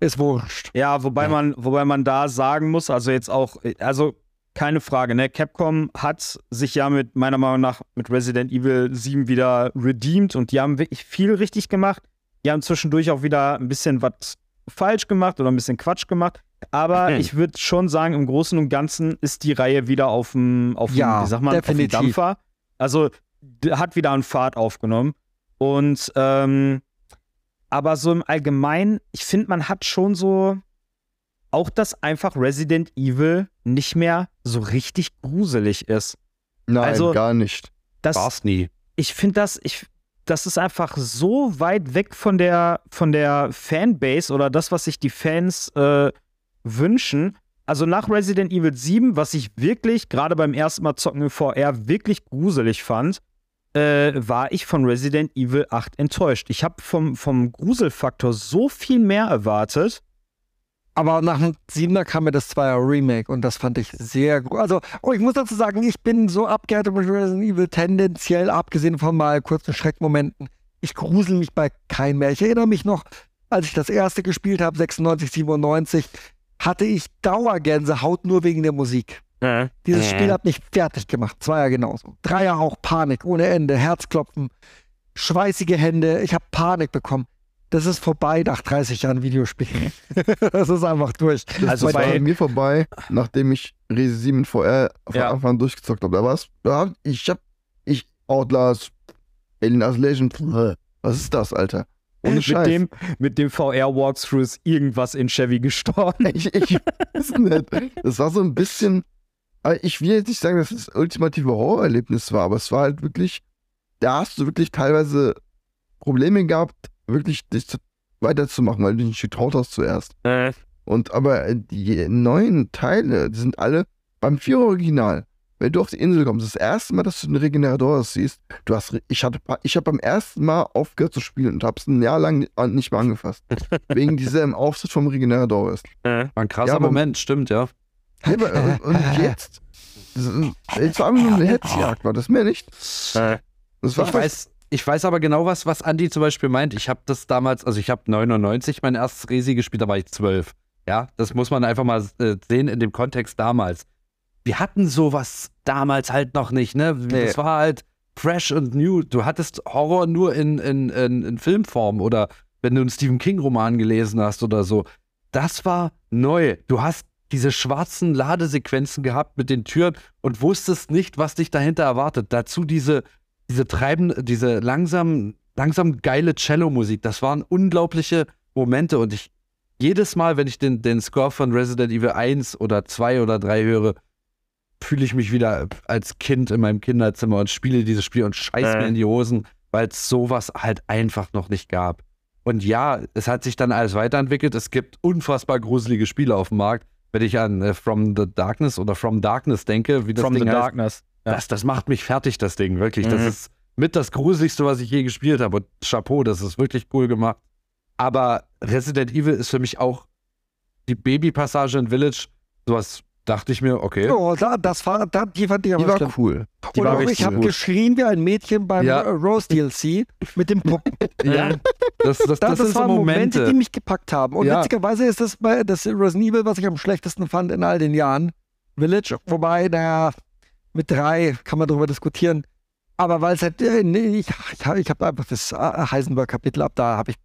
ist wurscht. Ja, wobei man, wobei man da sagen muss, also jetzt auch, also keine Frage, ne? Capcom hat sich ja mit meiner Meinung nach mit Resident Evil 7 wieder redeemed und die haben wirklich viel richtig gemacht. Die haben zwischendurch auch wieder ein bisschen was falsch gemacht oder ein bisschen Quatsch gemacht. Aber Hm. ich würde schon sagen, im Großen und Ganzen ist die Reihe wieder auf dem, auf dem, Ja, wie sagt man, auf dem. Dampfer. Also hat wieder einen Fahrt aufgenommen. Und ähm, aber so im Allgemeinen, ich finde, man hat schon so auch, dass einfach Resident Evil nicht mehr so richtig gruselig ist. Nein, Also- gar nicht. Das, War's nie. ich finde das, ich, das ist einfach so weit weg von der, von der Fanbase oder das, was sich die Fans äh, wünschen. Also nach Resident Evil 7, was ich wirklich, gerade beim ersten Mal zocken in VR, wirklich gruselig fand, äh, war ich von Resident Evil 8 enttäuscht. Ich habe vom, vom Gruselfaktor so viel mehr erwartet. Aber nach dem 7er kam mir das 2er Remake und das fand ich sehr gut. Also, oh, ich muss dazu sagen, ich bin so abgehärtet mit Resident Evil tendenziell, abgesehen von mal kurzen Schreckmomenten. Ich grusel mich bei keinem mehr. Ich erinnere mich noch, als ich das erste gespielt habe, 96, 97, hatte ich Dauergänsehaut nur wegen der Musik. Dieses Spiel hat mich fertig gemacht. Zweier genauso. Dreier auch Panik ohne Ende, Herzklopfen, schweißige Hände. Ich habe Panik bekommen. Das ist vorbei nach 30 Jahren Videospielen. das ist einfach durch. Das Also war bei- bei mir vorbei, nachdem ich Resi 7 VR von Ja. Anfang an durchgezockt habe. Da war's. Ja, ich hab. Ich Outlast, Alien Isolation. Was ist das, Alter? Ohne Mit Scheiß. dem, mit dem VR-Walkthrough ist irgendwas in Chevy gestorben. Ich, ich weiß nicht. Das war so ein bisschen. Ich will jetzt nicht sagen, dass es das ultimative Horrorerlebnis war, aber es war halt wirklich. Da hast du wirklich teilweise Probleme gehabt, wirklich dich zu- weiterzumachen, weil du dich nicht getraut hast zuerst. Und aber äh, die neuen Teile, die sind alle beim 4 Original. Wenn du auf die Insel kommst, das erste Mal, dass du den Regenerator siehst, du hast, ich hatte, ich habe beim ersten Mal aufgehört zu spielen und habe es ein Jahr lang ni- an- nicht mehr angefasst. wegen diesem Auftritt vom Regenerator ist. War ein krasser Ja, aber- Moment, stimmt, ja. Ja, aber, äh, und jetzt? Jetzt war einfach nur eine Hetzjagd, war das mehr nicht? Das war Ich weiß, ich weiß aber genau, was, was Andi zum Beispiel meint. Ich habe das damals, also ich habe 99 mein erstes Resi gespielt, da war ich 12. Ja, das muss man einfach mal äh, sehen in dem Kontext damals. Wir hatten sowas damals halt noch nicht, ne? Nee. Das war halt fresh und new. Du hattest Horror nur in, in, in, in Filmform oder wenn du einen Stephen King-Roman gelesen hast oder so. Das war neu. Du hast diese schwarzen Ladesequenzen gehabt mit den Türen und wusstest nicht, was dich dahinter erwartet. Dazu diese, diese treiben, diese langsam, langsam geile Cello-Musik. Das waren unglaubliche Momente und ich jedes Mal, wenn ich den, den Score von Resident Evil 1 oder 2 oder 3 höre, fühle ich mich wieder als Kind in meinem Kinderzimmer und spiele dieses Spiel und scheiß mir Äh. in die Hosen, weil es sowas halt einfach noch nicht gab. Und ja, es hat sich dann alles weiterentwickelt. Es gibt unfassbar gruselige Spiele auf dem Markt. Wenn ich an äh, From the Darkness oder From Darkness denke, wie das From Ding the heißt, Darkness. Ja. das, das macht mich fertig, das Ding, wirklich. Das Mhm. ist mit das Gruseligste, was ich je gespielt habe. Und Chapeau, das ist wirklich cool gemacht. Aber Resident Evil ist für mich auch die Babypassage in Village. Sowas dachte ich mir, okay. Oh, da, das war, da, die fand ich die aber war schlimm. cool. Die Und war auch ich habe geschrien wie ein Mädchen beim Ja. äh, Rose DLC mit dem Puppen. Ja, das, das, das, Das, sind so waren Momente, Momente. die mich gepackt haben. Und Ja. witzigerweise ist das bei das Resident Evil, was ich am schlechtesten fand in all den Jahren. Village, wobei, naja, mit drei kann man darüber diskutieren. Aber weil es halt, äh, nee, ich, ich, habe einfach das äh, Heisenberg-Kapitel ab, da habe ich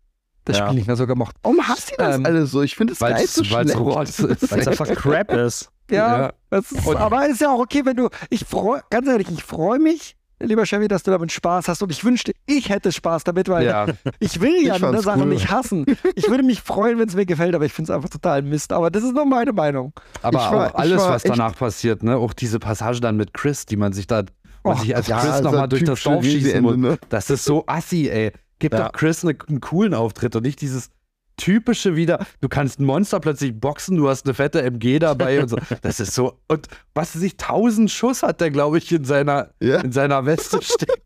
das Ja. Spiel nicht mehr so gemocht. Warum hasst ihr das Ähm, alle so? Ich finde es geil so. Weil es einfach Crap ist. Ja, Ja. Ist, aber ist ja auch okay, wenn du, ich freue, ganz ehrlich, ich freue mich, lieber Chevy, dass du damit Spaß hast. Und ich wünschte, ich hätte Spaß damit, weil Ja, ich will ja eine Sache cool. nicht hassen. Ich würde mich freuen, wenn es mir gefällt, aber ich finde es einfach total Mist. Aber das ist nur meine Meinung. aber Ich war- auch alles, war was danach passiert, ne? Auch diese Passage dann mit Chris, die man sich da, man Oh, sich als ja, Chris nochmal durch das Dorf schießen muss. ne? Das ist so assi, ey. Gib Ja. doch Chris eine, einen coolen Auftritt und nicht dieses typische wieder, du kannst ein Monster plötzlich boxen, du hast eine fette MG dabei und so. Das ist so, und was sich tausend Schuss hat der, glaube ich, in seiner, Ja. in seiner Weste steckt.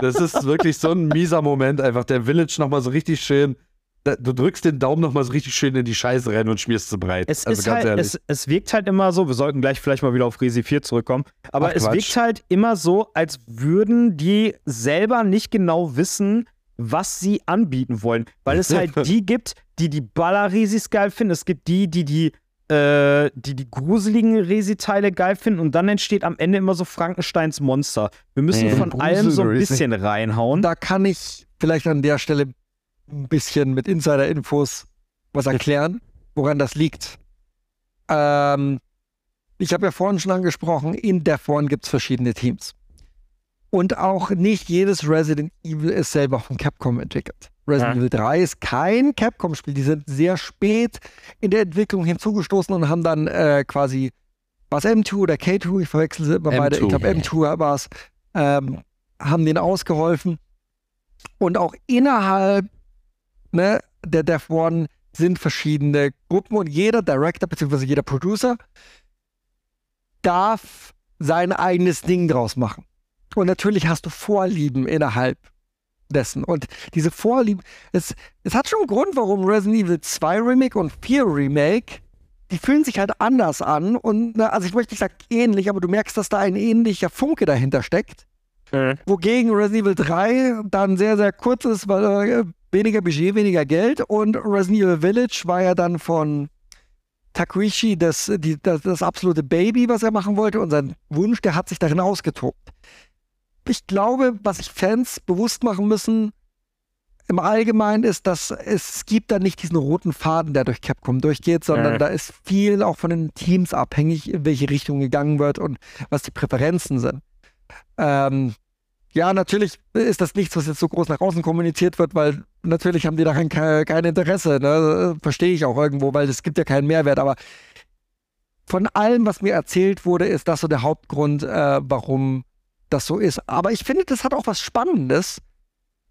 Das ist wirklich so ein mieser Moment, einfach der Village nochmal so richtig schön, da, du drückst den Daumen nochmal so richtig schön in die Scheiße rein und schmierst sie breit. Es, also ist ganz halt, es, es wirkt halt immer so, wir sollten gleich vielleicht mal wieder auf Resi 4 zurückkommen, aber Ach, es Quatsch. wirkt halt immer so, als würden die selber nicht genau wissen, was sie anbieten wollen. Weil es halt die gibt, die die Baller-Resis geil finden, es gibt die, die die, äh, die, die gruseligen Resi-Teile geil finden und dann entsteht am Ende immer so Frankensteins Monster. Wir müssen Mhm. von allem so ein bisschen reinhauen. Da kann ich vielleicht an der Stelle ein bisschen mit Insider-Infos was erklären, woran das liegt. Ähm, ich habe ja vorhin schon angesprochen, in Deathborn gibt es verschiedene Teams. Und auch nicht jedes Resident Evil ist selber von Capcom entwickelt. Resident Ja. Evil 3 ist kein Capcom-Spiel. Die sind sehr spät in der Entwicklung hinzugestoßen und haben dann äh, quasi, was M2 oder K2, ich verwechsel sie immer beide, ich M2. glaube M2 war es, ähm, haben denen ausgeholfen. Und auch innerhalb ne, der Death One sind verschiedene Gruppen und jeder Director bzw. jeder Producer darf sein eigenes Ding draus machen. Und natürlich hast du Vorlieben innerhalb dessen. Und diese Vorlieben, es, es hat schon einen Grund, warum Resident Evil 2 Remake und 4 Remake, die fühlen sich halt anders an. Und ne, also ich möchte nicht sagen ähnlich, aber du merkst, dass da ein ähnlicher Funke dahinter steckt. Wogegen Resident Evil 3 dann sehr, sehr kurz ist, weil äh, weniger Budget, weniger Geld. Und Resident Evil Village war ja dann von Takuichi das, die, das, das absolute Baby, was er machen wollte. Und sein Wunsch, der hat sich darin ausgetobt. Ich glaube, was sich Fans bewusst machen müssen, im Allgemeinen ist, dass es gibt da nicht diesen roten Faden, der durch Capcom durchgeht, sondern Mhm. da ist viel auch von den Teams abhängig, in welche Richtung gegangen wird und was die Präferenzen sind. Ähm, ja, natürlich ist das nichts, was jetzt so groß nach außen kommuniziert wird, weil natürlich haben die daran ke kein Interesse. Ne? Verstehe ich auch irgendwo, weil es gibt ja keinen Mehrwert. Aber von allem, was mir erzählt wurde, ist das so der Hauptgrund, äh, warum das so ist. Aber ich finde, das hat auch was Spannendes,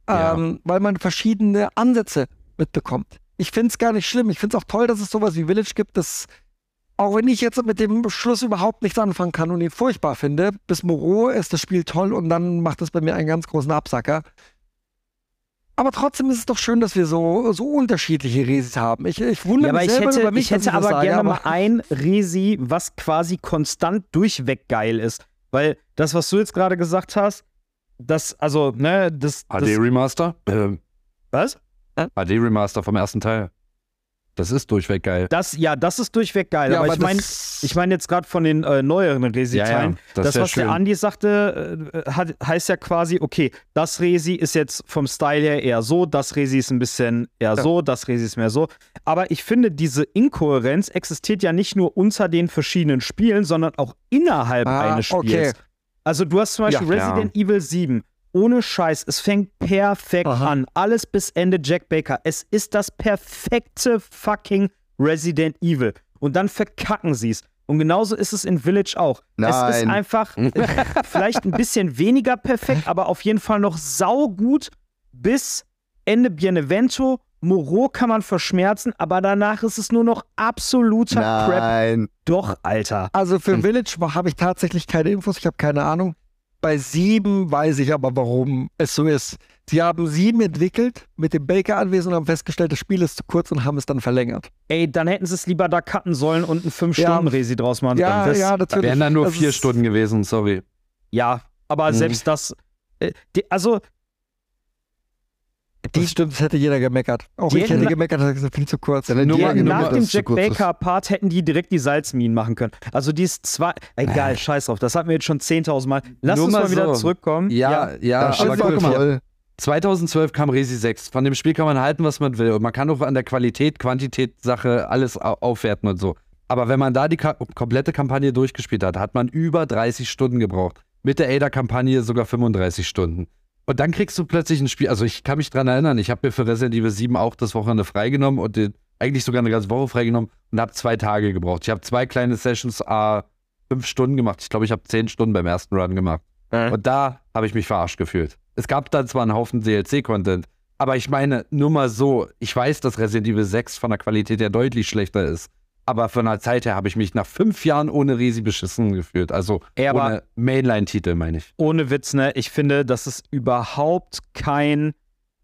Ja. ähm, weil man verschiedene Ansätze mitbekommt. Ich finde es gar nicht schlimm. Ich finde es auch toll, dass es sowas wie Village gibt, das auch wenn ich jetzt mit dem Schluss überhaupt nichts anfangen kann und ihn furchtbar finde, bis Moreau ist das Spiel toll und dann macht es bei mir einen ganz großen Absacker. Aber trotzdem ist es doch schön, dass wir so, so unterschiedliche Resis haben. Ich, ich wundere Ja, aber mich ich selber hätte, über mich, ich hätte aber sage, gerne aber mal ein Resi, was quasi konstant durchweg geil ist. Weil das, was du jetzt gerade gesagt hast, das, also, ne, das. das HD Remaster? Ähm, was? HD Remaster vom ersten Teil. Das ist durchweg geil. Das, ja, das ist durchweg geil. Ja, aber, aber ich meine, das- ich meine jetzt gerade von den äh, neueren Resi-Teilen. das das, wär was der schön. Andi sagte, äh, hat, heißt ja quasi, okay, das Resi ist jetzt vom Style her eher so, das Resi ist ein bisschen eher so, das Resi ist mehr so. Aber ich finde, diese Inkohärenz existiert ja nicht nur unter den verschiedenen Spielen, sondern auch innerhalb Ah, eines Spiels. okay. Also du hast zum Beispiel Ja. Resident Evil 7. Ohne Scheiß, es fängt perfekt Aha. an. Alles bis Ende Jack Baker. Es ist das perfekte fucking Resident Evil. Und dann verkacken sie es. Und genauso ist es in Village auch. Es ist Nein. einfach vielleicht ein bisschen weniger perfekt, aber auf jeden Fall noch saugut bis Ende Bienevento. Moreau kann man verschmerzen, aber danach ist es nur noch absoluter Crap. Nein. Doch, Alter. Also für Hm. Village habe ich tatsächlich keine Infos, ich habe keine Ahnung. Bei sieben weiß ich aber, warum es so ist. Sie haben sieben entwickelt mit dem Baker anwesend und haben festgestellt, das Spiel ist zu kurz und haben es dann verlängert. Ey, dann hätten sie es lieber da cutten sollen und einen 5-Stunden-Resi draus machen. Ja, Das- ja, natürlich. Wären dann nur Das vier ist- Stunden gewesen, sorry. Ja, aber Mhm. selbst das. Äh, die, also, Das stimmt, das hätte jeder gemeckert. Auch ich hätte gemeckert, das ist viel zu kurz. Ja genommen, nach dem Jack. Baker-Part hätten die direkt die Salzminen machen können. Also, die ist zwar. Egal, scheiß drauf, das hatten wir jetzt schon 10.000 Mal. Lass Nur uns mal, mal wieder so. zurückkommen. Ja, ja, Das aber guck mal. voll. 2012 kam Resi 6. Von dem Spiel kann man halten, was man will. Und man kann auch an der Qualität, Quantität, Sache alles au- aufwerten und so. Aber wenn man da die ka komplette Kampagne durchgespielt hat, hat man über 30 Stunden gebraucht. mit der Ada-Kampagne sogar 35 Stunden. Und dann kriegst du plötzlich ein Spiel, also ich kann mich dran erinnern, ich habe mir für Resident Evil 7 auch das Wochenende freigenommen und den, eigentlich sogar eine ganze Woche freigenommen und habe zwei Tage gebraucht. Ich habe zwei kleine Sessions, äh, fünf Stunden gemacht. Ich glaube, ich habe zehn Stunden beim ersten Run gemacht. Äh. Und da habe ich mich verarscht gefühlt. Es gab da zwar einen Haufen DLC-Content, aber ich meine, nur mal so, ich weiß, dass Resident Evil 6 von der Qualität her deutlich schlechter ist. Aber von der Zeit her habe ich mich nach fünf Jahren ohne Resi beschissen gefühlt. Also aber- ohne Mainline-Titel, meine ich. ohne Witz, ne? Ich finde, das ist überhaupt kein,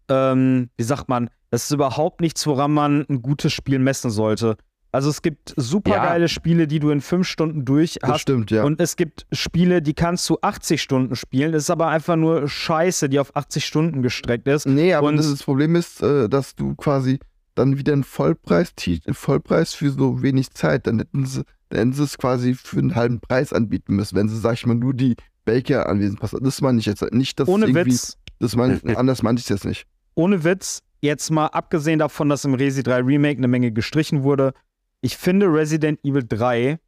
ähm, wie sagt man, das ist überhaupt nichts, woran man ein gutes Spiel messen sollte. Also es gibt super Ja. geile Spiele, die du in fünf Stunden durch Das hast. stimmt, ja. Und es gibt Spiele, die kannst du 80 Stunden spielen. Das ist aber einfach nur Scheiße, die auf 80 Stunden gestreckt ist. nee, aber und- das, das Problem ist, äh, dass du quasi dann wieder einen Vollpreis, Vollpreis für so wenig Zeit, dann hätten sie, dann hätten sie es quasi für einen halben Preis anbieten müssen, wenn sie, sag ich mal, nur die Baker anwesend passen. Das meine ich jetzt nicht, dass Ohne irgendwie, Witz, das meine ich, anders meinte ich es jetzt nicht. ohne Witz, jetzt mal abgesehen davon, dass im Resi 3 Remake eine Menge gestrichen wurde, ich finde Resident Evil 3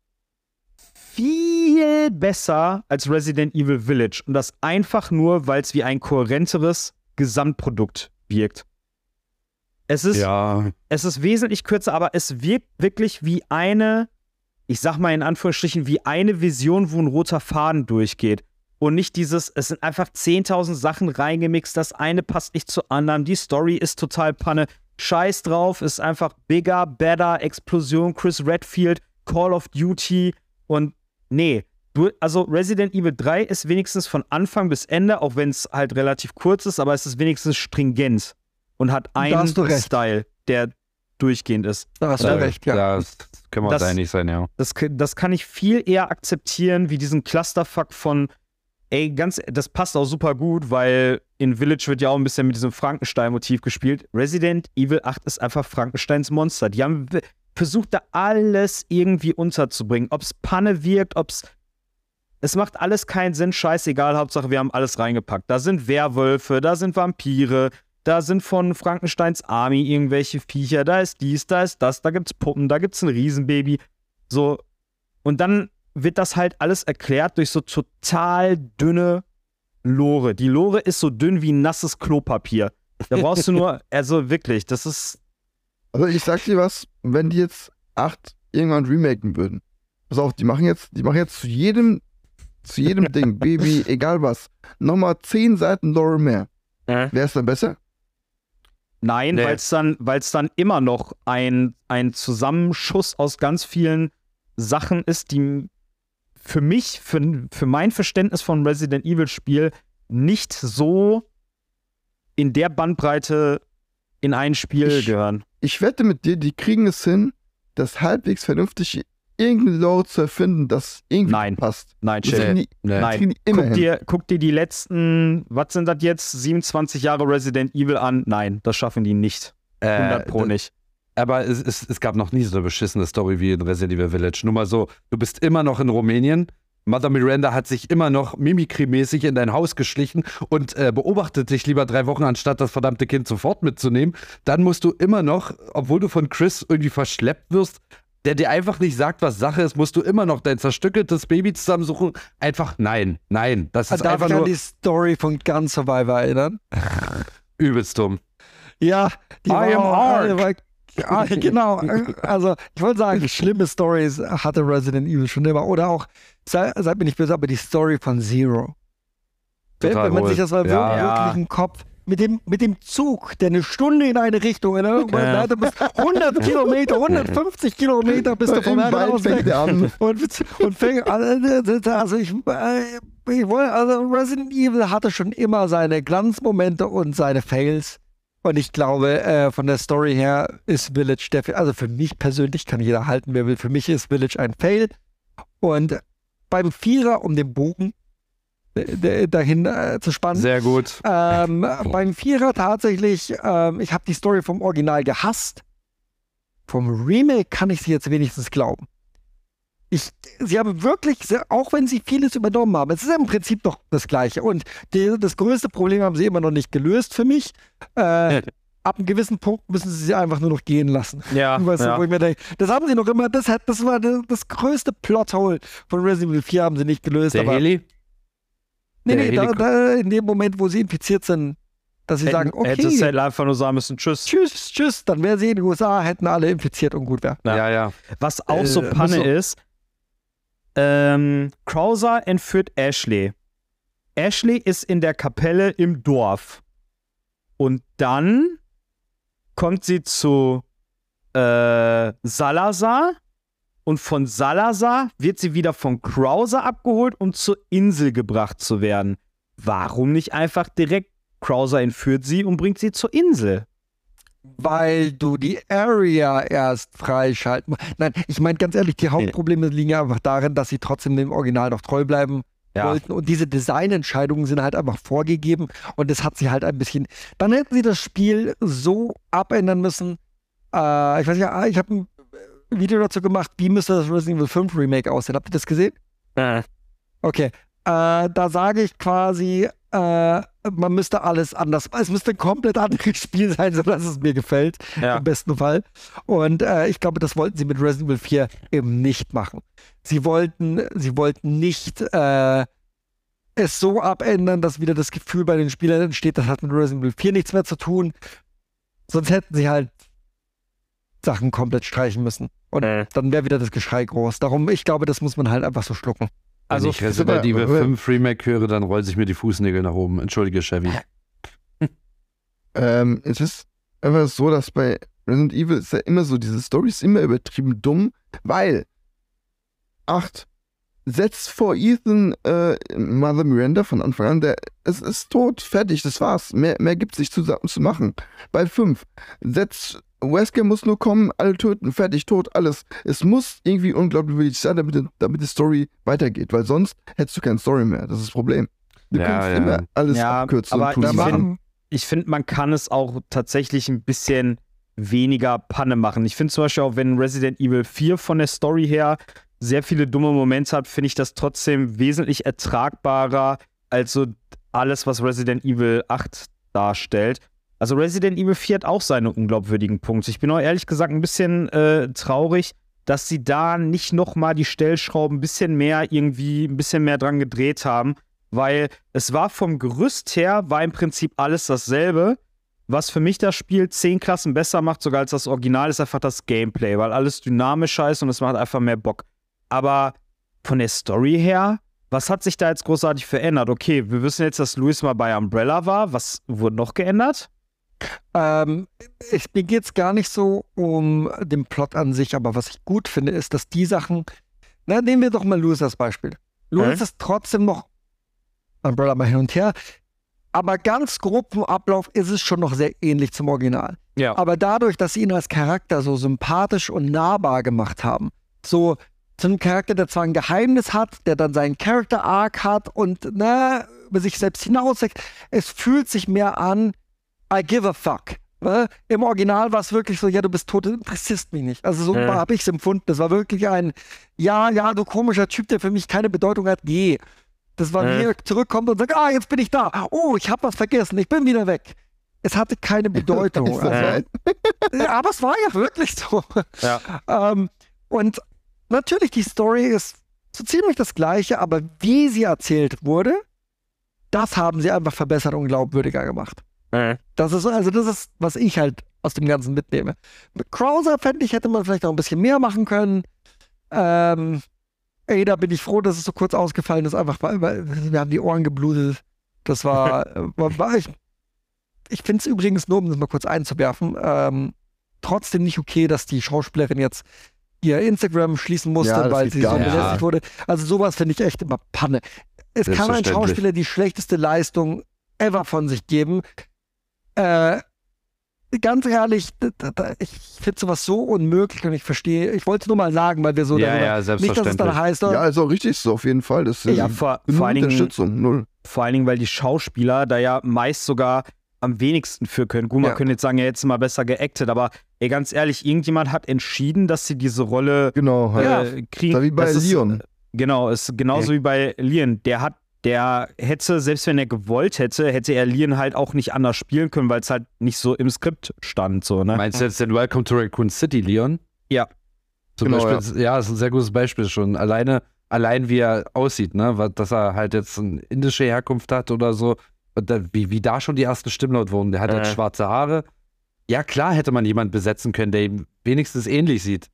viel besser als Resident Evil Village. Und das einfach nur, weil es wie ein kohärenteres Gesamtprodukt wirkt. Es ist, Ja, es ist wesentlich kürzer, aber es wirkt wirklich wie eine, ich sag mal in Anführungsstrichen, wie eine Vision, wo ein roter Faden durchgeht. Und nicht dieses, es sind einfach 10.000 Sachen reingemixt, das eine passt nicht zu anderen, die Story ist total Panne. Scheiß drauf, ist einfach bigger, better, Explosion, Chris Redfield, Call of Duty und nee. Du, also Resident Evil 3 ist wenigstens von Anfang bis Ende, auch wenn es halt relativ kurz ist, aber es ist wenigstens stringent und hat einen. Style, der durchgehend ist. Da hast du recht, ja. das können wir uns einig sein, ja. Das, das kann ich viel eher akzeptieren, wie diesen Clusterfuck von, ey, ganz, das passt auch super gut, weil in Village wird ja auch ein bisschen mit diesem Frankenstein-Motiv gespielt. Resident Evil 8 ist einfach Frankensteins Monster. Die haben versucht, da alles irgendwie unterzubringen. Ob's Panne wirkt, ob's. Es macht alles keinen Sinn, scheißegal, Hauptsache wir haben alles reingepackt. Da sind Werwölfe, da sind Vampire, da sind von Frankensteins Army irgendwelche Viecher, da ist dies, da ist das, da gibt's Puppen, da gibt's ein Riesenbaby. So, und dann wird das halt alles erklärt durch so total dünne Lore. Die Lore ist so dünn wie nasses Klopapier. Da brauchst du nur, also wirklich, das ist. Also ich sag dir was, wenn die jetzt acht irgendwann remaken würden. Pass auf, die machen jetzt, die machen jetzt zu jedem, zu jedem Ding, Baby, egal was, nochmal zehn Seiten Lore mehr. Wäre es dann besser? Nein, Nee. weil es dann, weil's dann immer noch ein, ein Zusammenschuss aus ganz vielen Sachen ist, die für mich, für, für mein Verständnis von Resident Evil Spiel nicht so in der Bandbreite in ein Spiel Ich- gehören. Ich wette mit dir, die kriegen es hin, das halbwegs vernünftig irgendeine Lore zu erfinden, das irgendwie Nein. passt. Nein, Das chill. Nee. Nein. Guck dir, guck dir die letzten, was sind das jetzt, 27 Jahre Resident Evil an? Nein, das schaffen die nicht. 100 Pro Äh, nicht. Aber es, es, es gab noch nie so eine beschissene Story wie in Resident Evil Village. Nur mal so, du bist immer noch in Rumänien. Mother Miranda hat sich immer noch mimikry-mäßig in dein Haus geschlichen und äh, beobachtet dich lieber drei Wochen, anstatt das verdammte Kind sofort mitzunehmen. Dann musst du immer noch, obwohl du von Chris irgendwie verschleppt wirst, der dir einfach nicht sagt, was Sache ist, musst du immer noch dein zerstückeltes Baby zusammensuchen. Einfach nein, nein. Das ist Darf einfach ich an nur die Story von Gun Survivor erinnern? übelst dumm. Ja, die I war, am Ark. war, ja, genau. Also, ich wollte sagen, schlimme Stories hatte Resident Evil schon immer. Oder auch, sei, seid mir nicht böse, aber die Story von Zero. Wenn, Total wenn man sich das mal Ja. wirklich Ja. im Kopf mit dem, mit dem Zug, der eine Stunde in eine Richtung, ne? Ja. du bist 100 Kilometer, 150 Kilometer bist du vom Herrenhaus weg. Und, und fängt an, also ich, äh, ich wollte, also Resident Evil hatte schon immer seine Glanzmomente und seine Fails. Und ich glaube, äh, von der Story her ist Village der, also für mich persönlich kann jeder halten, wer will. Für mich ist Village ein Fail. Und beim Vierer, um den Bogen dahin äh, zu spannen, Sehr gut. ähm, beim Vierer tatsächlich, ähm, ich habe die Story vom Original gehasst. Vom Remake kann ich sie jetzt wenigstens glauben. Ich, sie haben wirklich, auch wenn sie vieles übernommen haben, es ist im Prinzip doch das Gleiche. Und die, das größte Problem haben sie immer noch nicht gelöst für mich. Äh, ab einem gewissen Punkt müssen sie sie einfach nur noch gehen lassen. Ja, Weißt du, ja. wo ich mir denke, das haben sie noch immer, das, hat, das war das, das größte Plothole von Resident Evil 4 haben sie nicht gelöst. Der aber Heli? Nee, nee, da, da, in dem Moment, wo sie infiziert sind, dass sie sagen, Hätten- Hättest du okay, halt einfach nur sagen müssen, tschüss. tschüss, tschüss, dann wäre sie in den USA, hätten alle infiziert und gut wäre. Ja. Ja, ja. Was auch so Äh, Panne so- ist, ähm, Krauser entführt Ashley. Ashley ist in der Kapelle im Dorf. Und dann kommt sie zu äh, Salazar und von Salazar wird sie wieder von Krauser abgeholt, um zur Insel gebracht zu werden. Warum nicht einfach direkt Krauser entführt sie und bringt sie zur Insel? Weil du die Area erst freischalten musst. Nein, ich meine ganz ehrlich, die Hauptprobleme liegen ja einfach darin, dass sie trotzdem dem Original noch treu bleiben wollten. Und diese Designentscheidungen sind halt einfach vorgegeben und das hat sie halt ein bisschen. Dann hätten sie das Spiel so abändern müssen. Äh, ich weiß ja, ich habe ein Video dazu gemacht, wie müsste das Resident Evil 5 Remake aussehen. Habt ihr das gesehen? Okay. Äh, da sage ich quasi, äh, man müsste alles anders. Es müsste ein komplett anderes Spiel sein, sodass es mir gefällt. Ja. Im besten Fall. Und äh, ich glaube, das wollten sie mit Resident Evil 4 eben nicht machen. Sie wollten, sie wollten nicht äh, es so abändern, dass wieder das Gefühl bei den Spielern entsteht, das hat mit Resident Evil 4 nichts mehr zu tun. Sonst hätten sie halt Sachen komplett streichen müssen. Und Äh. dann wäre wieder das Geschrei groß. Darum, ich glaube, das muss man halt einfach so schlucken. Also, Wenn ich Resident Evil aber- 5 Remake höre, dann rollen sich mir die Fußnägel nach oben. Entschuldige, Chevy. Ähm, es ist einfach so, dass bei Resident Evil ist ja immer so, diese Story ist immer übertrieben dumm, weil 8 setzt vor Ethan äh, Mother Miranda von Anfang an, der es ist tot, fertig, das war's. Mehr, mehr gibt's nicht zu, zu machen. Bei 5 setzt Wesker muss nur kommen, alle töten, fertig, tot, alles. Es muss irgendwie unglaublich wichtig sein, damit, damit die Story weitergeht, weil sonst hättest du keine Story mehr. Das ist das Problem. Du Ja, kannst ja. immer alles Ja, abkürzen. aber und tun. ich Da find- machen, ich finde, man kann es auch tatsächlich ein bisschen weniger Panne machen. Ich finde zum Beispiel auch, wenn Resident Evil 4 von der Story her sehr viele dumme Momente hat, finde ich das trotzdem wesentlich ertragbarer als so alles, was Resident Evil 8 darstellt. Also Resident Evil 4 hat auch seine unglaubwürdigen Punkte. Ich bin auch ehrlich gesagt ein bisschen äh, traurig, dass sie da nicht nochmal die Stellschrauben ein bisschen mehr irgendwie, ein bisschen mehr dran gedreht haben, weil es war vom Gerüst her, war im Prinzip alles dasselbe. Was für mich das Spiel zehn Klassen besser macht, sogar als das Original, ist einfach das Gameplay, weil alles dynamischer ist und es macht einfach mehr Bock. Aber von der Story her, was hat sich da jetzt großartig verändert? Okay, wir wissen jetzt, dass Luis mal bei Umbrella war. Was wurde noch geändert? Ähm, ich, mir geht es gar nicht so um den Plot an sich, aber was ich gut finde, ist, dass die Sachen. Na, nehmen wir doch mal Louis als Beispiel. Louis Okay. ist trotzdem noch Umbrella mal hin und her, aber ganz grob im Ablauf ist es schon noch sehr ähnlich zum Original. Ja. Aber dadurch, dass sie ihn als Charakter so sympathisch und nahbar gemacht haben, so zu einem Charakter, der zwar ein Geheimnis hat, der dann seinen Character Arc hat und na, über sich selbst hinauswächst, es fühlt sich mehr an, I give a fuck. Im Original war es wirklich so, ja, du bist tot, du interessierst mich nicht. Also so Ja. habe ich es empfunden. Das war wirklich ein, ja, ja, du komischer Typ, der für mich keine Bedeutung hat, geh. Das war Ja. mir zurückkommt und sagt, ah, jetzt bin ich da. Oh, ich habe was vergessen, ich bin wieder weg. Es hatte keine Bedeutung. Also, ja, aber es war ja wirklich so. Ja. Ähm, und natürlich, die Story ist so ziemlich das gleiche, aber wie sie erzählt wurde, das haben sie einfach verbessert und glaubwürdiger gemacht. Das ist, also das ist, was ich halt aus dem Ganzen mitnehme. Mit Krauser, fände ich, hätte man vielleicht noch ein bisschen mehr machen können. Ähm, ey, da bin ich froh, dass es so kurz ausgefallen ist, einfach weil, weil wir haben die Ohren geblutet. Das war, war, war ich, ich finde es übrigens nur, um das mal kurz einzuwerfen, ähm, trotzdem nicht okay, dass die Schauspielerin jetzt ihr Instagram schließen musste, Ja, weil sie so belästigt Ja. wurde. Also sowas finde ich echt immer Panne. Es kann ein. Schauspieler die schlechteste Leistung ever von sich geben. Äh, ganz ehrlich, ich finde sowas so unmöglich und ich verstehe, ich wollte es nur mal sagen, weil wir so ja, darüber, ja, nicht, dass es selbstverständlich. dann heißt, Ja, also richtig ist es auf jeden Fall. Das ist Ja, vor, vor allen Dingen, Unterstützung, null. vor allen Dingen, weil die Schauspieler da ja meist sogar am wenigsten für können. Gut, man Ja. könnte jetzt sagen, ja, jetzt mal besser geactet, aber ey, ganz ehrlich, irgendjemand hat entschieden, dass sie diese Rolle Genau, halt. äh, kriegen. Da wie bei Das ist, Leon. Genau, ist genauso wie bei Leon. Der hat, der hätte, selbst wenn er gewollt hätte, hätte er Leon halt auch nicht anders spielen können, weil es halt nicht so im Skript stand, so, ne? Meinst du jetzt den Welcome to Raccoon City, Leon? Ja. Zum Genau, Beispiel, ja. ist ein sehr gutes Beispiel schon. Alleine, allein wie er aussieht, ne? Dass er halt jetzt eine indische Herkunft hat oder so. Und da, wie, wie da schon die ersten Stimmen laut wurden. Der hat halt Äh. schwarze Haare. Ja, klar hätte man jemanden besetzen können, der ihm wenigstens ähnlich sieht.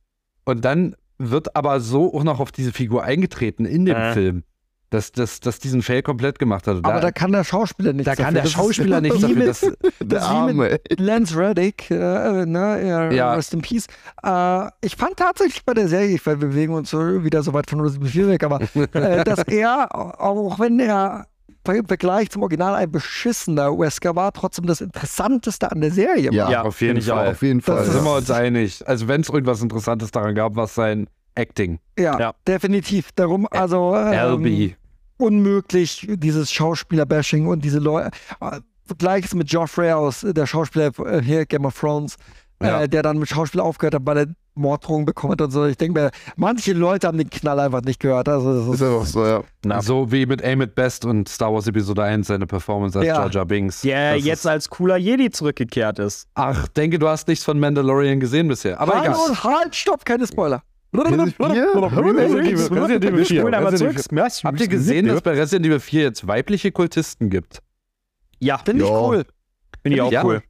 Und dann wird aber so auch noch auf diese Figur eingetreten in dem Äh. Film, dass, dass, dass diesen Fail komplett gemacht hat. Und Aber da, da kann der Schauspieler nichts da kann dafür. der Das Schauspieler nichts wie dafür. mit- Das, Der Das Arme. Lance Reddick, äh, ne, ja, Ja. Rest in Peace. Äh, ich fand tatsächlich bei der Serie, weil wir bewegen uns so wieder so weit von Rest in Peace weg, aber äh, dass er, auch wenn er im Vergleich zum Original ein beschissener Wesker war, trotzdem das Interessanteste an der Serie Ja, war. Ja, auf jeden ich Fall. Auf jeden Fall. Das da sind wir uns einig. Also wenn es irgendwas Interessantes daran gab, war es sein Acting. Ja, Ja. definitiv. Darum, also ähm, LB. unmöglich, dieses Schauspieler-Bashing und diese Leute. Äh, Gleiches mit Joffrey aus, äh, der Schauspieler äh, hier, Game of Thrones, Ja. äh, der dann mit Schauspiel aufgehört hat, weil er Morddrohungen bekommen hat und so. Ich denke mir, manche Leute haben den Knall einfach nicht gehört. Also, das Ist ist, einfach so, ja. Na. So wie mit Aim It Best und Star Wars Episode 1 seine Performance als Ja. Jar Jar Binks. Der Das jetzt ist, als cooler Jedi zurückgekehrt ist. Ach, denke, du hast nichts von Mandalorian gesehen bisher. Aber halt, egal. und halt, stopp, keine Spoiler. Resident Evil Resident Evil 4. Spulen einmal Resident zurück. Habt ihr gesehen, dass bei Resident Evil 4 jetzt weibliche Kultisten gibt? Ja, Finde ich cool. finde ich auch cool.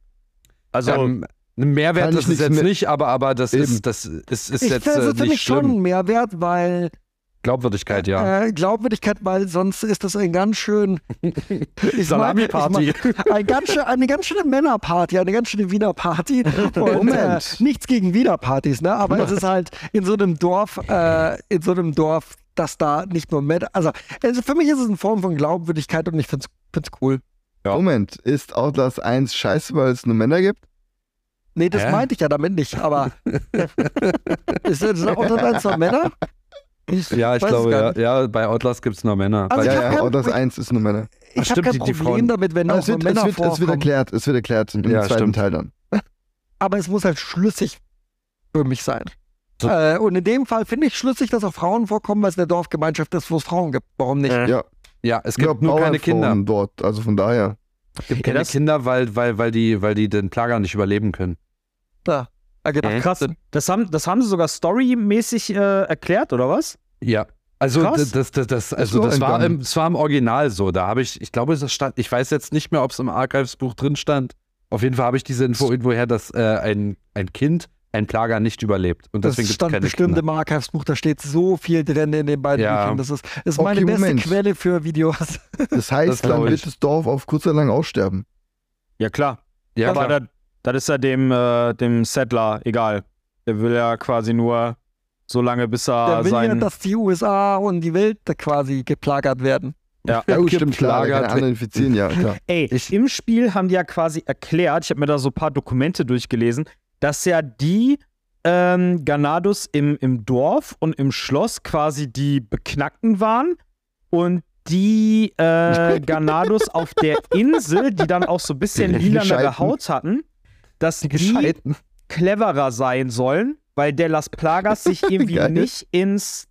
Also, ähm, ein Mehrwert ist es jetzt mit- nicht, aber, aber das Eben. ist, das ist, ist Ich jetzt finde äh, nicht schon einen Mehrwert, weil Glaubwürdigkeit, ja. äh, Glaubwürdigkeit, weil sonst ist das ein ganz schön ich Salami-Party. Ein ganz schön, eine ganz schöne Männerparty, eine ganz schöne Wiener Party. Und, äh, Moment. nichts gegen Wiener Partys, ne? Aber es ist halt in so einem Dorf, äh, in so einem Dorf, dass da nicht nur Männer, also, also für mich ist es eine Form von Glaubwürdigkeit und ich finde es cool. Moment, ist Outlast 1 scheiße, weil es nur Männer gibt? Nee, das Hä? meinte ich ja damit nicht, aber ist das auch das noch Männer? Ich Ja, ich es glaube, ja, ja, bei Outlast gibt es nur Männer. Also ich ja, ja, kein Outlast Problem- 1 ist nur Männer. Ich habe stimmt, kein Problem Frauen- damit, wenn auch es wird, es, Männer wird, es wird vorkommen. erklärt, es wird erklärt im Ja, zweiten stimmt. Teil dann. aber es muss halt schlüssig für mich sein. So- Äh, und in dem Fall finde ich schlüssig, dass auch Frauen vorkommen, weil es eine Dorfgemeinschaft ist, wo es Frauen gibt. Warum nicht? Ja, ja, es ich gibt nur keine Kinder. dort, also von daher. Es gibt keine Kinder, weil, weil, weil, die, weil die den Plager nicht überleben können. Ja, ergibt Ach, auch krass. Das haben, das haben sie sogar storymäßig äh, erklärt, oder was? Ja. Also Krass. das, das, das, also so das war, im, das war im Original so. Da habe ich, ich glaube, es stand, ich weiß jetzt nicht mehr, ob es im Archivesbuch drin stand. Auf jeden Fall habe ich diese Info irgendwoher, dass äh, ein, ein Kind ein Plager nicht überlebt. Und Das deswegen es stand keine bestimmt Kinder. im Archivesbuch, da steht so viel drin in den beiden Ja. Büchern. Das ist, ist Okay, meine beste Moment. Quelle für Videos. Das heißt, Das dann ich. wird das Dorf auf kurz oder lang aussterben. Ja, klar. Ja, Aber klar. Das, ist ja dem, äh, dem Settler egal. Der will ja quasi nur so lange, bis er Der will ja, sein. dass die USA und die Welt da quasi geplagert werden. ja. Ja, gut, stimmt, klar, infizieren, ja, klar. Ey, Ich- im Spiel haben die ja quasi erklärt, ich habe mir da so ein paar Dokumente durchgelesen, dass ja die ähm, Ganados im, im Dorf und im Schloss quasi die Beknackten waren und die äh, Ganados auf der Insel, die dann auch so ein bisschen Die lilanere. Haut hatten, dass die Gescheiten. cleverer sein sollen, weil der Las Plagas sich irgendwie nicht ins,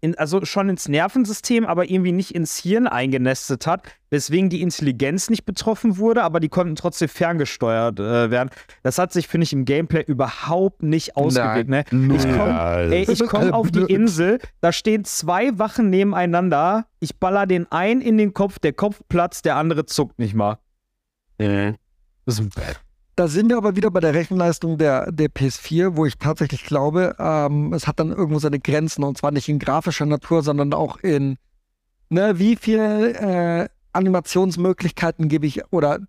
in, also schon ins Nervensystem, aber irgendwie nicht ins Hirn eingenestet hat, weswegen die Intelligenz nicht betroffen wurde, aber die konnten trotzdem ferngesteuert äh, werden. Das hat sich, finde ich, im Gameplay überhaupt nicht ausgewirkt. Ne? Ich komme Ja, Ey, ich komm auf die Insel, da stehen zwei Wachen nebeneinander, ich baller den einen in den Kopf, der Kopf platzt, der andere zuckt nicht mal. Das ist Da sind wir aber wieder bei der Rechenleistung der, der PS4, wo ich tatsächlich glaube, ähm, es hat dann irgendwo seine Grenzen und zwar nicht in grafischer Natur, sondern auch in, ne, wie viel äh, Animationsmöglichkeiten gebe ich oder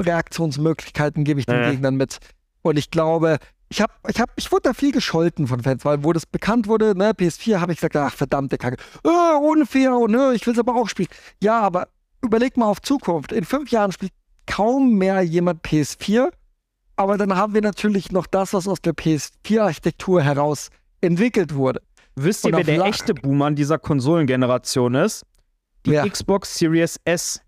Reaktionsmöglichkeiten gebe ich den Äh. Gegnern mit. Und ich glaube, ich habe, ich habe, ich wurde da viel gescholten von Fans, weil wo das bekannt wurde, ne, PS4, habe ich gesagt, ach verdammte Kacke, äh, unfair und ne, ich will es aber auch spielen. Ja, aber überleg mal auf Zukunft. In fünf Jahren spielt kaum mehr jemand PS4 aber dann haben wir natürlich noch das, was aus der PS4-Architektur heraus entwickelt wurde. Wisst ihr, wer der echte Boomer an dieser Konsolengeneration ist? Die Wer? Xbox Series S.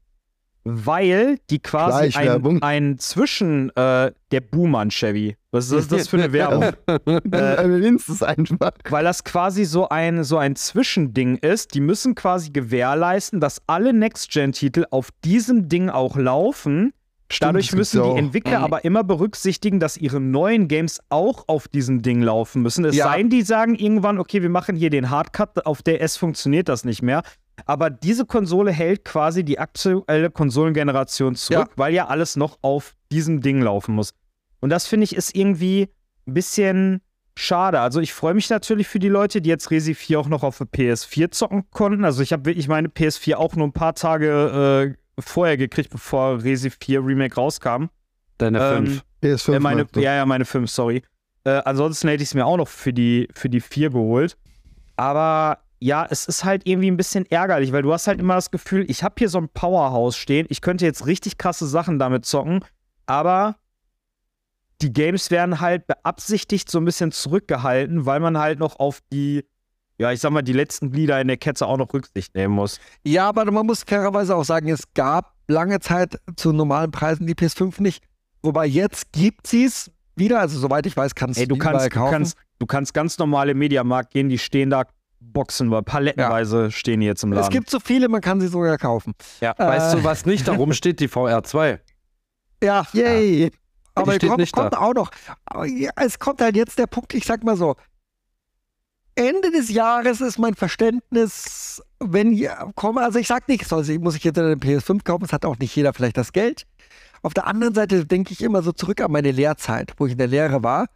Weil die quasi ein, ein Zwischen äh, der Boomer Chevy. Was ist das für eine Werbung? Äh, Linz ist einfach. Weil das quasi so ein, so ein Zwischending ist. Die müssen quasi gewährleisten, dass alle Next-Gen-Titel auf diesem Ding auch laufen, Stimmt, Dadurch müssen ja die. Entwickler Mhm. aber immer berücksichtigen, dass ihre neuen Games auch auf diesem Ding laufen müssen. Es Ja. sei denn, die sagen irgendwann, okay, wir machen hier den Hardcut, auf der S funktioniert das nicht mehr. Aber diese Konsole hält quasi die aktuelle Konsolengeneration zurück, weil ja alles noch auf diesem Ding laufen muss. Und das finde ich ist irgendwie ein bisschen schade. Also ich freue mich natürlich für die Leute, die jetzt Resi 4 auch noch auf der PS4 zocken konnten. Also ich habe wirklich meine PS4 auch nur ein paar Tage äh, vorher gekriegt, bevor Resi 4 Remake rauskam. Deine Ähm, fünf. PS5. Äh, meine, ja, ja, meine 5, sorry. Äh, ansonsten hätte ich es mir auch noch für die, für die 4 geholt. Aber ja, es ist halt irgendwie ein bisschen ärgerlich, weil du hast halt immer das Gefühl, ich habe hier so ein Powerhouse stehen, ich könnte jetzt richtig krasse Sachen damit zocken, aber die Games werden halt beabsichtigt so ein bisschen zurückgehalten, weil man halt noch auf die, ja, ich sag mal, die letzten Glieder in der Kette auch noch Rücksicht nehmen muss. Ja, aber man muss fairerweise auch sagen, es gab lange Zeit zu normalen Preisen die PS5 nicht. Wobei jetzt gibt sie es wieder. Also soweit ich weiß, kannst Ey, du kannst, du kaufen. kannst, du kannst ganz normal im Mediamarkt gehen, die stehen da Boxen, weil palettenweise stehen die jetzt im Laden. es gibt so viele, man kann sie sogar kaufen. ja. Weißt äh, du, was nicht darum steht? Die VR2. Ja, Yay! aber steht kommt, nicht kommt da. auch noch. Aber ja, es kommt halt jetzt der Punkt, ich sag mal so. Ende des Jahres ist mein Verständnis, wenn ja, komme, also ich sag nicht, soll, muss ich jetzt eine PS5 kaufen, es hat auch nicht jeder vielleicht das Geld. Auf der anderen Seite denke ich immer so zurück an meine Lehrzeit, wo ich in der Lehre war.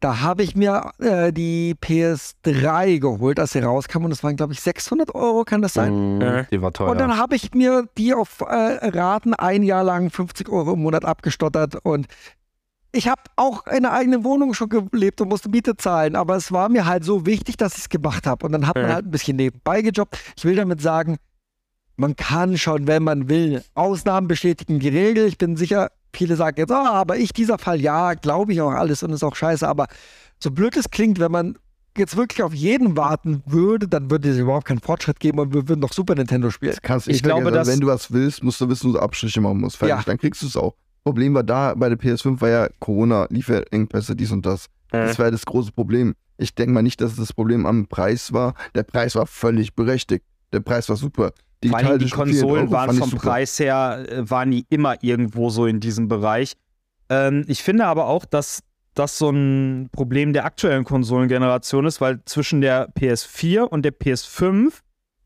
Da habe ich mir äh, die PS3 geholt, als sie rauskam und das waren, glaube ich, 600 Euro, kann das sein? Mhm. Die war teuer. Und dann habe ich mir die auf äh, Raten ein Jahr lang 50 Euro im Monat abgestottert und ich habe auch in der eigenen Wohnung schon gelebt und musste Miete zahlen, aber es war mir halt so wichtig, dass ich es gemacht habe. Und dann hat man halt ein bisschen nebenbei gejobbt. Ich will damit sagen, man kann schon, wenn man will. Ausnahmen bestätigen die Regel. Ich bin sicher, viele sagen jetzt, ah, aber ich, dieser Fall, ja, glaube ich auch alles und ist auch scheiße. Aber so blöd es klingt, wenn man jetzt wirklich auf jeden warten würde, dann würde es überhaupt keinen Fortschritt geben und wir würden noch Super Nintendo spielen. Das kannst Ich glaube, glaube, dass- wenn du was willst, musst du wissen, wo du Abstriche machen musst. Fertig, Ja. dann kriegst du es auch. Problem war da bei der PS5 war ja Corona, Lieferengpässe, dies und das. Das war das große Problem. Ich denke mal nicht, dass das Problem am Preis war. Der Preis war völlig berechtigt. Der Preis war super. Vor allem die Digital für 400 Konsolen Euro waren vom super. Preis her, äh, waren die immer irgendwo so in diesem Bereich. Ähm, ich finde aber auch, dass das so ein Problem der aktuellen Konsolengeneration ist, weil zwischen der PS4 und der PS5,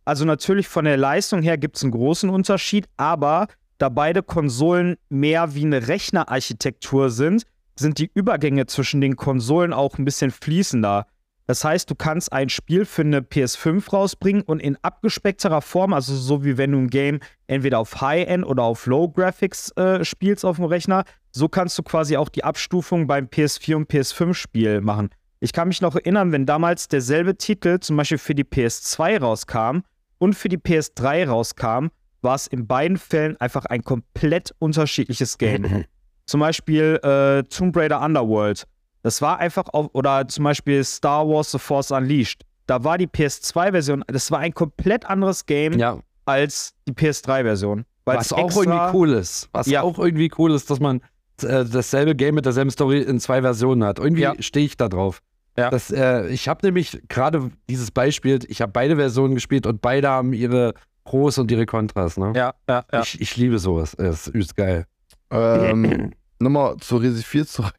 also natürlich von der Leistung her gibt es einen großen Unterschied, aber da beide Konsolen mehr wie eine Rechnerarchitektur sind, sind die Übergänge zwischen den Konsolen auch ein bisschen fließender. Das heißt, du kannst ein Spiel für eine PS5 rausbringen und in abgespeckterer Form, also so wie wenn du ein Game entweder auf High-End oder auf Low Graphics äh, spielst auf dem Rechner, so kannst du quasi auch die Abstufung beim PS4 und PS5-Spiel machen. Ich kann mich noch erinnern, wenn damals derselbe Titel zum Beispiel für die PS2 rauskam und für die PS3 rauskam, war es in beiden Fällen einfach ein komplett unterschiedliches Game. zum Beispiel äh, Tomb Raider Underworld. Das war einfach auf, oder zum Beispiel Star Wars The Force Unleashed. Da war die PS2-Version, das war ein komplett anderes Game ja, als die PS3-Version. was auch irgendwie cool ist. Was Ja. auch irgendwie cool ist, dass man äh, dasselbe Game mit derselben Story in zwei Versionen hat. Irgendwie Ja. stehe ich da drauf. Das, äh, ich habe nämlich gerade dieses Beispiel, ich habe beide Versionen gespielt und beide haben ihre Pros und ihre Kontras. Ne? Ja, ja, ja. Ich, ich liebe sowas. Das ist geil. Ähm, Nochmal zur Resi 4 zurück.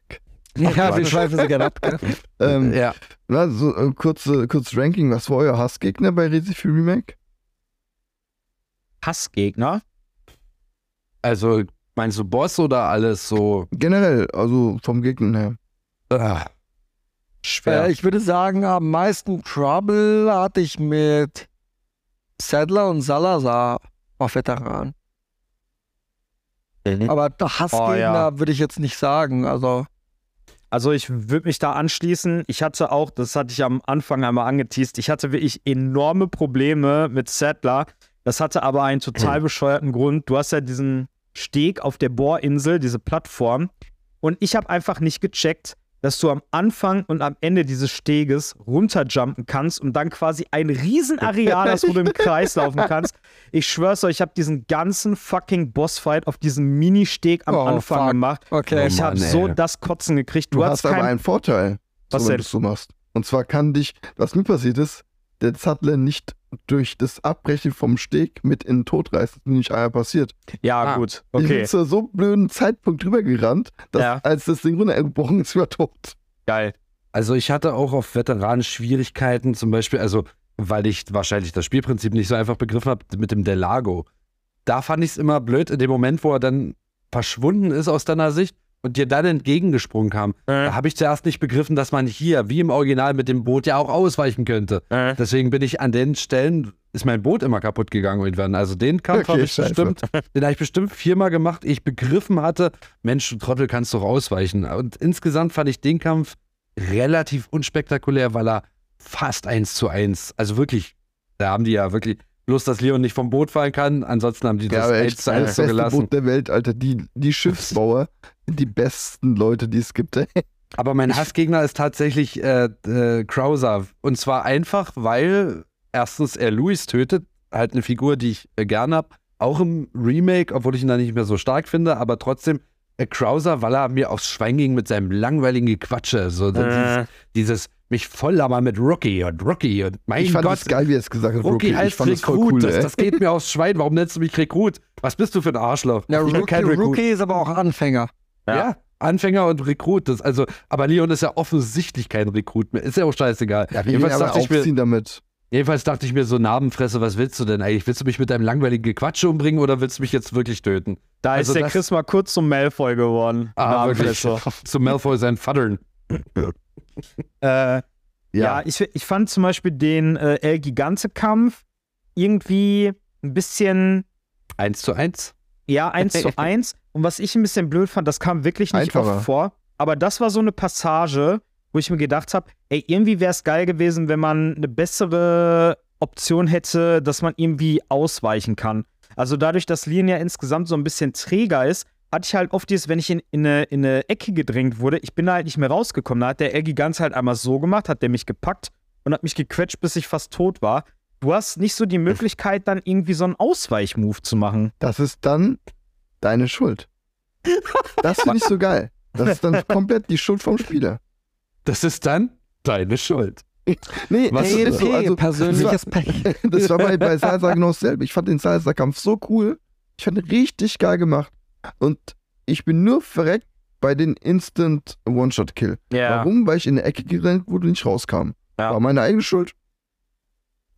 Ja, wir schweifen sie gerne ab. Ähm, Ja. na, so, äh, kurze, kurzes Ranking. Was war euer Hassgegner bei Resi 4 Remake? Hassgegner. Also, meinst du Boss oder alles so? Generell, also vom Gegner her. Ah, Schwer. Äh, ich würde sagen, am meisten Trouble hatte ich mit Sadler und Salazar auf Veteran. Aber der Hassgegner Oh, ja. würde ich jetzt nicht sagen. Also, Also ich würde mich da anschließen. Ich hatte auch, das hatte ich am Anfang einmal angeteased, ich hatte wirklich enorme Probleme mit Sattler. Das hatte aber einen total bescheuerten Grund. Du hast ja diesen Steg auf der Bohrinsel, diese Plattform. Und ich habe einfach nicht gecheckt, dass du am Anfang und am Ende dieses Steges runterjumpen kannst und dann quasi ein Riesenareal hast, wo du im Kreis laufen kannst. Ich schwör's euch, ich habe diesen ganzen fucking Bossfight auf diesem Mini-Steg am Oh, Anfang fuck. gemacht. okay. Ich habe Mann, ey. so das Kotzen gekriegt. Du, Du, hast hast aber einen Vorteil, Was so, wenn denn? du machst. Und zwar kann dich, was mir passiert ist, der Zattler nicht durch das Abbrechen vom Steg mit in den Tod reißt. Das ist nicht einmal passiert. Ja, Ah. gut. Ich bin Okay, zu so blöden Zeitpunkt drüber gerannt, dass Ja. als das Ding runtergebrochen ist, war tot. geil. Also ich hatte auch auf Veteranen Schwierigkeiten, zum Beispiel, also weil ich wahrscheinlich das Spielprinzip nicht so einfach begriffen habe mit dem Delago. Da fand ich es immer blöd, in dem Moment, wo er dann verschwunden ist aus deiner Sicht und dir dann entgegengesprungen kam. Äh, Da habe ich zuerst nicht begriffen, dass man hier, wie im Original mit dem Boot, ja auch ausweichen könnte. äh. Deswegen bin ich an den Stellen, ist mein Boot immer kaputt gegangen irgendwann. Also den Kampf Okay, habe ich scheiße. bestimmt, den habe ich bestimmt viermal gemacht, ehe ich begriffen hatte, Mensch, du Trottel kannst doch ausweichen. Und insgesamt fand ich den Kampf relativ unspektakulär, weil er fast eins zu eins, also wirklich, da haben die ja wirklich, bloß dass Leon nicht vom Boot fallen kann, ansonsten haben die Ja, das eins echt, zu das eins so beste gelassen. Boot der Welt, Alter. Die, die Schiffsbauer die besten Leute, die es gibt. ey. Aber mein Hassgegner ist tatsächlich äh, äh, Krauser. Und zwar einfach, weil erstens er Louis tötet, halt eine Figur, die ich äh, gerne habe. Auch im Remake, obwohl ich ihn da nicht mehr so stark finde, aber trotzdem äh, Krauser, weil er mir aufs Schwein ging mit seinem langweiligen Gequatsche. So dieses, Äh. dieses mich voll labern mit Rookie und Rookie und mein Ich fand Gott. das geil, wie er es gesagt hat. Rookie Rookie. Ich heißt fand das voll Rekrut. cool, das, das geht mir aufs Schwein. Warum nennst du mich Rekrut? Was bist du für ein Arschloch? Ja, Rookie. Rookie ist aber auch Anfänger. Ja. Ja. Anfänger und Rekrut. Das, also, aber Leon ist ja offensichtlich kein Rekrut mehr. Ist ja auch scheißegal. Ja, wir jedenfalls, dachte ich mir, damit. jedenfalls dachte ich mir so, Narbenfresse, was willst du denn eigentlich? Willst du mich mit deinem langweiligen Gequatsche umbringen oder willst du mich jetzt wirklich töten? Da Also ist der das- Chris mal kurz zum Malfoy geworden. Ah, wirklich. Namenfresser. Zu Malfoy sein Vatern. Äh, ja, ich, ich fand zum Beispiel den äh, El Gigante-Kampf irgendwie ein bisschen, Eins zu eins. Ja, eins zu eins. Und was ich ein bisschen blöd fand, das kam wirklich nicht Einfacher. oft vor. Aber das war so eine Passage, wo ich mir gedacht habe, ey, irgendwie wäre es geil gewesen, wenn man eine bessere Option hätte, dass man irgendwie ausweichen kann. Also dadurch, dass Lien ja insgesamt so ein bisschen träger ist, hatte ich halt oft dieses, wenn ich in, in, eine, in eine Ecke gedrängt wurde, ich bin da halt nicht mehr rausgekommen. Da hat der Eggy ganz halt einmal so gemacht, hat der mich gepackt und hat mich gequetscht, bis ich fast tot war. Du hast nicht so die Möglichkeit, dann irgendwie so einen Ausweichmove zu machen. Das ist dann deine Schuld. Das finde ich so geil. Das ist dann komplett die Schuld vom Spieler. Das ist dann deine Schuld. Nee, Was ey, ist so, also, persönliches Pech. Das war bei, bei Salsa genau dasselbe. Ich fand den Salsa-Kampf so cool. Ich fand ihn richtig geil gemacht. Und ich bin nur verreckt bei den Instant One-Shot-Kill. Warum? Weil ich in eine Ecke gerannt wurde und nicht rauskam. Ja. War meine eigene Schuld.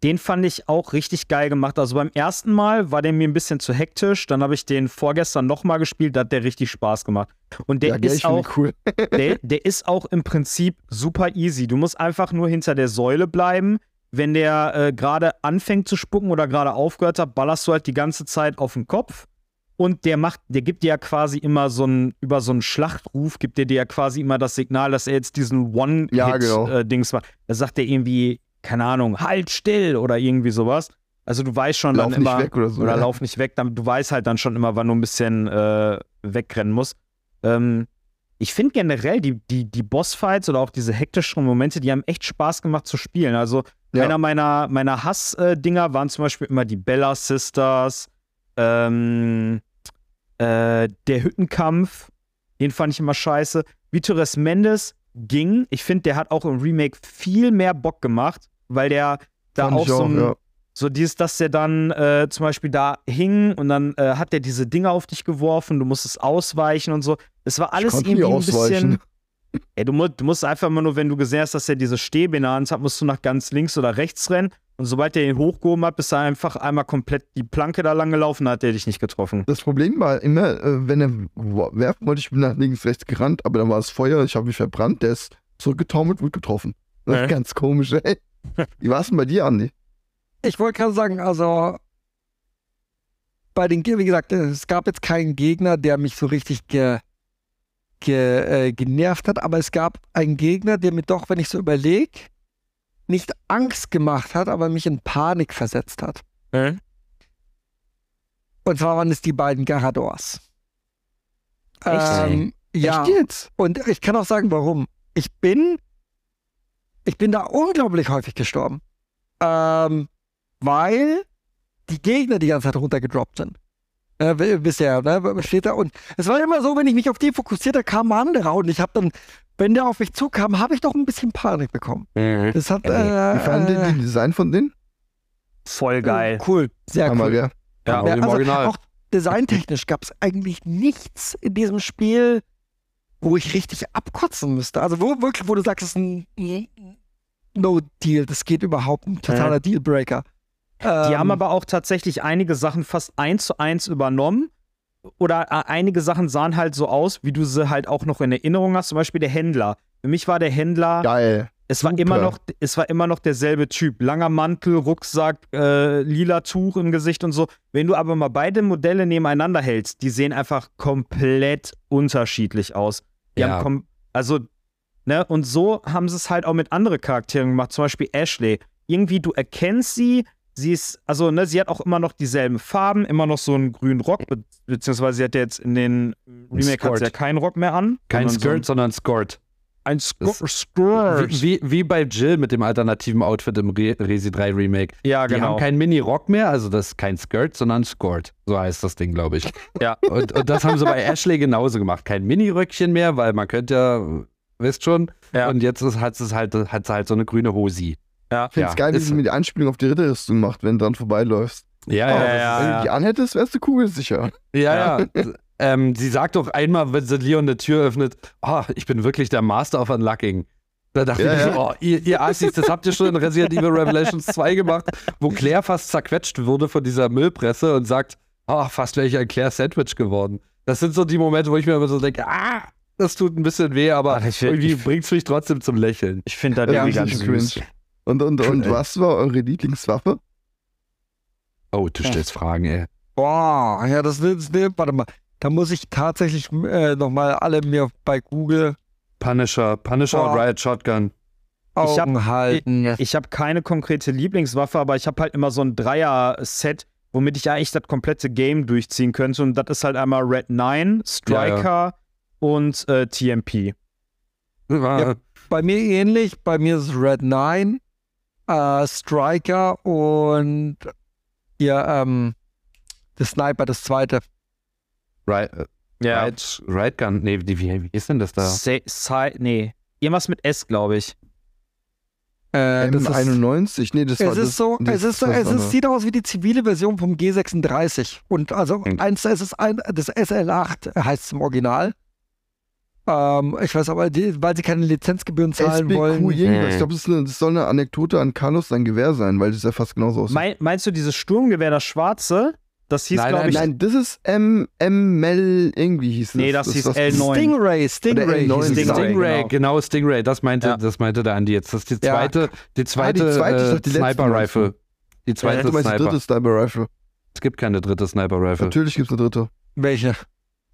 Den fand ich auch richtig geil gemacht. Also beim ersten Mal war der mir ein bisschen zu hektisch. Dann habe ich den vorgestern nochmal gespielt, da hat der richtig Spaß gemacht. Und der ja, ist auch, cool. der, der ist auch im Prinzip super easy. Du musst einfach nur hinter der Säule bleiben. Wenn der äh, gerade anfängt zu spucken oder gerade aufgehört hat, ballerst du halt die ganze Zeit auf den Kopf. Und der macht, der gibt dir ja quasi immer so ein, über so einen Schlachtruf, gibt dir dir ja quasi immer das Signal, dass er jetzt diesen Ja, genau. One-Hit-Dings macht. Da sagt er irgendwie, keine Ahnung, halt still oder irgendwie sowas. Also du weißt schon Lauf dann nicht immer, weg oder so. oder ja. lauf nicht weg. Dann, du weißt halt dann schon immer, wann du ein bisschen äh, wegrennen musst. Ähm, ich finde generell die, die, die Bossfights oder auch diese hektischen Momente, die haben echt Spaß gemacht zu spielen. Also Ja. einer meiner, meiner Hass-Dinger waren zum Beispiel immer die Bella Sisters, ähm, äh, der Hüttenkampf, den fand ich immer scheiße. Vitores Mendes ging. Ich finde, der hat auch im Remake viel mehr Bock gemacht, weil der da Fand auch so ein, ja. so dieses, dass der dann äh, zum Beispiel da hing und dann äh, hat der diese Dinge auf dich geworfen, du musstest ausweichen und so. Es war alles irgendwie ein bisschen. Ey, du, musst, du musst einfach immer nur, wenn du gesehen hast, dass er diese Stäbe in der Hand hat, musst du nach ganz links oder rechts rennen. Und sobald er ihn hochgehoben hat, bist du einfach einmal komplett die Planke da lang gelaufen, hat er dich nicht getroffen. Das Problem war immer, äh, wenn er werfen wollte, ich bin nach links, rechts gerannt, aber dann war es Feuer, ich habe mich verbrannt, der ist zurückgetaumelt, wurde getroffen. Das ist Äh. ganz komisch, ey. Wie war es denn bei dir, Andi? Ich wollte gerade sagen, also bei den, wie gesagt, es gab jetzt keinen Gegner, der mich so richtig ge, ge, äh, genervt hat, aber es gab einen Gegner, der mir doch, wenn ich so überlege, nicht Angst gemacht hat, aber mich in Panik versetzt hat. Äh? Und zwar waren es die beiden Garadors. Echt? Ähm, ja. Echt jetzt? Und ich kann auch sagen, warum. Ich bin, ich bin da unglaublich häufig gestorben. Ähm, weil die Gegner die ganze Zeit runtergedroppt sind. Äh, ja, ne? steht da und es war immer so, wenn ich mich auf die fokussierte, kam ein anderer und ich habe dann wenn der auf mich zukam, habe ich doch ein bisschen Panik bekommen. Mhm. Das hat. Wie fanden Äh, die, die Design von denen? Voll geil. Cool, sehr Hammer, cool. Ja, Ja, im also Original. auch designtechnisch gab es eigentlich nichts in diesem Spiel, wo ich richtig abkotzen müsste. Also wo wirklich, wo du sagst, es ist ein No-Deal, das geht überhaupt ein totaler Dealbreaker. Die haben Ähm, aber auch tatsächlich einige Sachen fast eins zu eins übernommen. Oder äh, einige Sachen sahen halt so aus, wie du sie halt auch noch in Erinnerung hast. Zum Beispiel der Händler. Für mich war der Händler, Geil. es war immer noch, es war immer noch derselbe Typ. Langer Mantel, Rucksack, äh, lila Tuch im Gesicht und so. Wenn du aber mal beide Modelle nebeneinander hältst, die sehen einfach komplett unterschiedlich aus. Die Ja. haben also, ne, und so haben sie es halt auch mit anderen Charakteren gemacht, zum Beispiel Ashley. Irgendwie, du erkennst sie, sie ist, also, ne, sie hat auch immer noch dieselben Farben, immer noch so einen grünen Rock, be beziehungsweise sie hat ja jetzt in den Remake hat sie ja Skirt. keinen Rock mehr an. Kein Skirt, sondern Skort. Ein, Skirt. Wie, wie, bei Jill mit dem alternativen Outfit im Re Resi 3 Remake. ja, Die genau. haben keinen Mini-Rock mehr, also das ist kein Skirt, sondern Skort. So heißt das Ding, glaube ich. Ja. Und, und das haben sie bei Ashley genauso gemacht. Kein Mini-Röckchen mehr, weil man könnte ja, wisst schon. Ja. Und jetzt ist, hat, es halt, hat sie halt so eine grüne Hosi. ja. Ich finde es Ja, geil, wie ist- sie mir die Anspielung auf die Ritterrüstung macht, wenn du dran vorbeiläufst. Ja, Oh, ja, ja, ja. Wenn du die anhättest, wärst du kugelsicher. Ja, ja. ähm, sie sagt doch einmal, wenn sie Leon eine Tür öffnet, oh, ich bin wirklich der Master of Unlocking. Da dachte Ja, ich ja. so, oh, ihr, ihr Assis, das habt ihr schon in Resident Evil Revelations 2 gemacht, wo Claire fast zerquetscht wurde von dieser Müllpresse und sagt, oh, fast wäre ich ein Claire-Sandwich geworden. Das sind so die Momente, wo ich mir immer so denke, ah, das tut ein bisschen weh, aber Ach, ich- irgendwie bringt es mich trotzdem zum Lächeln. Ich finde das Ja, irgendwie ganz süß. cringe. Und, und, und was war eure Lieblingswaffe? Oh, du stellst Fragen, ey. Boah, ja, das ist, nee, warte mal. Da muss ich tatsächlich äh, nochmal alle mir bei Google Punisher, Punisher Boah. und Riot Shotgun. Augen Ich hab- halten. Ich habe keine konkrete Lieblingswaffe, aber ich habe halt immer so ein Dreier-Set, womit ich eigentlich das komplette Game durchziehen könnte. Und das ist halt einmal Red 9, Striker und äh, TMP. Ja. Bei mir ähnlich. Bei mir ist es Red 9, äh, Striker und hier, ähm, der Sniper, das zweite. Riot, äh, Riot, Riot Gun, nee, wie, wie, ist denn das da? Sa Sa nee. Irgendwas mit S, glaube ich. Äh, das ist, M91? Nee, das war es das. ist so, das es ist so, das es ist, sieht aus wie die zivile Version vom G36. Und also Hm. eins, es ist ein, das SL8 heißt es im Original. Ähm, ich weiß aber, die, weil sie keine Lizenzgebühren zahlen SBQ wollen. irgendwas. Ich glaube, das, ist eine- das soll eine Anekdote an Carlos sein Gewehr sein, weil das ja fast genauso aussieht. Mein, meinst du dieses Sturmgewehr, das schwarze? Das hieß, Nein, glaube nein, ich. Nein, das ist M, ML irgendwie hieß das. Nee, das hieß was- L9. Stingray, Stingray. L9 hieß es. Stingray. Stingray, genau. genau. Stingray, das meinte, Ja. das meinte der Andi jetzt. Das ist die Ja. zweite, die zweite, die zweite, ich äh, dachte, die du. Zweite meinst die Sniper. dritte Sniper Rifle. Es gibt keine dritte Sniper Rifle. Natürlich gibt es eine dritte. Welche?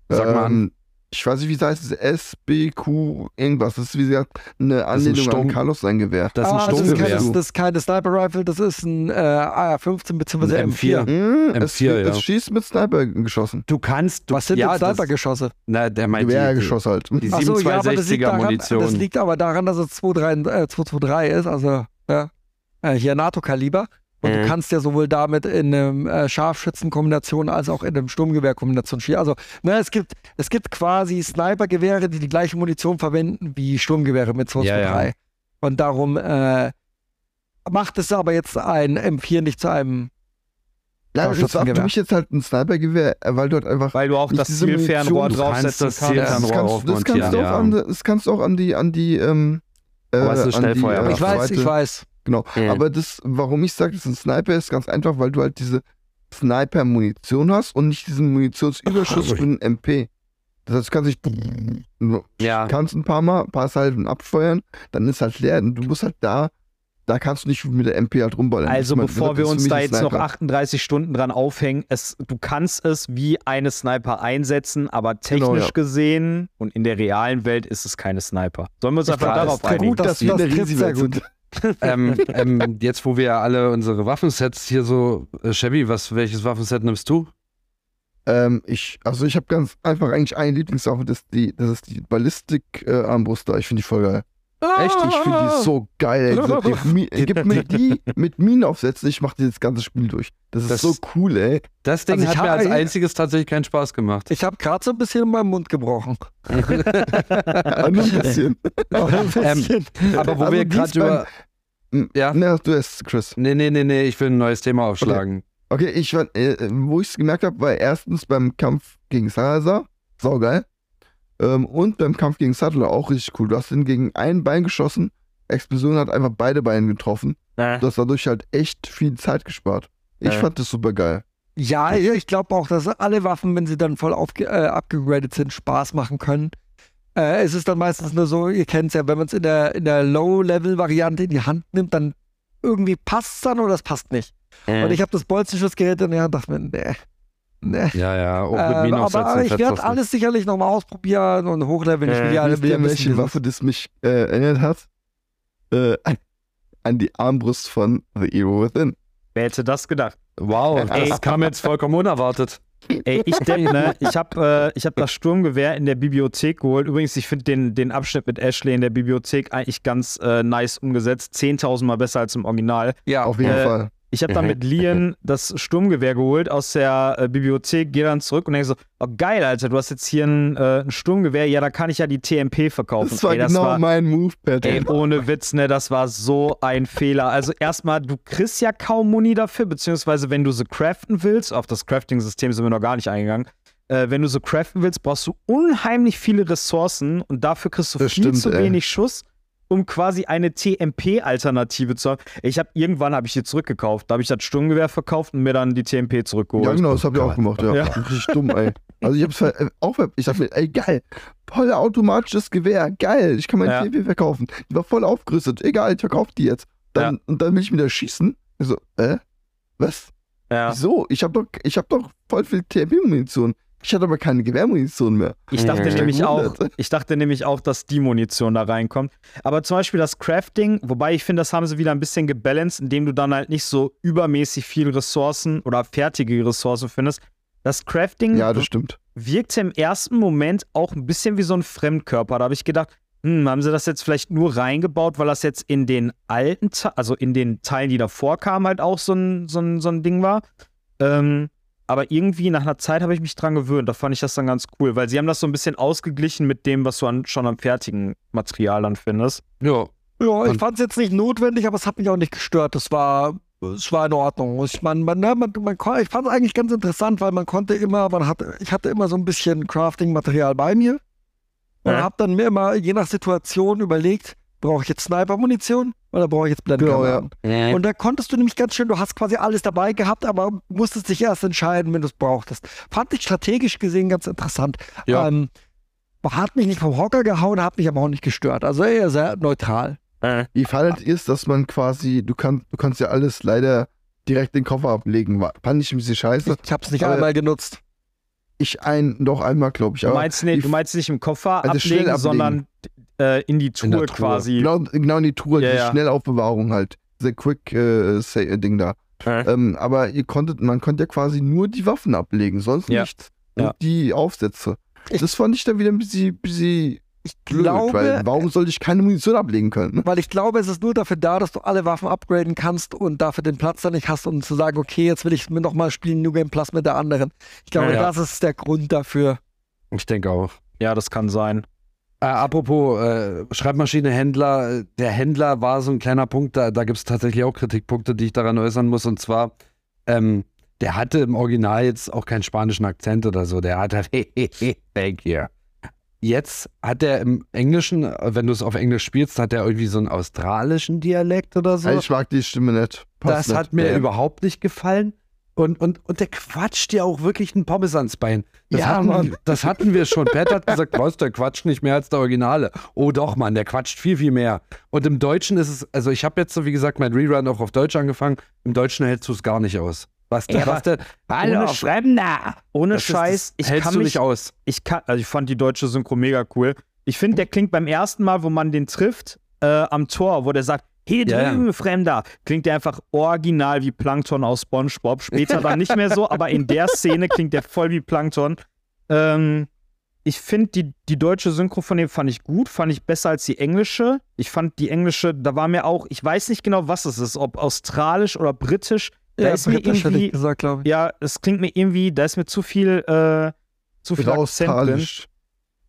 Sag mal an. Ich weiß nicht, wie es heißt. SBQ irgendwas. Das ist wie gesagt eine ist ein Anlehnung Sturm- an Carlos sein Gewehr. Das ist ein ah, das, ist Sturmgewehr. keine, das ist keine Sniper Rifle, das ist ein äh, AR-15 bzw. Ein M4. M4. Hm, es, M4, wird- ja. es schießt mit Sniper geschossen. Du kannst, du, Was sind ja, denn das- Snipergeschosse? Na, der meint die, Gewehrgeschoss halt. die Ach so, ja, aber das 762er liegt, daran, Munition. das liegt aber daran, dass es 223, äh, 223 ist, also ja, äh, hier NATO-Kaliber. Und Mhm. du kannst ja sowohl damit in einem äh, Scharfschützenkombination als auch in einem Sturmgewehrkombination schießen. Also, ne, es gibt, es gibt quasi Snipergewehre, die die gleiche Munition verwenden wie Sturmgewehre mit 223. Ja, Und darum äh, macht es aber jetzt ein M4 nicht zu einem Ja, das war für Schützengewehr. mich jetzt halt ein Snipergewehr, äh, weil du halt einfach. Weil du auch das Zielfernrohr draufsetzen das kannst. das, Zielfernrohr kannst, das, kannst du auch ja. an, das kannst du auch an die, an die, ähm, äh, Aber es ist an die, Schnellfeuer. äh, Ich weiß, ich weiß. Genau. Mhm. Aber das, warum ich sage, das ist ein Sniper, ist ganz einfach, weil du halt diese Sniper-Munition hast und nicht diesen Munitionsüberschuss für einen MP. Das heißt, du kannst dich Ja. kannst ein paar Mal, ein paar Salven abfeuern, dann ist halt leer. Und du musst halt da, da kannst du nicht mit der MP halt rumballern. Also Das ist mein- bevor das wir uns da jetzt noch Sniper. 38 Stunden dran aufhängen, es, du kannst es wie eine Sniper einsetzen, aber technisch Genau, ja. gesehen und in der realen Welt ist es keine Sniper. Sollen wir uns einfach glaub, das darauf einigen? gut, dass dass wir in das der trifft sehr gut. Ähm, ähm, jetzt, wo wir alle unsere Waffensets hier so, äh, Chevy, was, welches Waffenset nimmst du? Ähm, ich, also ich habe ganz einfach eigentlich eine Lieblingswaffe, das die, das ist die Ballistik-Armbruster. ich finde die voll geil. Echt, ich finde die so geil. ey. Die, Mi- gib mir die mit Minen aufsetzen, ich mache das ganze Spiel durch. Das ist Das- so cool, ey. Das Ding Also ich hat mir als einziges tatsächlich keinen Spaß gemacht. Ich habe gerade so ein bisschen in meinem Mund gebrochen. Aber nur ein bisschen. Ein Ähm, bisschen. Aber wo Also wir gerade über. beim- Ja. Na, du hast Chris. Nee, nee, nee, nee, ich will ein neues Thema aufschlagen. Okay, ich fand, äh, wo ich es gemerkt habe, war erstens beim Kampf gegen Salazar, saugeil. Ähm, und beim Kampf gegen Sattler auch richtig cool. Du hast ihn gegen ein Bein geschossen, Explosion hat einfach beide Beine getroffen. Äh, Du hast dadurch halt echt viel Zeit gespart. Ich Ja. fand das super geil. Ja, ich glaube auch, dass alle Waffen, wenn sie dann voll äh, abgegradet sind, Spaß machen können. Äh, es ist dann meistens nur so, ihr kennt es ja, wenn man es in der, in der Low-Level-Variante in die Hand nimmt, dann irgendwie passt es dann oder es passt nicht. äh, Und ich habe das Bolzenschussgerät in der Hand und dachte mir, nee. Nee. Ja, ja, auch mit Äh, Minen aber aufsetzen. ich werde alles sicherlich nochmal ausprobieren und hochleveln. Ich will Äh, ja, ja ihr, wissen, welche Waffe das mich äh, erinnert hat? Äh, an, die Armbrust von The Hero Within. wer hätte das gedacht? Wow, Ey. das kam jetzt vollkommen unerwartet. Ey, ich denke, ne, ich habe äh, ich hab das Sturmgewehr in der Bibliothek geholt. Übrigens, ich finde den, den Abschnitt mit Ashley in der Bibliothek eigentlich ganz äh, nice umgesetzt. 10.000 Mal besser als im Original. Ja, Auf jeden Äh, Fall. Ich habe dann mit Lian das Sturmgewehr geholt aus der äh, Bibliothek, gehe dann zurück und denke so, oh geil, Alter, du hast jetzt hier ein, äh, ein Sturmgewehr, ja, da kann ich ja die TMP verkaufen. Das war Ey, genau war, mein Move, Ey, Patrick. ohne Witz, ne, das war so ein Fehler. Also erstmal, du kriegst ja kaum Muni dafür, beziehungsweise wenn du sie craften willst, auf das Crafting-System sind wir noch gar nicht eingegangen, äh, wenn du so craften willst, brauchst du unheimlich viele Ressourcen und dafür kriegst du Das viel stimmt, zu ey. wenig Schuss, um quasi eine TMP-Alternative zu haben. Ich habe irgendwann habe ich die zurückgekauft, da habe ich das Sturmgewehr verkauft und mir dann die TMP zurückgeholt. Ja, genau, das hab ich auch gemacht, ja. Ja. Richtig dumm, ey. Also ich hab's ver- äh, auch, ich dachte mir, ey, geil, voll automatisches Gewehr, geil, ich kann mein Ja. TMP verkaufen. Die war voll aufgerüstet, egal, ich verkauf die jetzt. Dann, Und dann will ich wieder schießen. Ich so, äh, was? Ja. Wieso? Ich hab doch, ich hab doch voll viel TMP-Munition. Ich hatte aber keine Gewehrmunition mehr. Ich dachte Mhm. nämlich auch, ich dachte nämlich auch, dass die Munition da reinkommt. Aber zum Beispiel das Crafting, wobei ich finde, das haben sie wieder ein bisschen gebalanced, indem du dann halt nicht so übermäßig viel Ressourcen oder fertige Ressourcen findest. Das Crafting Ja, das stimmt. wirkte im ersten Moment auch ein bisschen wie so ein Fremdkörper. Da habe ich gedacht, hm, haben sie das jetzt vielleicht nur reingebaut, weil das jetzt in den alten, Te also in den Teilen, die davor kamen, halt auch so ein, so ein, so ein Ding war. Ähm, aber irgendwie nach einer Zeit habe ich mich dran gewöhnt. Da fand ich das dann ganz cool, weil sie haben das so ein bisschen ausgeglichen mit dem, was du an, schon am fertigen Material dann findest. Ja, Ja, ich fand es jetzt nicht notwendig, aber es hat mich auch nicht gestört. Das war, es war in Ordnung. Ich, man, man, ne, man, man, kon- ich fand es eigentlich ganz interessant, weil man konnte immer, man hatte, ich hatte immer so ein bisschen Crafting-Material bei mir und Ja. habe dann mir immer je nach Situation überlegt, brauche ich jetzt Sniper-Munition oder brauche ich jetzt Blendgranaten? Genau, Und da konntest du nämlich ganz schön, du hast quasi alles dabei gehabt, aber musstest dich erst entscheiden, wenn du es brauchtest. Fand ich strategisch gesehen ganz interessant. Ja. Ähm, hat mich nicht vom Hocker gehauen, hat mich aber auch nicht gestört. Also eher sehr neutral. Wie fandet ihr es, dass man quasi, du, kann, du kannst ja alles leider direkt in den Koffer ablegen. Fand ich ein bisschen scheiße. Ich habe es nicht einmal genutzt. Ich ein, doch einmal, glaube ich. Du meinst, nicht, die- du meinst nicht im Koffer Also schnell ablegen, sondern äh, in die In der Truhe quasi. genau, genau in die Truhe, Ja, die ja. Schnellaufbewahrung halt. Dieser Quick-Ding da. Ja. Ähm, aber ihr konntet, man konnte ja quasi nur die Waffen ablegen, sonst Ja. nichts. Und Ja. die Aufsätze. Ich- das fand ich dann wieder ein bisschen, bisschen Ich blöd, glaube, weil warum sollte ich keine Munition ablegen können? weil ich glaube, es ist nur dafür da, dass du alle Waffen upgraden kannst und dafür den Platz dann nicht hast, um zu sagen, okay, jetzt will ich mir nochmal spielen, New Game Plus mit der anderen. Ich glaube, Ja. das ist der Grund dafür. ich denke auch. Ja, das kann sein. Äh, apropos äh, Schreibmaschinehändler, der Händler war so ein kleiner Punkt, da, da gibt es tatsächlich auch Kritikpunkte, die ich daran äußern muss. Und zwar, ähm, der hatte im Original jetzt auch keinen spanischen Akzent oder so. Der hat halt, thank you. Jetzt hat er im Englischen, wenn du es auf Englisch spielst, hat er irgendwie so einen australischen Dialekt oder so. Ich mag die Stimme nicht. Passt das nicht. hat mir Ja. überhaupt nicht gefallen. Und, und, und der quatscht ja auch wirklich einen Pommes ans Bein. Das, Ja, hatten, Mann. das hatten wir schon. Pat hat gesagt, was, der quatscht nicht mehr als der Originale. Oh doch, Mann, der quatscht viel, viel mehr. Und im Deutschen ist es, also ich habe jetzt so, wie gesagt, mein Rerun auch auf Deutsch angefangen. Im Deutschen hältst du es gar nicht aus. Was, der, was der, Ohne, Fremder. Ohne das ist- Scheiß. das ich hältst kann du mich, nicht aus. ich kann, also ich fand die deutsche Synchro mega cool. Ich finde, der klingt beim ersten Mal, wo man den trifft, äh, am Tor, wo der sagt, hier Ja, ja. drüben, Fremder, klingt der einfach original wie Plankton aus SpongeBob. Später dann nicht mehr so, aber in der Szene klingt der voll wie Plankton. Ähm, ich finde, die, die deutsche Synchro von dem fand ich gut, fand ich besser als die englische. Ich fand die englische, da war mir auch, ich weiß nicht genau, was es ist, ob australisch oder britisch. Da Ja, ist mir britisch hätte irgendwie, gesagt, ja, es klingt mir irgendwie, da ist mir zu viel, äh, zu viel Akzent drin.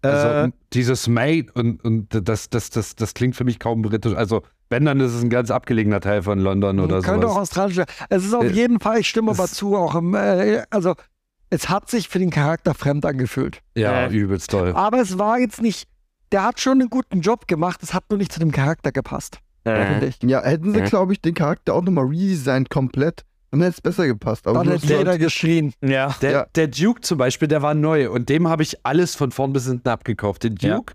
Also Äh, dieses Mate und, und das, das, das, das klingt für mich kaum britisch. Also wenn, dann ist es ein ganz abgelegener Teil von London oder Könnte auch sowas. australisch sein. Es ist auf Äh, jeden Fall, ich stimme aber zu, auch im, äh, also es hat sich für den Charakter fremd angefühlt. Ja, Äh. übelst toll. Aber es war jetzt nicht, der hat schon einen guten Job gemacht, es hat nur nicht zu dem Charakter gepasst. finde ich. Ja, hätten sie, glaube ich, den Charakter auch nochmal redesigned komplett, dann hätte es besser gepasst. Aber Dann hätte jeder geschrien. ja. Der, Ja. der Duke zum Beispiel, der war neu und dem habe ich alles von vorn bis hinten abgekauft. Den Ja. Duke,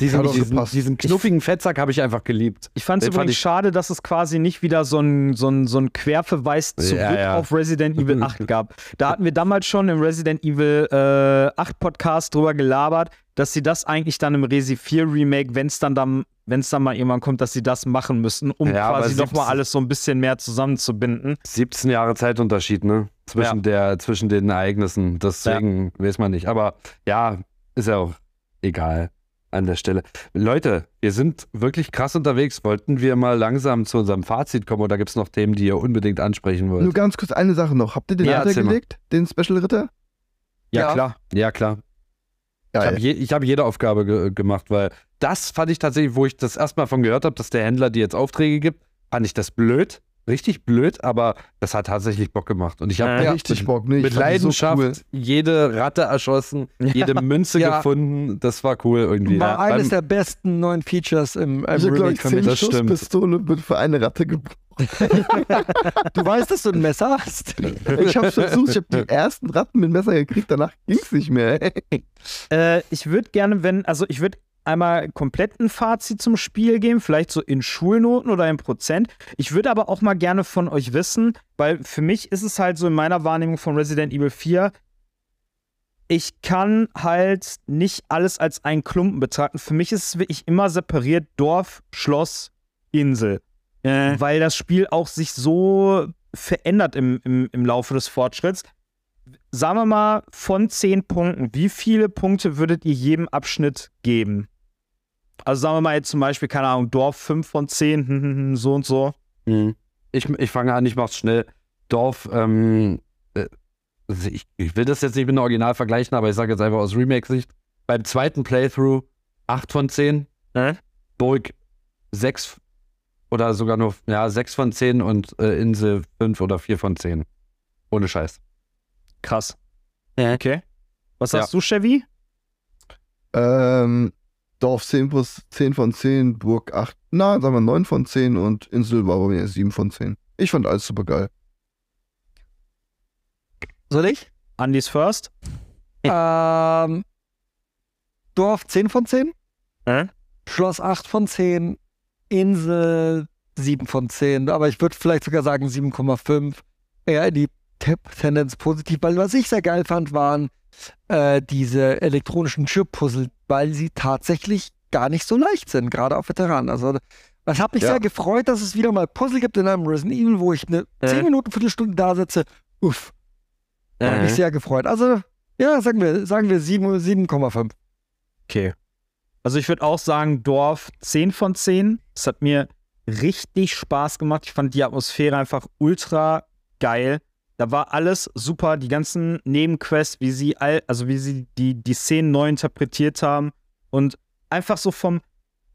diesen, auch diesen, gepasst. diesen knuffigen Fettsack habe ich einfach geliebt. Ich fand es fand übrigens ich- schade, dass es quasi nicht wieder so ein, so ein, so ein Querverweis zurück Ja, ja. auf Resident Evil 8 gab. Da hatten wir damals schon im Resident Evil äh, 8 Podcast drüber gelabert, dass sie das eigentlich dann im Resi 4 Remake, wenn es dann, dann, wenn's dann mal irgendwann kommt, dass sie das machen müssen, um Ja, quasi nochmal 17 alles so ein bisschen mehr zusammenzubinden. 17 Jahre Zeitunterschied, ne? Zwischen, der, zwischen den Ereignissen. Deswegen weiß man nicht. Aber ja, ist ja auch egal an der Stelle. Leute, wir sind wirklich krass unterwegs. Wollten wir mal langsam zu unserem Fazit kommen oder gibt es noch Themen, die ihr unbedingt ansprechen wollt? Nur ganz kurz eine Sache noch. Habt ihr den Ja, Ritter gelegt? Den Special Ritter? Ja, Ja. klar. Ja, klar. Ich Geil. habe je, ich hab jede Aufgabe ge gemacht, weil das fand ich tatsächlich, wo ich das erstmal von gehört habe, dass der Händler dir jetzt Aufträge gibt, fand ich das blöd. Richtig blöd, aber das hat tatsächlich Bock gemacht. Und ich habe Ja, Richtig Bock, ne? Mit die so Leidenschaft cool. jede Ratte erschossen, jede Münze Ja. gefunden. Das war cool irgendwie. War Ja, eines beim- der besten neuen Features im, im Ich habe, glaube Remake ich, für zehn mich. das Schuss stimmt. Pistole wird für eine Ratte gebraucht. Du weißt, dass du ein Messer hast. Ich habe versucht, ich habe die ersten Ratten mit Messer gekriegt, danach ging es nicht mehr. Äh, ich würde gerne, wenn, also ich würde einmal komplett ein Fazit zum Spiel geben, vielleicht so in Schulnoten oder in Prozent. Ich würde aber auch mal gerne von euch wissen, weil für mich ist es halt so in meiner Wahrnehmung von Resident Evil 4, ich kann halt nicht alles als einen Klumpen betrachten. Für mich ist es wirklich immer separiert Dorf, Schloss, Insel. Weil das Spiel auch sich so verändert im, im, im Laufe des Fortschritts sagen wir mal, von 10 Punkten, wie viele Punkte würdet ihr jedem Abschnitt geben? Also sagen wir mal jetzt zum Beispiel, keine Ahnung, Dorf 5 von 10, hm, hm, hm, so und so. Mhm. Ich, ich fange an, ich mach's schnell. Dorf, ähm, äh, also ich, ich will das jetzt nicht mit einem Original vergleichen, aber ich sage jetzt einfach aus Remake-Sicht. Beim zweiten Playthrough 8 von 10. Äh? Burg 6 oder sogar nur, ja, 6 von 10 und äh, Insel 5 oder 4 von 10. Ohne Scheiß. Krass. Ja. Okay. Was Ja. sagst du, Chevy? ähm, Dorf 10 plus 10 von 10, Burg 8, na, sagen wir 9 von 10 und Insel war bei mir 7 von 10. Ich fand alles super geil. Soll ich? Andy's First? Ähm, Dorf 10 von 10. Äh? Schloss 8 von 10. Insel 7 von 10. Aber ich würde vielleicht sogar sagen 7,5. Eher in die Tendenz positiv. Weil was ich sehr geil fand, waren äh, diese elektronischen Chip-Puzzle, weil sie tatsächlich gar nicht so leicht sind, gerade auf Veteranen. Also es hat mich Ja. sehr gefreut, dass es wieder mal Puzzle gibt in einem Resident Evil, wo ich eine Äh. 10 Minuten, Viertelstunde da sitze. Uff. Hat Äh. mich sehr gefreut. Also, ja, sagen wir, sagen wir 7 7,5. Okay. Also ich würde auch sagen, Dorf 10 von 10. Es hat mir richtig Spaß gemacht. Ich fand die Atmosphäre einfach ultra geil. Da war alles super, die ganzen Nebenquests, wie sie all, also wie sie die, die Szenen neu interpretiert haben und einfach so vom,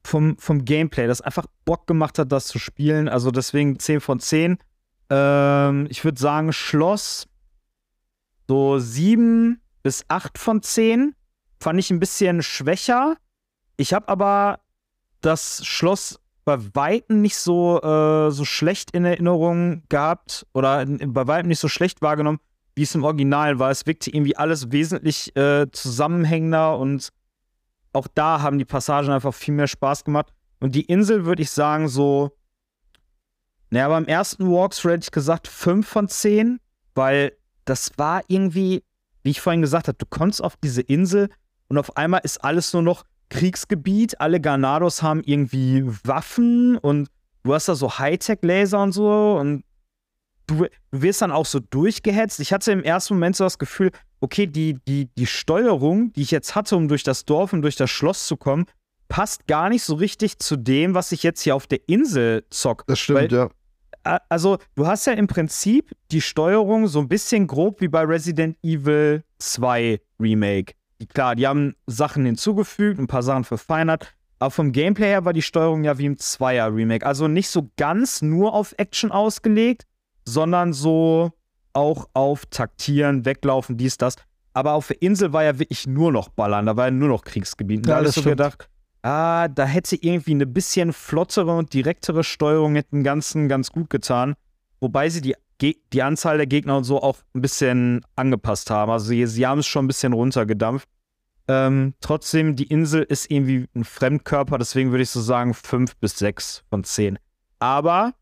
vom, vom Gameplay, das einfach Bock gemacht hat, das zu spielen. Also deswegen 10 von 10. Ähm, ich würde sagen, Schloss so 7 bis 8 von 10 fand ich ein bisschen schwächer. Ich habe aber das Schloss bei Weitem nicht so, äh, so schlecht in Erinnerung gehabt oder bei Weitem nicht so schlecht wahrgenommen, wie es im Original war. Es wirkte irgendwie alles wesentlich äh, zusammenhängender und auch da haben die Passagen einfach viel mehr Spaß gemacht. Und die Insel würde ich sagen so, naja, beim ersten Walkthrough hätte ich gesagt 5 von 10, weil das war irgendwie, wie ich vorhin gesagt habe, du kommst auf diese Insel und auf einmal ist alles nur noch Kriegsgebiet. Alle Ganados haben irgendwie Waffen und du hast da so Hightech-Laser und so und du, du wirst dann auch so durchgehetzt. Ich hatte im ersten Moment so das Gefühl, okay, die, die, die Steuerung, die ich jetzt hatte, um durch das Dorf und durch das Schloss zu kommen, passt gar nicht so richtig zu dem, was ich jetzt hier auf der Insel zock. Das stimmt, Weil, ja. Also, du hast ja im Prinzip die Steuerung so ein bisschen grob wie bei Resident Evil 2 Remake. Klar, die haben Sachen hinzugefügt, ein paar Sachen verfeinert. Aber vom Gameplay her war die Steuerung ja wie im 2er Remake. Also nicht so ganz nur auf Action ausgelegt, sondern so auch auf Taktieren, Weglaufen, dies, das. Aber auf der Insel war ja wirklich nur noch Ballern, da war ja nur noch Kriegsgebiet. Und Ja, da ich das so gedacht, ah, da hätte irgendwie eine bisschen flottere und direktere Steuerung hätte dem Ganzen ganz gut getan. Wobei sie die, die Anzahl der Gegner und so auch ein bisschen angepasst haben. Also sie, sie haben es schon ein bisschen runtergedampft. Ähm, trotzdem, die Insel ist irgendwie ein Fremdkörper, deswegen würde ich so sagen 5 bis 6 von 10. Aber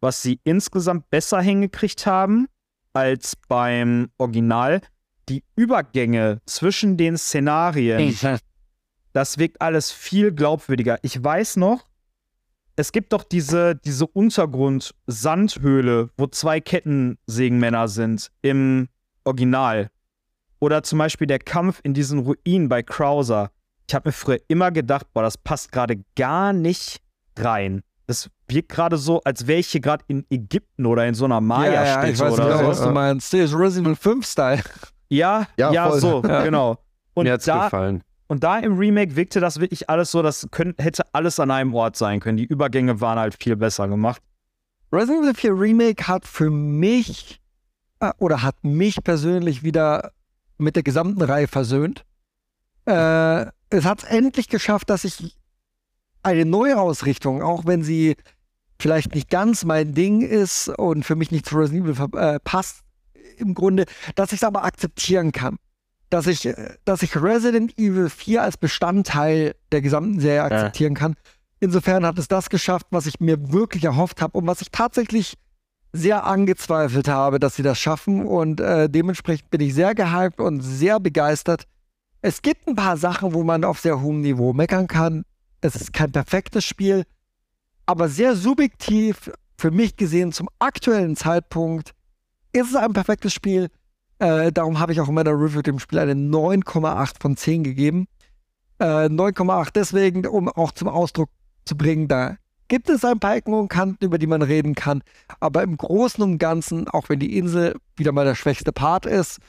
was sie insgesamt besser hingekriegt haben als beim Original, die Übergänge zwischen den Szenarien, das wirkt alles viel glaubwürdiger. Ich weiß noch, es gibt doch diese, diese Untergrund-Sandhöhle, wo zwei Kettensägenmänner sind im Original. Oder zum Beispiel der Kampf in diesen Ruinen bei Krauser. Ich habe mir früher immer gedacht, boah, das passt gerade gar nicht rein. Das wirkt gerade so, als wäre ich hier gerade in Ägypten oder in so einer ja, Maya-Stätte ich weiß oder genau, so. was du meinst. Das ist Resident Evil 5-Style. Ja, Ja, ja, so, genau. Und Mir hat's da, gefallen. Und da im Remake wirkte das wirklich alles so, das könnt, hätte alles an einem Ort sein können. Die Übergänge waren halt viel besser gemacht. Resident Evil 4 Remake hat für mich äh, oder hat mich persönlich wieder mit der gesamten Reihe versöhnt. Äh, es hat es endlich geschafft, dass ich eine Neuausrichtung, auch wenn sie vielleicht nicht ganz mein Ding ist und für mich nicht zu Resident Evil äh, passt, im Grunde, dass ich es aber akzeptieren kann. Dass ich, dass ich Resident Evil 4 als Bestandteil der gesamten Serie akzeptieren kann. Insofern hat es das geschafft, was ich mir wirklich erhofft habe und was ich tatsächlich sehr angezweifelt habe, dass sie das schaffen. Und äh, dementsprechend bin ich sehr gehypt und sehr begeistert. Es gibt ein paar Sachen, wo man auf sehr hohem Niveau meckern kann. Es ist kein perfektes Spiel, aber sehr subjektiv für mich gesehen zum aktuellen Zeitpunkt ist es ein perfektes Spiel. Äh, darum habe ich auch in meiner Review dem Spiel eine 9,8 von 10 gegeben. Äh, 9,8 deswegen, um auch zum Ausdruck zu bringen, da gibt es ein paar Ecken und Kanten, über die man reden kann. Aber im Großen und Ganzen, auch wenn die Insel wieder mal der schwächste Part ist,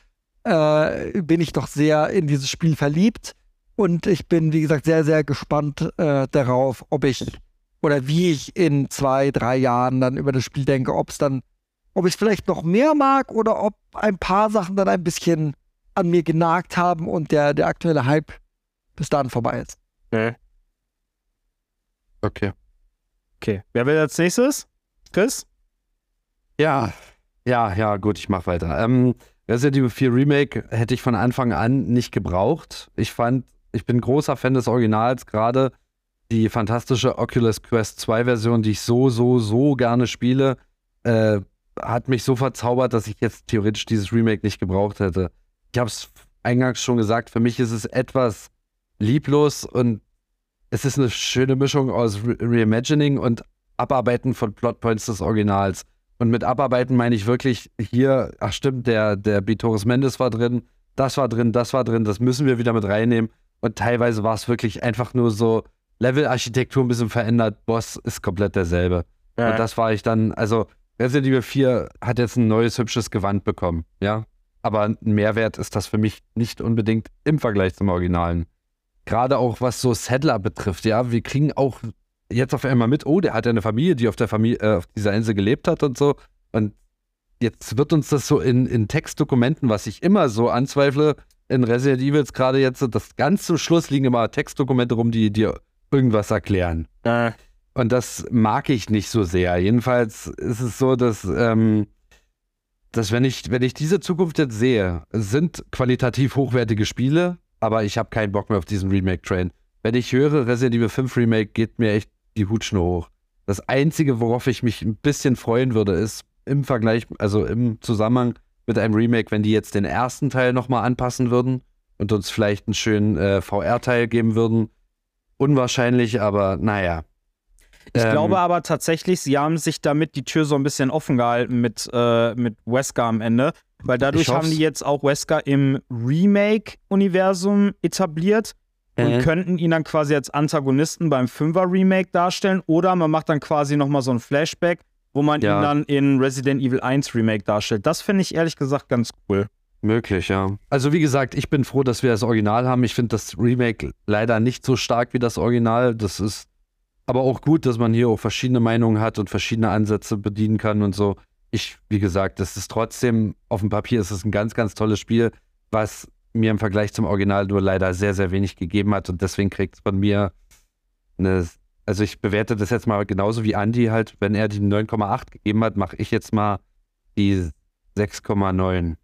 äh, bin ich doch sehr in dieses Spiel verliebt. Und ich bin, wie gesagt, sehr, sehr gespannt äh, darauf, ob ich oder wie ich in zwei, drei Jahren dann über das Spiel denke, ob es dann, ob ich es vielleicht noch mehr mag oder ob ein paar Sachen dann ein bisschen an mir genagt haben und der, der aktuelle Hype bis dahin vorbei ist. Okay. Okay, wer will als nächstes? Chris? Ja, ja, ja, gut, ich mach weiter. Ähm, Resident Evil 4 Remake hätte ich von Anfang an nicht gebraucht. Ich fand, ich bin großer Fan des Originals, gerade die fantastische Oculus Quest 2 Version, die ich so, so, so gerne spiele, äh, hat mich so verzaubert, dass ich jetzt theoretisch dieses Remake nicht gebraucht hätte. Ich habe es eingangs schon gesagt, für mich ist es etwas lieblos und es ist eine schöne Mischung aus Re Reimagining und Abarbeiten von Plotpoints des Originals. Und mit Abarbeiten meine ich wirklich hier, ach stimmt, der, der Bitoris Mendes war drin, das war drin, das war drin, das müssen wir wieder mit reinnehmen. Und teilweise war es wirklich einfach nur so Levelarchitektur ein bisschen verändert, Boss ist komplett derselbe. Und das war ich dann, also Resident Evil 4 hat jetzt ein neues hübsches Gewand bekommen, ja. Aber ein Mehrwert ist das für mich nicht unbedingt im Vergleich zum Originalen. Gerade auch was so Settler betrifft, ja. Wir kriegen auch jetzt auf einmal mit, oh, der hat ja eine Familie, die auf der Familie, äh, auf dieser Insel gelebt hat und so. Und jetzt wird uns das so in, in Textdokumenten, was ich immer so anzweifle, in Resident Evils gerade jetzt, das ganz zum Schluss liegen immer Textdokumente rum, die dir irgendwas erklären. Und das mag ich nicht so sehr. Jedenfalls ist es so, dass, ähm, dass wenn ich, wenn ich diese Zukunft jetzt sehe, sind qualitativ hochwertige Spiele, aber ich habe keinen Bock mehr auf diesen Remake-Train. Wenn ich höre, Resident Evil 5 Remake, geht mir echt die Hutschnur hoch. Das Einzige, worauf ich mich ein bisschen freuen würde, ist im Vergleich, also im Zusammenhang mit einem Remake, wenn die jetzt den ersten Teil nochmal anpassen würden und uns vielleicht einen schönen äh, VR-Teil geben würden. Unwahrscheinlich, aber naja. Ich Ähm, glaube aber tatsächlich, sie haben sich damit die Tür so ein bisschen offen gehalten mit, äh, mit Wesker am Ende. Weil dadurch haben die jetzt auch Wesker im Remake-Universum etabliert und Äh. könnten ihn dann quasi als Antagonisten beim 5er Remake darstellen. Oder man macht dann quasi nochmal so ein Flashback, wo man Ja. ihn dann in Resident Evil 1 Remake darstellt. Das finde ich ehrlich gesagt ganz cool. Möglich, ja. Also wie gesagt, ich bin froh, dass wir das Original haben. Ich finde das Remake leider nicht so stark wie das Original. Das ist aber auch gut, dass man hier auch verschiedene Meinungen hat und verschiedene Ansätze bedienen kann und so. Ich, wie gesagt, das ist trotzdem, auf dem Papier ist es ein ganz, ganz tolles Spiel, was mir im Vergleich zum Original nur leider sehr, sehr wenig gegeben hat und deswegen kriegt es von mir eine, also ich bewerte das jetzt mal genauso wie Andy halt, wenn er die 9,8 gegeben hat, mache ich jetzt mal die 6,9.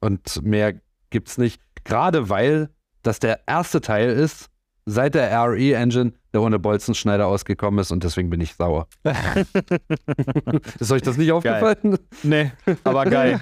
Und mehr gibt's nicht. Gerade weil das der erste Teil ist, seit der RE-Engine, der ohne Bolzenschneider ausgekommen ist und deswegen bin ich sauer. ist euch das nicht aufgefallen? Nee, aber geil.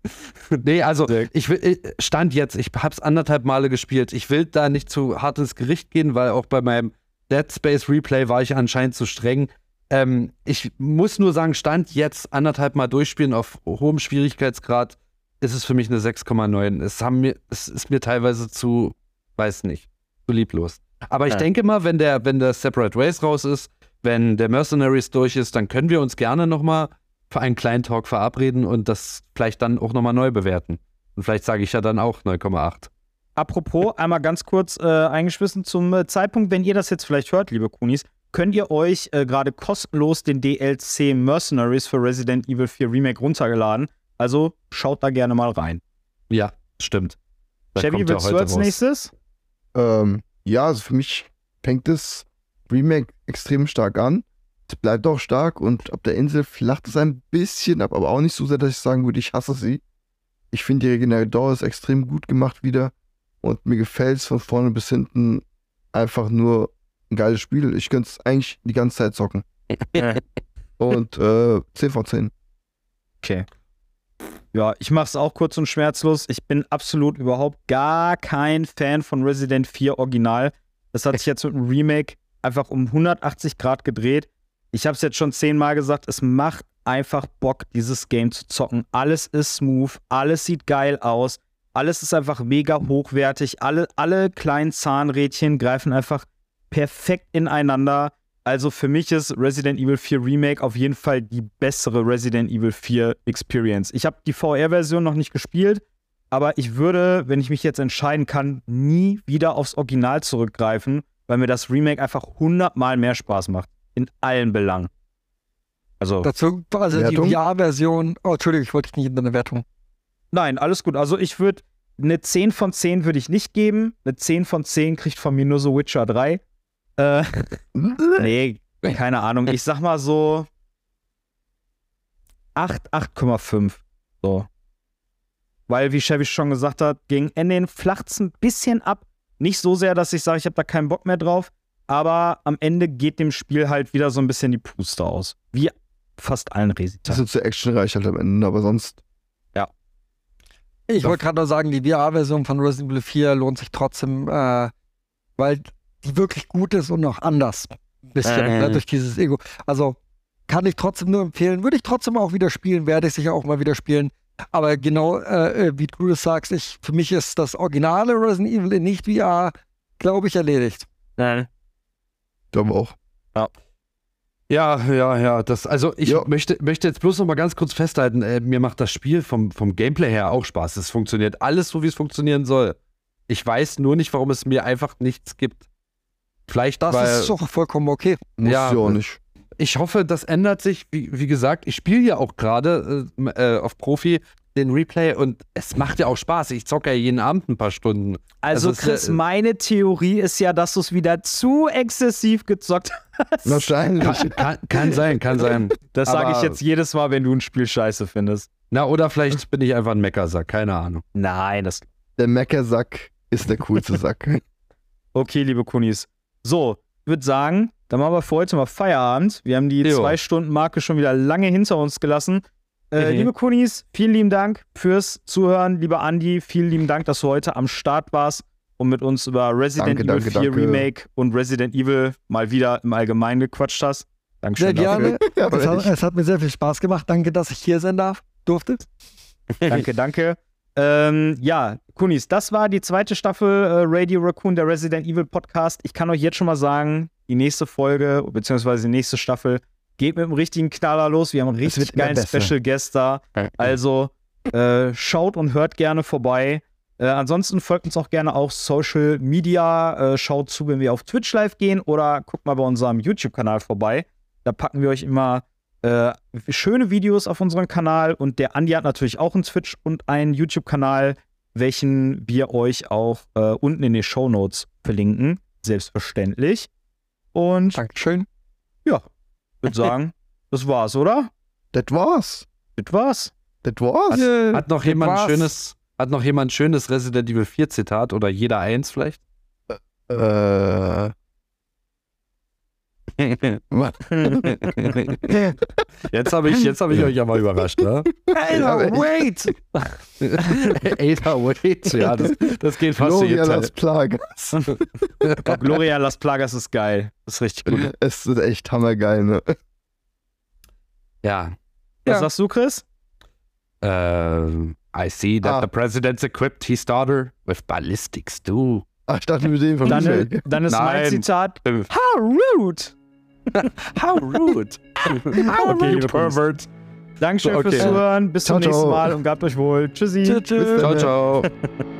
nee, also ich will, ich- stand jetzt, ich hab's anderthalb Male gespielt. Ich will da nicht zu hart ins Gericht gehen, weil auch bei meinem Dead Space Replay war ich anscheinend zu streng. Ähm, ich muss nur sagen, stand jetzt anderthalb Mal durchspielen auf hohem Schwierigkeitsgrad, ist es für mich eine 6,9. Es, haben mir, es ist mir teilweise zu, weiß nicht, zu lieblos. Aber ich Ja. denke mal, wenn der, wenn der Separate Ways raus ist, wenn der Mercenaries durch ist, dann können wir uns gerne nochmal für einen kleinen Talk verabreden und das vielleicht dann auch nochmal neu bewerten. Und vielleicht sage ich ja dann auch 9,8. Apropos, einmal ganz kurz äh, eingeschmissen zum äh, Zeitpunkt, wenn ihr das jetzt vielleicht hört, liebe Kunis, könnt ihr euch äh, gerade kostenlos den DLC Mercenaries für Resident Evil 4 Remake runtergeladen. Also schaut da gerne mal rein. Ja, stimmt. Chevy, willst du als raus. nächstes? Ähm, ja, also für mich fängt das Remake extrem stark an. Es bleibt auch stark und ab der Insel flacht es ein bisschen ab, aber auch nicht so sehr, dass ich sagen würde, ich hasse sie. Ich finde, die Regeneration ist extrem gut gemacht wieder und mir gefällt es von vorne bis hinten einfach nur ein geiles Spiel. Ich könnte es eigentlich die ganze Zeit zocken. und äh, 10 von 10. Okay. Ja, ich mach's auch kurz und schmerzlos. Ich bin absolut überhaupt gar kein Fan von Resident 4 Original. Das hat sich jetzt mit dem Remake einfach um 180 Grad gedreht. Ich habe es jetzt schon zehnmal gesagt, es macht einfach Bock, dieses Game zu zocken. Alles ist smooth, alles sieht geil aus, alles ist einfach mega hochwertig, alle, alle kleinen Zahnrädchen greifen einfach perfekt ineinander. Also für mich ist Resident Evil 4 Remake auf jeden Fall die bessere Resident Evil 4 Experience. Ich habe die VR-Version noch nicht gespielt, aber ich würde, wenn ich mich jetzt entscheiden kann, nie wieder aufs Original zurückgreifen, weil mir das Remake einfach hundertmal mehr Spaß macht. In allen Belangen. Also, Dazu also die Wertung? VR-Version. Oh, Entschuldigung, ich wollte dich nicht in deine Wertung. nein, alles gut. Also ich würde, eine 10 von 10 würde ich nicht geben. Eine 10 von 10 kriegt von mir nur so Witcher 3. Äh, nee, keine Ahnung. Ich sag mal so 8, 8,5. So. Weil, wie Chevy schon gesagt hat, gegen Ende hin flacht es ein bisschen ab. Nicht so sehr, dass ich sage, ich habe da keinen Bock mehr drauf. Aber am Ende geht dem Spiel halt wieder so ein bisschen die Puste aus. Wie fast allen Das Resita. ist zu actionreich halt am Ende, aber sonst. Ich wollte gerade nur sagen, die VR-Version von Resident Evil 4 lohnt sich trotzdem, äh, weil die wirklich gut ist und auch anders. Ein bisschen, Äh. ne, durch dieses Ego. Also kann ich trotzdem nur empfehlen. Würde ich trotzdem auch wieder spielen, werde ich sicher auch mal wieder spielen. Aber genau äh, äh, wie du das sagst, ich, für mich ist das originale Resident Evil in nicht VR, glaube ich, erledigt. Ich glaube auch. Ja, ja, ja. Das, also ich Ja. möchte, möchte jetzt bloß noch mal ganz kurz festhalten, äh, mir macht das Spiel vom, vom Gameplay her auch Spaß. Es funktioniert alles so, wie es funktionieren soll. Ich weiß nur nicht, warum es mir einfach nichts gibt. Vielleicht, Das weil ist doch vollkommen okay. Muss Ja, ja auch nicht. ich hoffe, das ändert sich. Wie, wie gesagt, ich spiele ja auch gerade äh, äh, auf Profi den Replay und es macht ja auch Spaß. Ich zocke ja jeden Abend ein paar Stunden. Also, Also Chris, äh, meine Theorie ist ja, dass du es wieder zu exzessiv gezockt hast. Wahrscheinlich. Kann, kann, kann sein, kann sein. Das sage ich jetzt jedes Mal, wenn du ein Spiel scheiße findest. Na, oder vielleicht bin ich einfach ein Meckersack, keine Ahnung. Nein, das. Der Meckersack ist der coolste Sack. Okay, liebe Kunis. So, ich würde sagen, dann machen wir für heute mal Feierabend. Wir haben die Jo. Zwei-Stunden-Marke schon wieder lange hinter uns gelassen. Äh, Mhm. Liebe Kunis, vielen lieben Dank fürs Zuhören. Lieber Andi, vielen lieben Dank, dass du heute am Start warst und mit uns über Resident Danke, Evil danke, 4 danke. Remake und Resident Evil mal wieder im Allgemeinen gequatscht hast. Dankeschön Sehr gerne. Ja, Es hat, es hat mir sehr viel Spaß gemacht. Danke, dass ich hier sein darf, durfte. Danke, danke. Ähm, ja, Kunis, das war die zweite Staffel äh, Radio Raccoon, der Resident Evil Podcast. Ich kann euch jetzt schon mal sagen, die nächste Folge, beziehungsweise die nächste Staffel, geht mit einem richtigen Knaller los. Wir haben einen richtig geilen. Special Guest da. Also äh, schaut und hört gerne vorbei. Äh, ansonsten folgt uns auch gerne auf Social Media. Äh, schaut zu, wenn wir auf Twitch live gehen oder guckt mal bei unserem YouTube-Kanal vorbei. Da packen wir euch immer äh, schöne Videos auf unseren Kanal und der Andi hat natürlich auch einen Twitch und einen YouTube-Kanal, welchen wir euch auch äh, unten in den Show Notes verlinken. Selbstverständlich. Und Dankeschön. ja, würde sagen, das war's, oder? Das war's. Das war's. Das war's. Äh, Hat noch das jemand ein war's. schönes, hat noch jemand ein schönes Resident Evil 4 Zitat oder jeder eins vielleicht? Äh, Jetzt habe ich, jetzt hab ich euch aber überrascht, ne? Alter, wait! Ada, wait. Ja, das, das geht fast Gloria Las Plagas. Oh, Gloria Las Plagas ist geil. Das ist richtig gut. Es ist echt hammergeil, ne? Ja. Was Ja. sagst du, Chris? Ähm, I see that Ah. the president's equipped his daughter with ballistics too. Ach, ich dachte mit dem von Dann, dann ist mein Nein. Zitat. How rude! How rude. How okay, rude. you pervert. Dankeschön So, okay. fürs Zuhören. Bis zum Ciao, nächsten ciao. Mal und gehabt euch wohl. Tschüssi. Tschüss, tschüss. Ciao, ciao.